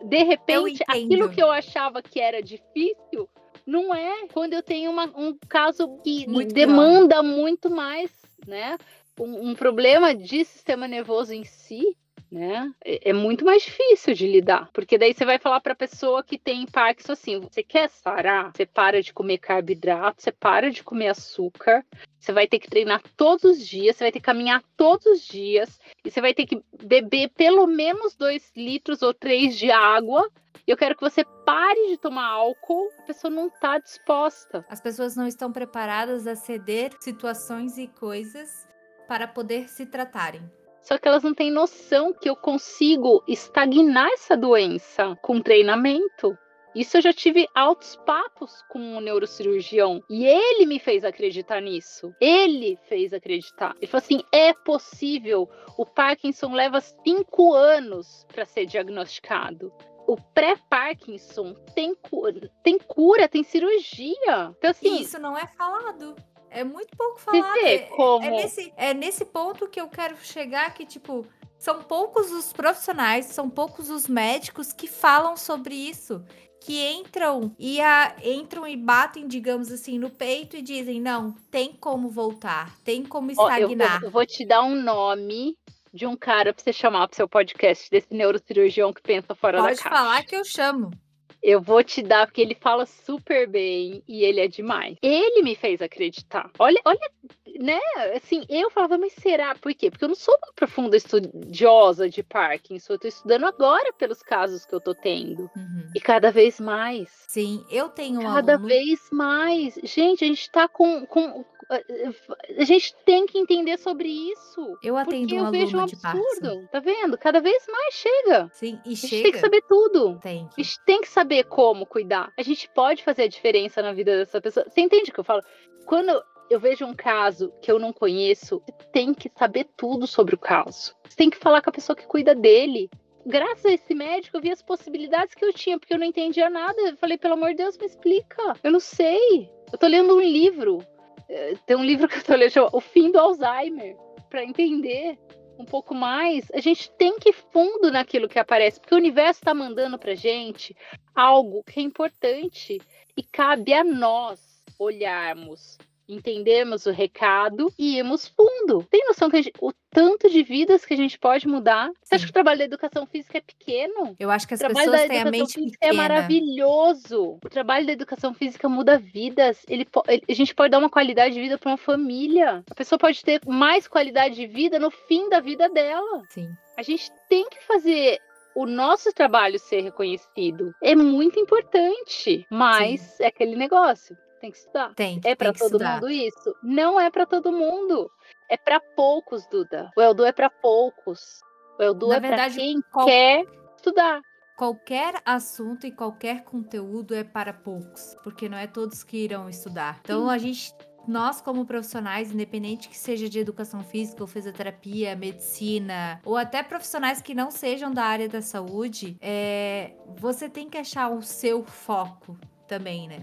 de repente aquilo que eu achava que era difícil não é. Quando eu tenho uma, um caso que muito demanda muito mais, né? Um, um problema de sistema nervoso em si, né? É, é muito mais difícil de lidar, porque daí você vai falar para a pessoa que tem Parkinson assim: você quer sarar? Você para de comer carboidrato, você para de comer açúcar, você vai ter que treinar todos os dias, você vai ter que caminhar todos os dias, e você vai ter que beber pelo menos dois litros ou três de água. E eu quero que você pare de tomar álcool. A pessoa não está disposta. As pessoas não estão preparadas a ceder situações e coisas para poder se tratarem. Só que elas não têm noção que eu consigo estagnar essa doença com treinamento. Isso eu já tive altos papos com um neurocirurgião e ele me fez acreditar nisso. Ele fez acreditar. Ele falou assim: é possível. O Parkinson leva cinco anos para ser diagnosticado. O pré-Parkinson tem, tem cura, tem cirurgia. Então, assim, Isso não é falado. É muito pouco falado. É, como... é, nesse, é nesse ponto que eu quero chegar que, tipo, são poucos os profissionais, são poucos os médicos que falam sobre isso. Que entram e a, entram e batem, digamos assim, no peito e dizem: não, tem como voltar, tem como estagnar. eu, vou, eu vou te dar um nome de um cara pra você chamar pro seu podcast, desse neurocirurgião que pensa fora Pode da caixa. Pode falar que eu chamo. Eu vou te dar, porque ele fala super bem e ele é demais. Ele me fez acreditar. Olha, olha, né? Assim, eu falava, mas será? Por quê? Porque eu não sou uma profunda estudiosa de Parkinson. Eu tô estudando agora pelos casos que eu tô tendo. Uhum. E cada vez mais. Sim, eu tenho Cada aluno... vez mais. Gente, a gente tá com, com. A gente tem que entender sobre isso. Eu atendo um eu vejo um absurdo. Tá vendo? Cada vez mais chega. Sim, e a gente chega. tem que saber tudo. Tem. A gente tem que saber como cuidar. A gente pode fazer a diferença na vida dessa pessoa. Você entende o que eu falo? Quando eu vejo um caso que eu não conheço, tem que saber tudo sobre o caso. Você tem que falar com a pessoa que cuida dele. Graças a esse médico, eu vi as possibilidades que eu tinha, porque eu não entendia nada. Eu falei, pelo amor de Deus, me explica. Eu não sei. Eu tô lendo um livro. Eh, tem um livro <laughs> que eu tô lendo, chama O Fim do Alzheimer, para entender um pouco mais, a gente tem que ir fundo naquilo que aparece, porque o universo está mandando para gente algo que é importante e cabe a nós olharmos entendemos o recado e irmos fundo. Tem noção que gente, o tanto de vidas que a gente pode mudar? Você acha que o trabalho da educação física é pequeno? Eu acho que as pessoas têm a mente é pequena. É maravilhoso. O trabalho da educação física muda vidas. Ele, a gente pode dar uma qualidade de vida para uma família. A pessoa pode ter mais qualidade de vida no fim da vida dela. Sim. A gente tem que fazer o nosso trabalho ser reconhecido é muito importante, mas Sim. é aquele negócio tem que estudar. Tem. É para todo estudar. mundo isso? Não é para todo mundo. É para poucos, Duda. O Eldu é para poucos. O Eldu Na é para quem qual... quer estudar. Qualquer assunto e qualquer conteúdo é para poucos, porque não é todos que irão estudar. Então a gente nós, como profissionais, independente que seja de educação física ou fisioterapia, medicina, ou até profissionais que não sejam da área da saúde, é, você tem que achar o seu foco também, né?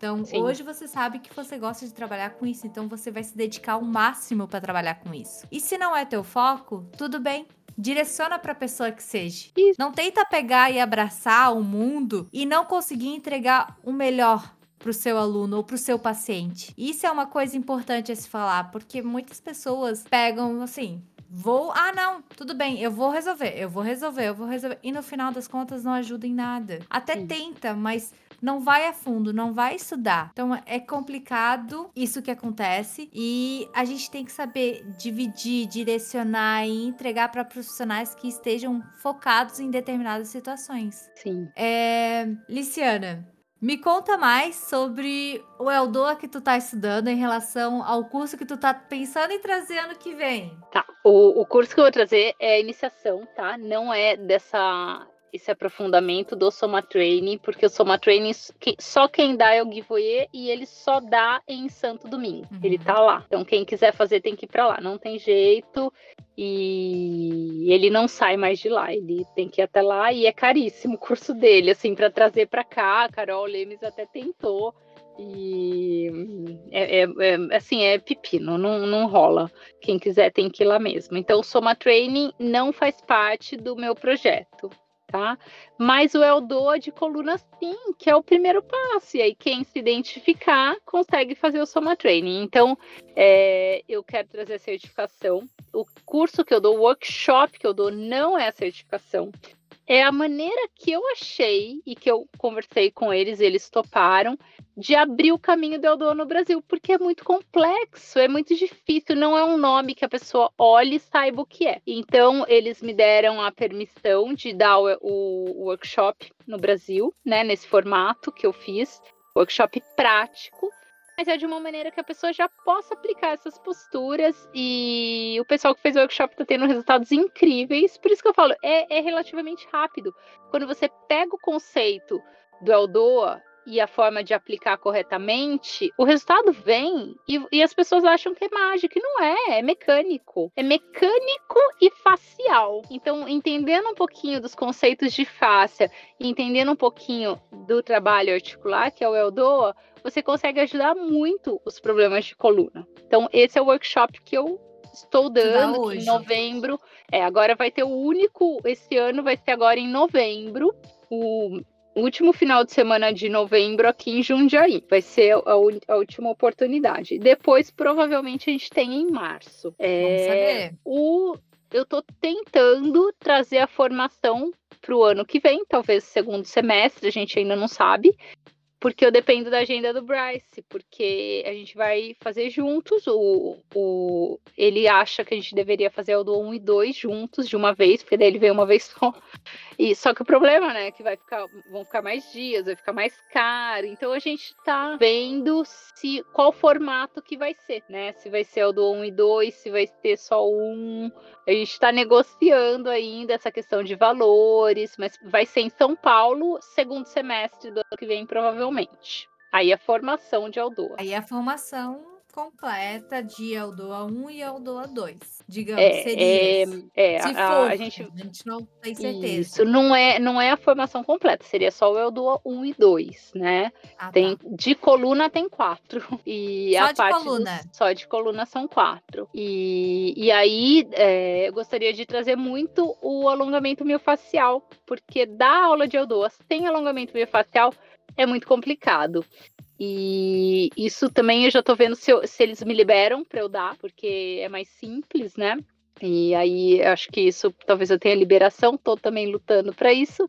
Então, Sim. hoje você sabe que você gosta de trabalhar com isso, então você vai se dedicar ao máximo para trabalhar com isso. E se não é teu foco, tudo bem, direciona para a pessoa que seja. Isso. Não tenta pegar e abraçar o mundo e não conseguir entregar o melhor para o seu aluno ou para o seu paciente. Isso é uma coisa importante a se falar, porque muitas pessoas pegam assim, vou, ah não, tudo bem, eu vou resolver, eu vou resolver, eu vou resolver e no final das contas não ajuda em nada. Até Sim. tenta, mas não vai a fundo, não vai estudar. Então é complicado isso que acontece e a gente tem que saber dividir, direcionar e entregar para profissionais que estejam focados em determinadas situações. Sim. É, Liciana, me conta mais sobre o Eldoa que tu tá estudando em relação ao curso que tu tá pensando em trazer ano que vem. Tá, o, o curso que eu vou trazer é iniciação, tá? Não é dessa esse aprofundamento do Soma Training, porque o Soma Training só quem dá é o giveaway e ele só dá em Santo Domingo. Uhum. Ele tá lá. Então quem quiser fazer tem que ir para lá, não tem jeito. E ele não sai mais de lá, ele tem que ir até lá e é caríssimo o curso dele, assim, para trazer para cá. A Carol Lemes até tentou. E é, é, é, assim, é pepino, não, não rola. Quem quiser tem que ir lá mesmo. Então, o Soma Training não faz parte do meu projeto tá? Mas o Eldoa de coluna sim, que é o primeiro passo. E aí quem se identificar consegue fazer o Soma Training. Então, é, eu quero trazer a certificação. O curso que eu dou, o workshop que eu dou não é a certificação. É a maneira que eu achei e que eu conversei com eles, eles toparam, de abrir o caminho do Eldon no Brasil, porque é muito complexo, é muito difícil, não é um nome que a pessoa olhe e saiba o que é. Então, eles me deram a permissão de dar o, o workshop no Brasil, né, nesse formato que eu fiz, workshop prático, mas é de uma maneira que a pessoa já possa aplicar essas posturas e o pessoal que fez o workshop está tendo resultados incríveis. Por isso que eu falo, é, é relativamente rápido. Quando você pega o conceito do Eldoa e a forma de aplicar corretamente, o resultado vem e, e, as pessoas acham que é mágico. E não é, é mecânico. É mecânico e facial. Então, entendendo um pouquinho dos conceitos de fáscia entendendo um pouquinho do trabalho articular, que é o Eldoa, você consegue ajudar muito os problemas de coluna. Então, esse é o workshop que eu estou dando em novembro. É, agora vai ter o único, esse ano vai ser agora em novembro, o último final de semana de novembro aqui em Jundiaí. Vai ser a, a última oportunidade. Depois, provavelmente, a gente tem em março. É, Vamos saber. O, eu estou tentando trazer a formação para o ano que vem, talvez segundo semestre, a gente ainda não sabe porque eu dependo da agenda do Bryce, porque a gente vai fazer juntos. O, o, ele acha que a gente deveria fazer o do 1 e 2 juntos de uma vez, porque daí ele vem uma vez só. E só que o problema, né, é que vai ficar, vão ficar mais dias, vai ficar mais caro. Então a gente tá vendo se qual formato que vai ser, né? Se vai ser o do 1 e 2, se vai ter só um. A gente está negociando ainda essa questão de valores, mas vai ser em São Paulo, segundo semestre do ano que vem, provavelmente. Aí a formação de Aldoa. Aí a formação completa de Eldoa 1 e Eldoa 2. Digamos, é, seria. É, é Se a, for, a, gente, a gente não tem certeza. Isso, não é, não é a formação completa, seria só o Eldoa 1 e 2, né? Ah, tem, tá. De coluna tem quatro. <laughs> E só a de parte coluna? Do, só de coluna são quatro. E, e aí é, eu gostaria de trazer muito o alongamento miofascial, porque da aula de Eldoa sem alongamento miofascial é muito complicado. E isso também eu já tô vendo se, eu, se eles me liberam para eu dar, porque é mais simples, né? E aí acho que isso talvez eu tenha liberação, tô também lutando para isso.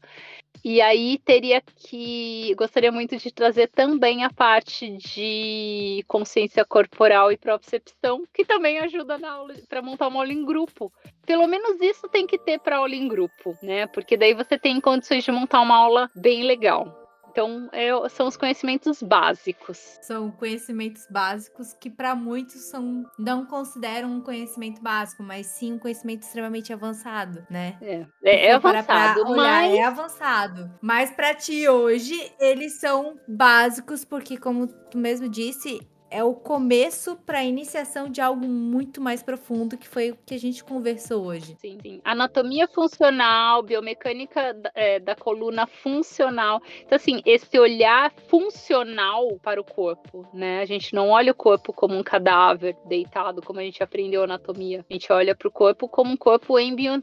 E aí teria que gostaria muito de trazer também a parte de consciência corporal e propriocepção, que também ajuda na aula para montar uma aula em grupo. Pelo menos isso tem que ter para aula em grupo, né? Porque daí você tem condições de montar uma aula bem legal. Então, é, são os conhecimentos básicos. São conhecimentos básicos que, para muitos, são não consideram um conhecimento básico, mas sim um conhecimento extremamente avançado, né? É, é, é avançado, olhar, mas... É avançado. Mas para ti, hoje, eles são básicos, porque, como tu mesmo disse, é o começo para a iniciação de algo muito mais profundo, que foi o que a gente conversou hoje. Sim, sim. Anatomia funcional, biomecânica é, da coluna funcional. Então, assim, esse olhar funcional para o corpo, né? A gente não olha o corpo como um cadáver deitado, como a gente aprendeu anatomia. A gente olha para o corpo como um corpo em bio,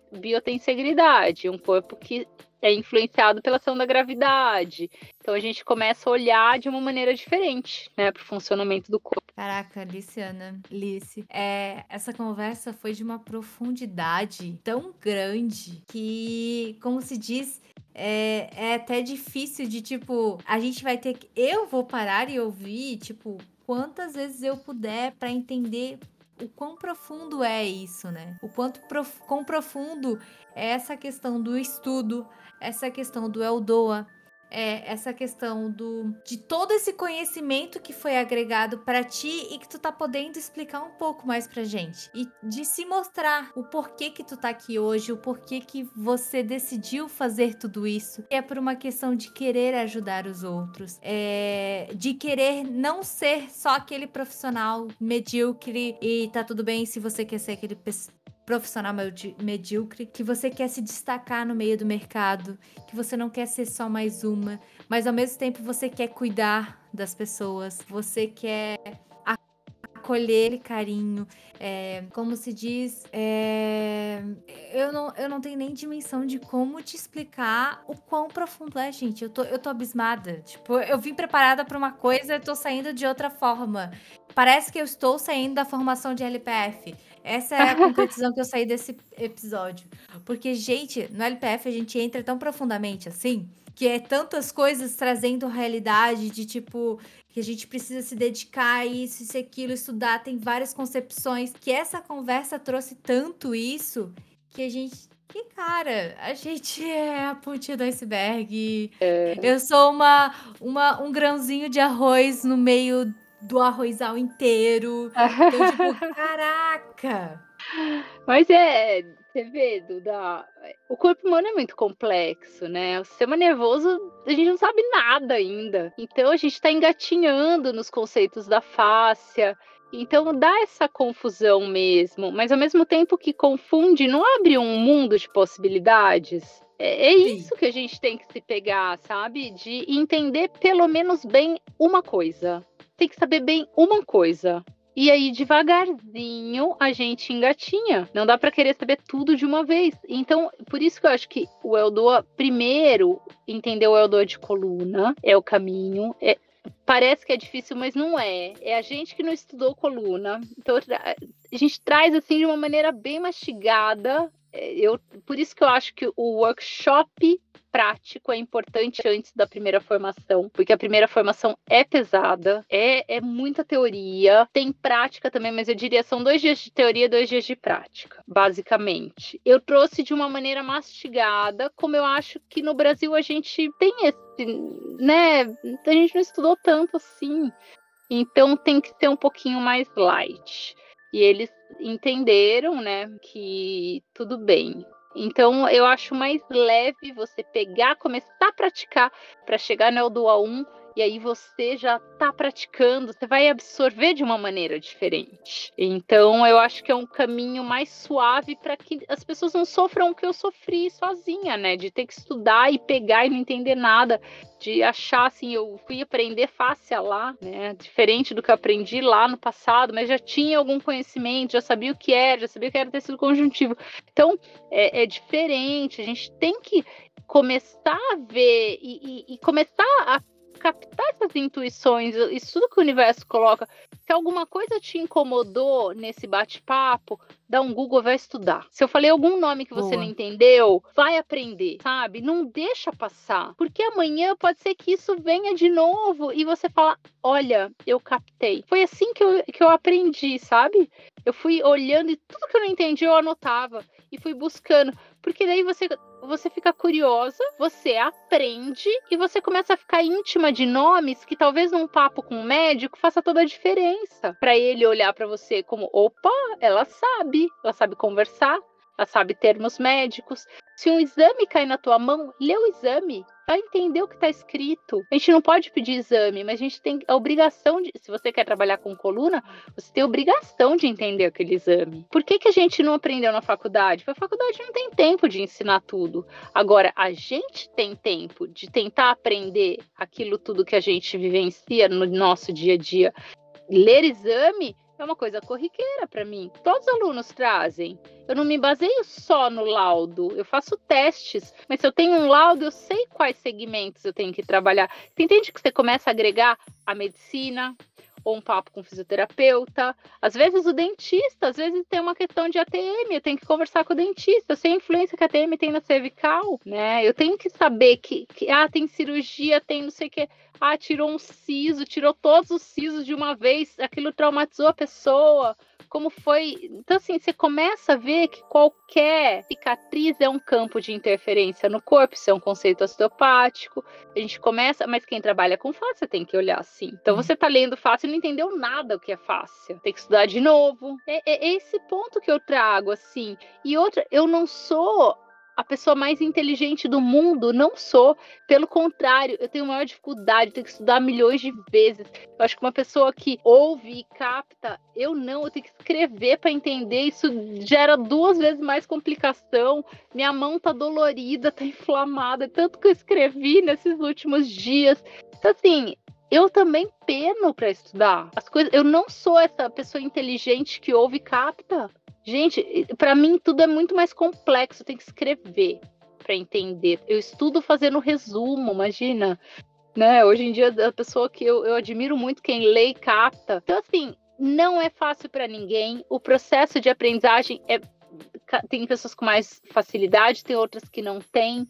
um corpo que é influenciado pela ação da gravidade. Então a gente começa a olhar de uma maneira diferente, né, para o funcionamento do corpo. Caraca, Luciana, Lice, é, essa conversa foi de uma profundidade tão grande que, como se diz, é, é até difícil de tipo, a gente vai ter que. Eu vou parar e ouvir, tipo, quantas vezes eu puder para entender o quão profundo é isso, né? O quanto prof... quão profundo é essa questão do estudo, essa questão do Eldoa, é essa questão do de todo esse conhecimento que foi agregado para ti e que tu tá podendo explicar um pouco mais pra gente e de se mostrar o porquê que tu tá aqui hoje, o porquê que você decidiu fazer tudo isso. É por uma questão de querer ajudar os outros, é de querer não ser só aquele profissional medíocre e tá tudo bem se você quer ser aquele profissional medíocre, que você quer se destacar no meio do mercado, que você não quer ser só mais uma, mas ao mesmo tempo você quer cuidar das pessoas, você quer acolher carinho. É, como se diz, é, eu, não, eu não tenho nem dimensão de como te explicar o quão profundo é, gente. Eu tô, eu tô abismada. Tipo, eu vim preparada para uma coisa e tô saindo de outra forma. Parece que eu estou saindo da formação de LPF. Essa é a conclusão que eu saí desse episódio. Porque, gente, no LPF a gente entra tão profundamente assim, que é tantas coisas trazendo realidade de tipo que a gente precisa se dedicar a isso, isso, aquilo, estudar, tem várias concepções, que essa conversa trouxe tanto isso que a gente que, cara, a gente <laughs> é a pontinha do iceberg. É. Eu sou uma, uma, um grãozinho de arroz no meio do arrozal inteiro. Então, tipo, <laughs> caraca! Mas é, você vê, Duda, o corpo humano é muito complexo, né? O sistema nervoso, a gente não sabe nada ainda. Então a gente está engatinhando nos conceitos da fáscia. Então dá essa confusão mesmo, mas ao mesmo tempo que confunde, não abre um mundo de possibilidades. É, é isso que a gente tem que se pegar, sabe? De entender pelo menos bem uma coisa tem que saber bem uma coisa. E aí, devagarzinho, a gente engatinha. Não dá para querer saber tudo de uma vez. Então, por isso que eu acho que o Eldoa, primeiro, entender o Eldoa de coluna é o caminho. É, parece que é difícil, mas não é. É a gente que não estudou coluna. Então, a gente traz assim de uma maneira bem mastigada eu, por isso que eu acho que o workshop prático é importante antes da primeira formação, porque a primeira formação é pesada, é, é muita teoria, tem prática também, mas eu diria são dois dias de teoria, dois dias de prática, basicamente. Eu trouxe de uma maneira mastigada, como eu acho que no Brasil a gente tem esse, né? A gente não estudou tanto assim. Então tem que ser um pouquinho mais light. E eles entenderam, né, que tudo bem. Então eu acho mais leve você pegar, começar a praticar para chegar no do A1 e aí você já está praticando, você vai absorver de uma maneira diferente. Então, eu acho que é um caminho mais suave para que as pessoas não sofram o que eu sofri sozinha, né? De ter que estudar e pegar e não entender nada, de achar assim, eu fui aprender fácil lá, né? Diferente do que eu aprendi lá no passado, mas já tinha algum conhecimento, já sabia o que era, já sabia o que era tecido conjuntivo. Então, é, é diferente, a gente tem que começar a ver e, e, e começar a captar essas intuições, isso tudo que o universo coloca. Se alguma coisa te incomodou nesse bate-papo, dá um Google, vai estudar. Se eu falei algum nome que você Boa. não entendeu, vai aprender, sabe? Não deixa passar. Porque amanhã pode ser que isso venha de novo e você fala: olha, eu captei. Foi assim que eu, que eu aprendi, sabe? Eu fui olhando e tudo que eu não entendi eu anotava e fui buscando. Porque daí você, você fica curiosa, você aprende e você começa a ficar íntima de nomes que talvez num papo com um médico faça toda a diferença. Para ele olhar para você como, opa, ela sabe, ela sabe conversar, ela sabe termos médicos. Se um exame cai na tua mão, lê o exame para entender o que está escrito. A gente não pode pedir exame, mas a gente tem a obrigação de, se você quer trabalhar com coluna, você tem a obrigação de entender aquele exame. Por que, que a gente não aprendeu na faculdade? Porque a faculdade não tem tempo de ensinar tudo. Agora, a gente tem tempo de tentar aprender aquilo tudo que a gente vivencia no nosso dia a dia. Ler exame é uma coisa corriqueira para mim. Todos os alunos trazem. Eu não me baseio só no laudo, eu faço testes, mas se eu tenho um laudo, eu sei quais segmentos eu tenho que trabalhar. Você entende que você começa a agregar a medicina, ou um papo com o fisioterapeuta. Às vezes o dentista, às vezes tem uma questão de ATM, eu tenho que conversar com o dentista, sei a influência que a ATM tem na cervical, né? Eu tenho que saber que, que ah, tem cirurgia, tem não sei o que. Ah, tirou um siso, tirou todos os sisos de uma vez, aquilo traumatizou a pessoa como foi. Então, assim, você começa a ver que qualquer cicatriz é um campo de interferência no corpo, isso é um conceito osteopático. A gente começa, mas quem trabalha com face tem que olhar assim. Então, você tá lendo face e não entendeu nada o que é face. Tem que estudar de novo. É, é esse ponto que eu trago, assim. E outra, eu não sou a pessoa mais inteligente do mundo, não sou. Pelo contrário, eu tenho maior dificuldade, tenho que estudar milhões de vezes. Eu acho que uma pessoa que ouve e capta, eu não, eu tenho que escrever para entender. Isso gera duas vezes mais complicação. Minha mão tá dolorida, <laughs> tá inflamada, tanto que eu escrevi nesses últimos dias. Então, assim, eu também peno para estudar. As coisas, eu não sou essa pessoa inteligente que ouve e capta. Gente, para mim tudo é muito mais complexo, tem que escrever para entender. Eu estudo fazendo resumo, imagina. Né? Hoje em dia, a pessoa que eu, eu admiro muito quem lê e capta. Então, assim, não é fácil para ninguém. O processo de aprendizagem é tem pessoas com mais facilidade, tem outras que não têm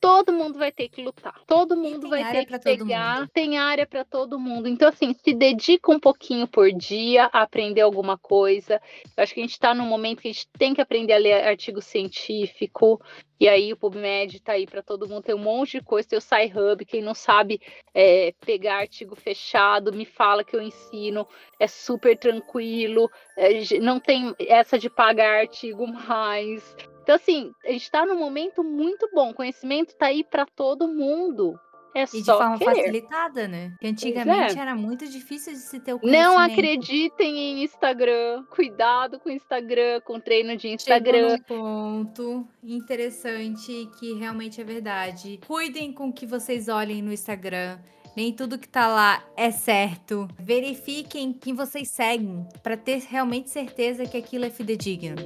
todo mundo vai ter que lutar. Todo mundo vai ter que pegar. Tem área para todo mundo. Então, assim, se dedica um pouquinho por dia a aprender alguma coisa. Eu acho que a gente está num momento que a gente tem que aprender a ler artigo científico. E aí o PubMed está aí para todo mundo. Tem um monte de coisa. Tem o SciHub. Quem não sabe é, pegar artigo fechado, me fala que eu ensino. É super tranquilo. É, não tem essa de pagar artigo <laughs> mais. Então, assim, a gente está num momento muito bom. O conhecimento está aí para todo mundo. É e de forma querer. facilitada, né? Porque antigamente é. era muito difícil de se ter o conhecimento. Não acreditem em Instagram. Cuidado com Instagram, com treino de Instagram. Chegou num ponto interessante que realmente é verdade. Cuidem com o que vocês olhem no Instagram. Nem tudo que tá lá é certo. Verifiquem quem vocês seguem para ter realmente certeza que aquilo é fidedigno.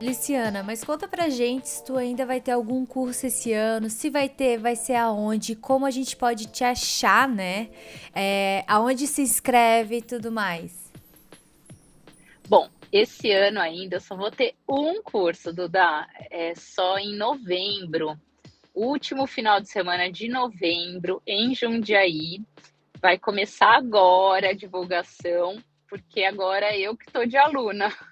Liciana, mas conta pra gente se tu ainda vai ter algum curso esse ano, se vai ter, vai ser aonde, como a gente pode te achar, né? É, aonde se inscreve e tudo mais. Bom, esse ano ainda eu só vou ter um curso, Duda, é só em novembro. Último final de semana de novembro, em Jundiaí. Vai começar agora a divulgação, porque agora eu que estou de aluna. <laughs>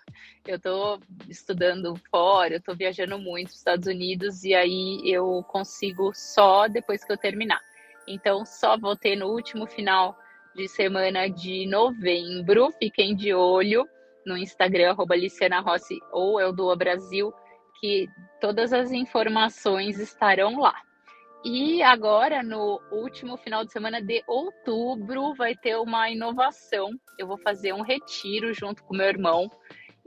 Eu estou estudando fora, eu estou viajando muito nos Estados Unidos e aí eu consigo só depois que eu terminar. Então, só vou ter no último final de semana de novembro. Fiquem de olho no Instagram, Liciana Rossi ou Eldoa Brasil, que todas as informações estarão lá. E agora, no último final de semana de outubro, vai ter uma inovação. Eu vou fazer um retiro junto com meu irmão.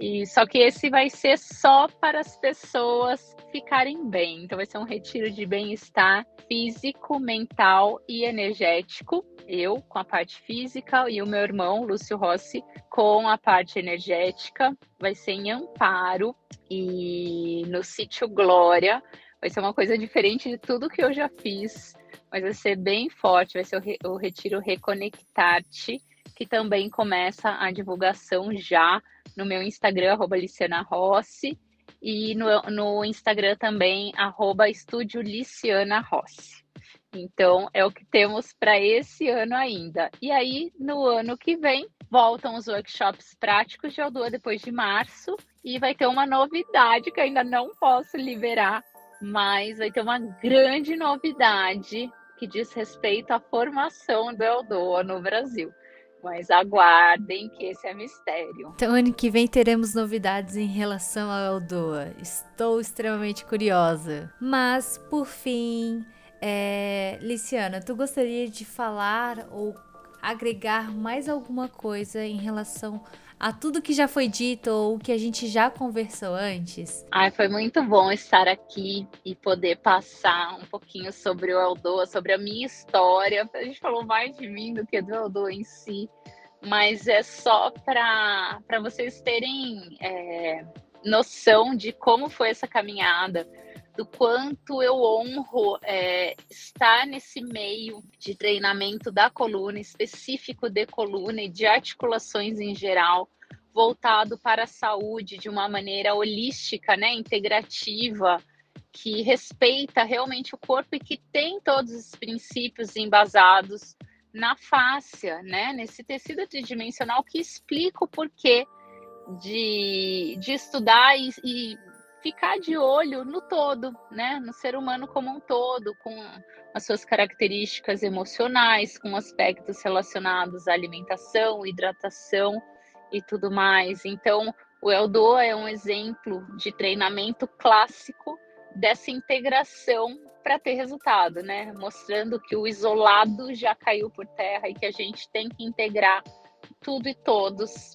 E só que esse vai ser só para as pessoas ficarem bem. Então vai ser um retiro de bem-estar físico, mental e energético. Eu com a parte física e o meu irmão, Lúcio Rossi, com a parte energética. Vai ser em Amparo e no sítio Glória. Vai ser uma coisa diferente de tudo que eu já fiz, mas vai ser bem forte. Vai ser o, re o Retiro Reconectar-te, que também começa a divulgação já no meu Instagram, arroba Liciana Rossi e no, no Instagram também, arroba Estúdio Liciana Rossi. Então, é o que temos para esse ano ainda. E aí, no ano que vem, voltam os workshops práticos de Aldua depois de março. E vai ter uma novidade que ainda não posso liberar, mas vai ter uma grande novidade que diz respeito à formação do Eldoa no Brasil. Mas aguardem que esse é mistério. Então, ano que vem teremos novidades em relação ao Eldoa. Estou extremamente curiosa. Mas, por fim, é... Liciana, tu gostaria de falar ou agregar mais alguma coisa em relação a tudo que já foi dito ou que a gente já conversou antes? Ai, foi muito bom estar aqui e poder passar um pouquinho sobre o Eldoa, sobre a minha história. A gente falou mais de mim do que do Eldoa em si, mas é só para vocês terem é, noção de como foi essa caminhada do quanto eu honro é, estar nesse meio de treinamento da coluna, específico de coluna e de articulações em geral, voltado para a saúde de uma maneira holística, né, integrativa, que respeita realmente o corpo e que tem todos os princípios embasados na fáscia, né, nesse tecido tridimensional que explica o porquê de, de estudar e, e ficar de olho no todo, né? No ser humano como um todo, com as suas características emocionais, com aspectos relacionados à alimentação, hidratação e tudo mais. Então, o Eldo é um exemplo de treinamento clássico dessa integração para ter resultado, né? Mostrando que o isolado já caiu por terra e que a gente tem que integrar tudo e todos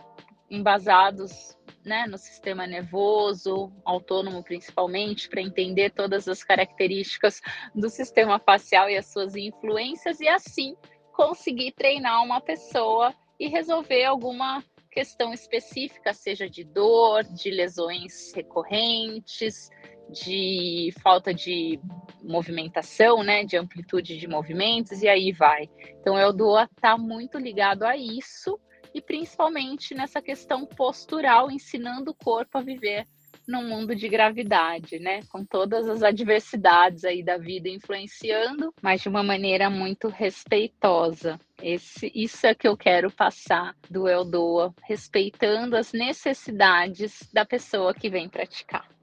embasados né, no sistema nervoso, autônomo principalmente, para entender todas as características do sistema facial e as suas influências, e assim conseguir treinar uma pessoa e resolver alguma questão específica, seja de dor, de lesões recorrentes, de falta de movimentação, né, de amplitude de movimentos, e aí vai. Então, o Eldoa está muito ligado a isso e principalmente nessa questão postural, ensinando o corpo a viver num mundo de gravidade, né? Com todas as adversidades aí da vida influenciando, mas de uma maneira muito respeitosa. Esse, isso é que eu quero passar do Eldoa, respeitando as necessidades da pessoa que vem praticar.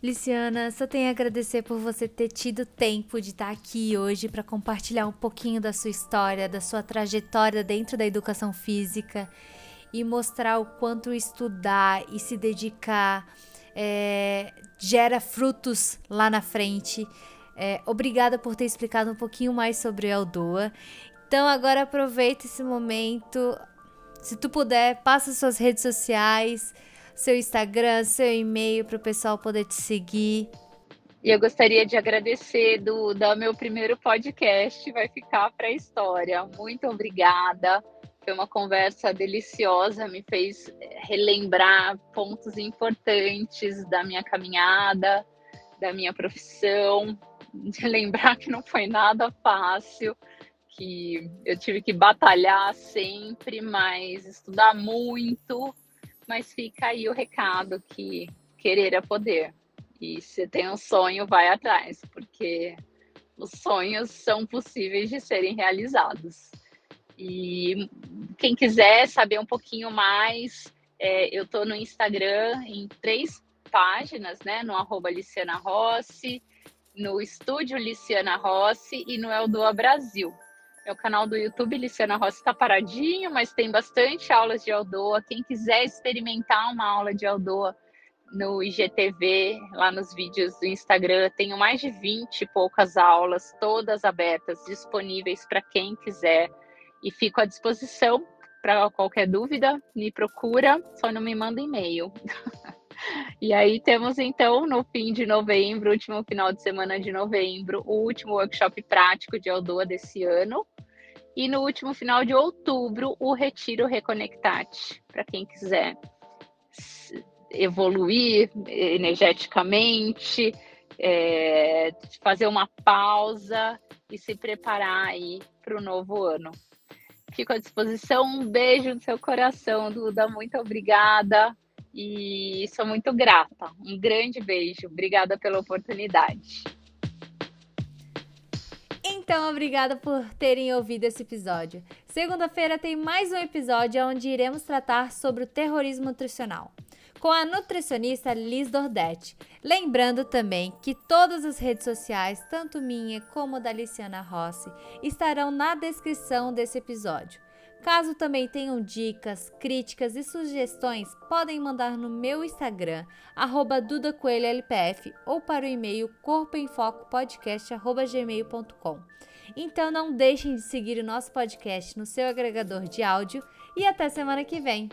Liciana, só tenho a agradecer por você ter tido tempo de estar aqui hoje para compartilhar um pouquinho da sua história, da sua trajetória dentro da educação física e mostrar o quanto estudar e se dedicar é, gera frutos lá na frente. É, obrigada por ter explicado um pouquinho mais sobre o Eldoa. Então agora aproveita esse momento. Se tu puder, passa suas redes sociais seu Instagram, seu e-mail para o pessoal poder te seguir. E eu gostaria de agradecer do, do meu primeiro podcast, vai ficar para a história. Muito obrigada. Foi uma conversa deliciosa, me fez relembrar pontos importantes da minha caminhada, da minha profissão, <laughs> de lembrar que não foi nada fácil, que eu tive que batalhar sempre, mas estudar muito, mas fica aí o recado que querer é poder. E se tem um sonho, vai atrás, porque os sonhos são possíveis de serem realizados. E quem quiser saber um pouquinho mais, é, eu estou no Instagram em três páginas, né? No arroba Liciana Rossi, no estúdio Liciana Rossi e no Eldoa Brasil. Meu canal do YouTube, Liciana Rossi, está paradinho, mas tem bastante aulas de Eldoa. Quem quiser experimentar uma aula de Eldoa, no IGTV, lá nos vídeos do Instagram. Tenho mais de 20 e poucas aulas, todas abertas, disponíveis para quem quiser. E fico à disposição para qualquer dúvida, me procura, só não me manda e-mail. <laughs> <laughs> e aí temos então no fim de novembro, último final de semana de novembro, o último workshop prático de Aldoa desse ano. E no último final de outubro, o Retiro Reconectate, para quem quiser evoluir energeticamente, é, fazer uma pausa e se preparar aí para o novo ano. Fico à disposição. Um beijo no seu coração, Duda. Muito obrigada e sou muito grata. Um grande beijo. Obrigada pela oportunidade. Então, obrigada por terem ouvido esse episódio. Segunda-feira tem mais um episódio onde iremos tratar sobre o terrorismo nutricional com a nutricionista Liz Dordetti. Lembrando também que todas as redes sociais, tanto minha como da Liciana Rossi, estarão na descrição desse episódio. Caso também tenham dicas, críticas e sugestões, podem mandar no meu Instagram, dudacoelholpf ou para o e-mail corpoemfocopodcast.gmail.com. Então não deixem de seguir o nosso podcast no seu agregador de áudio e até semana que vem!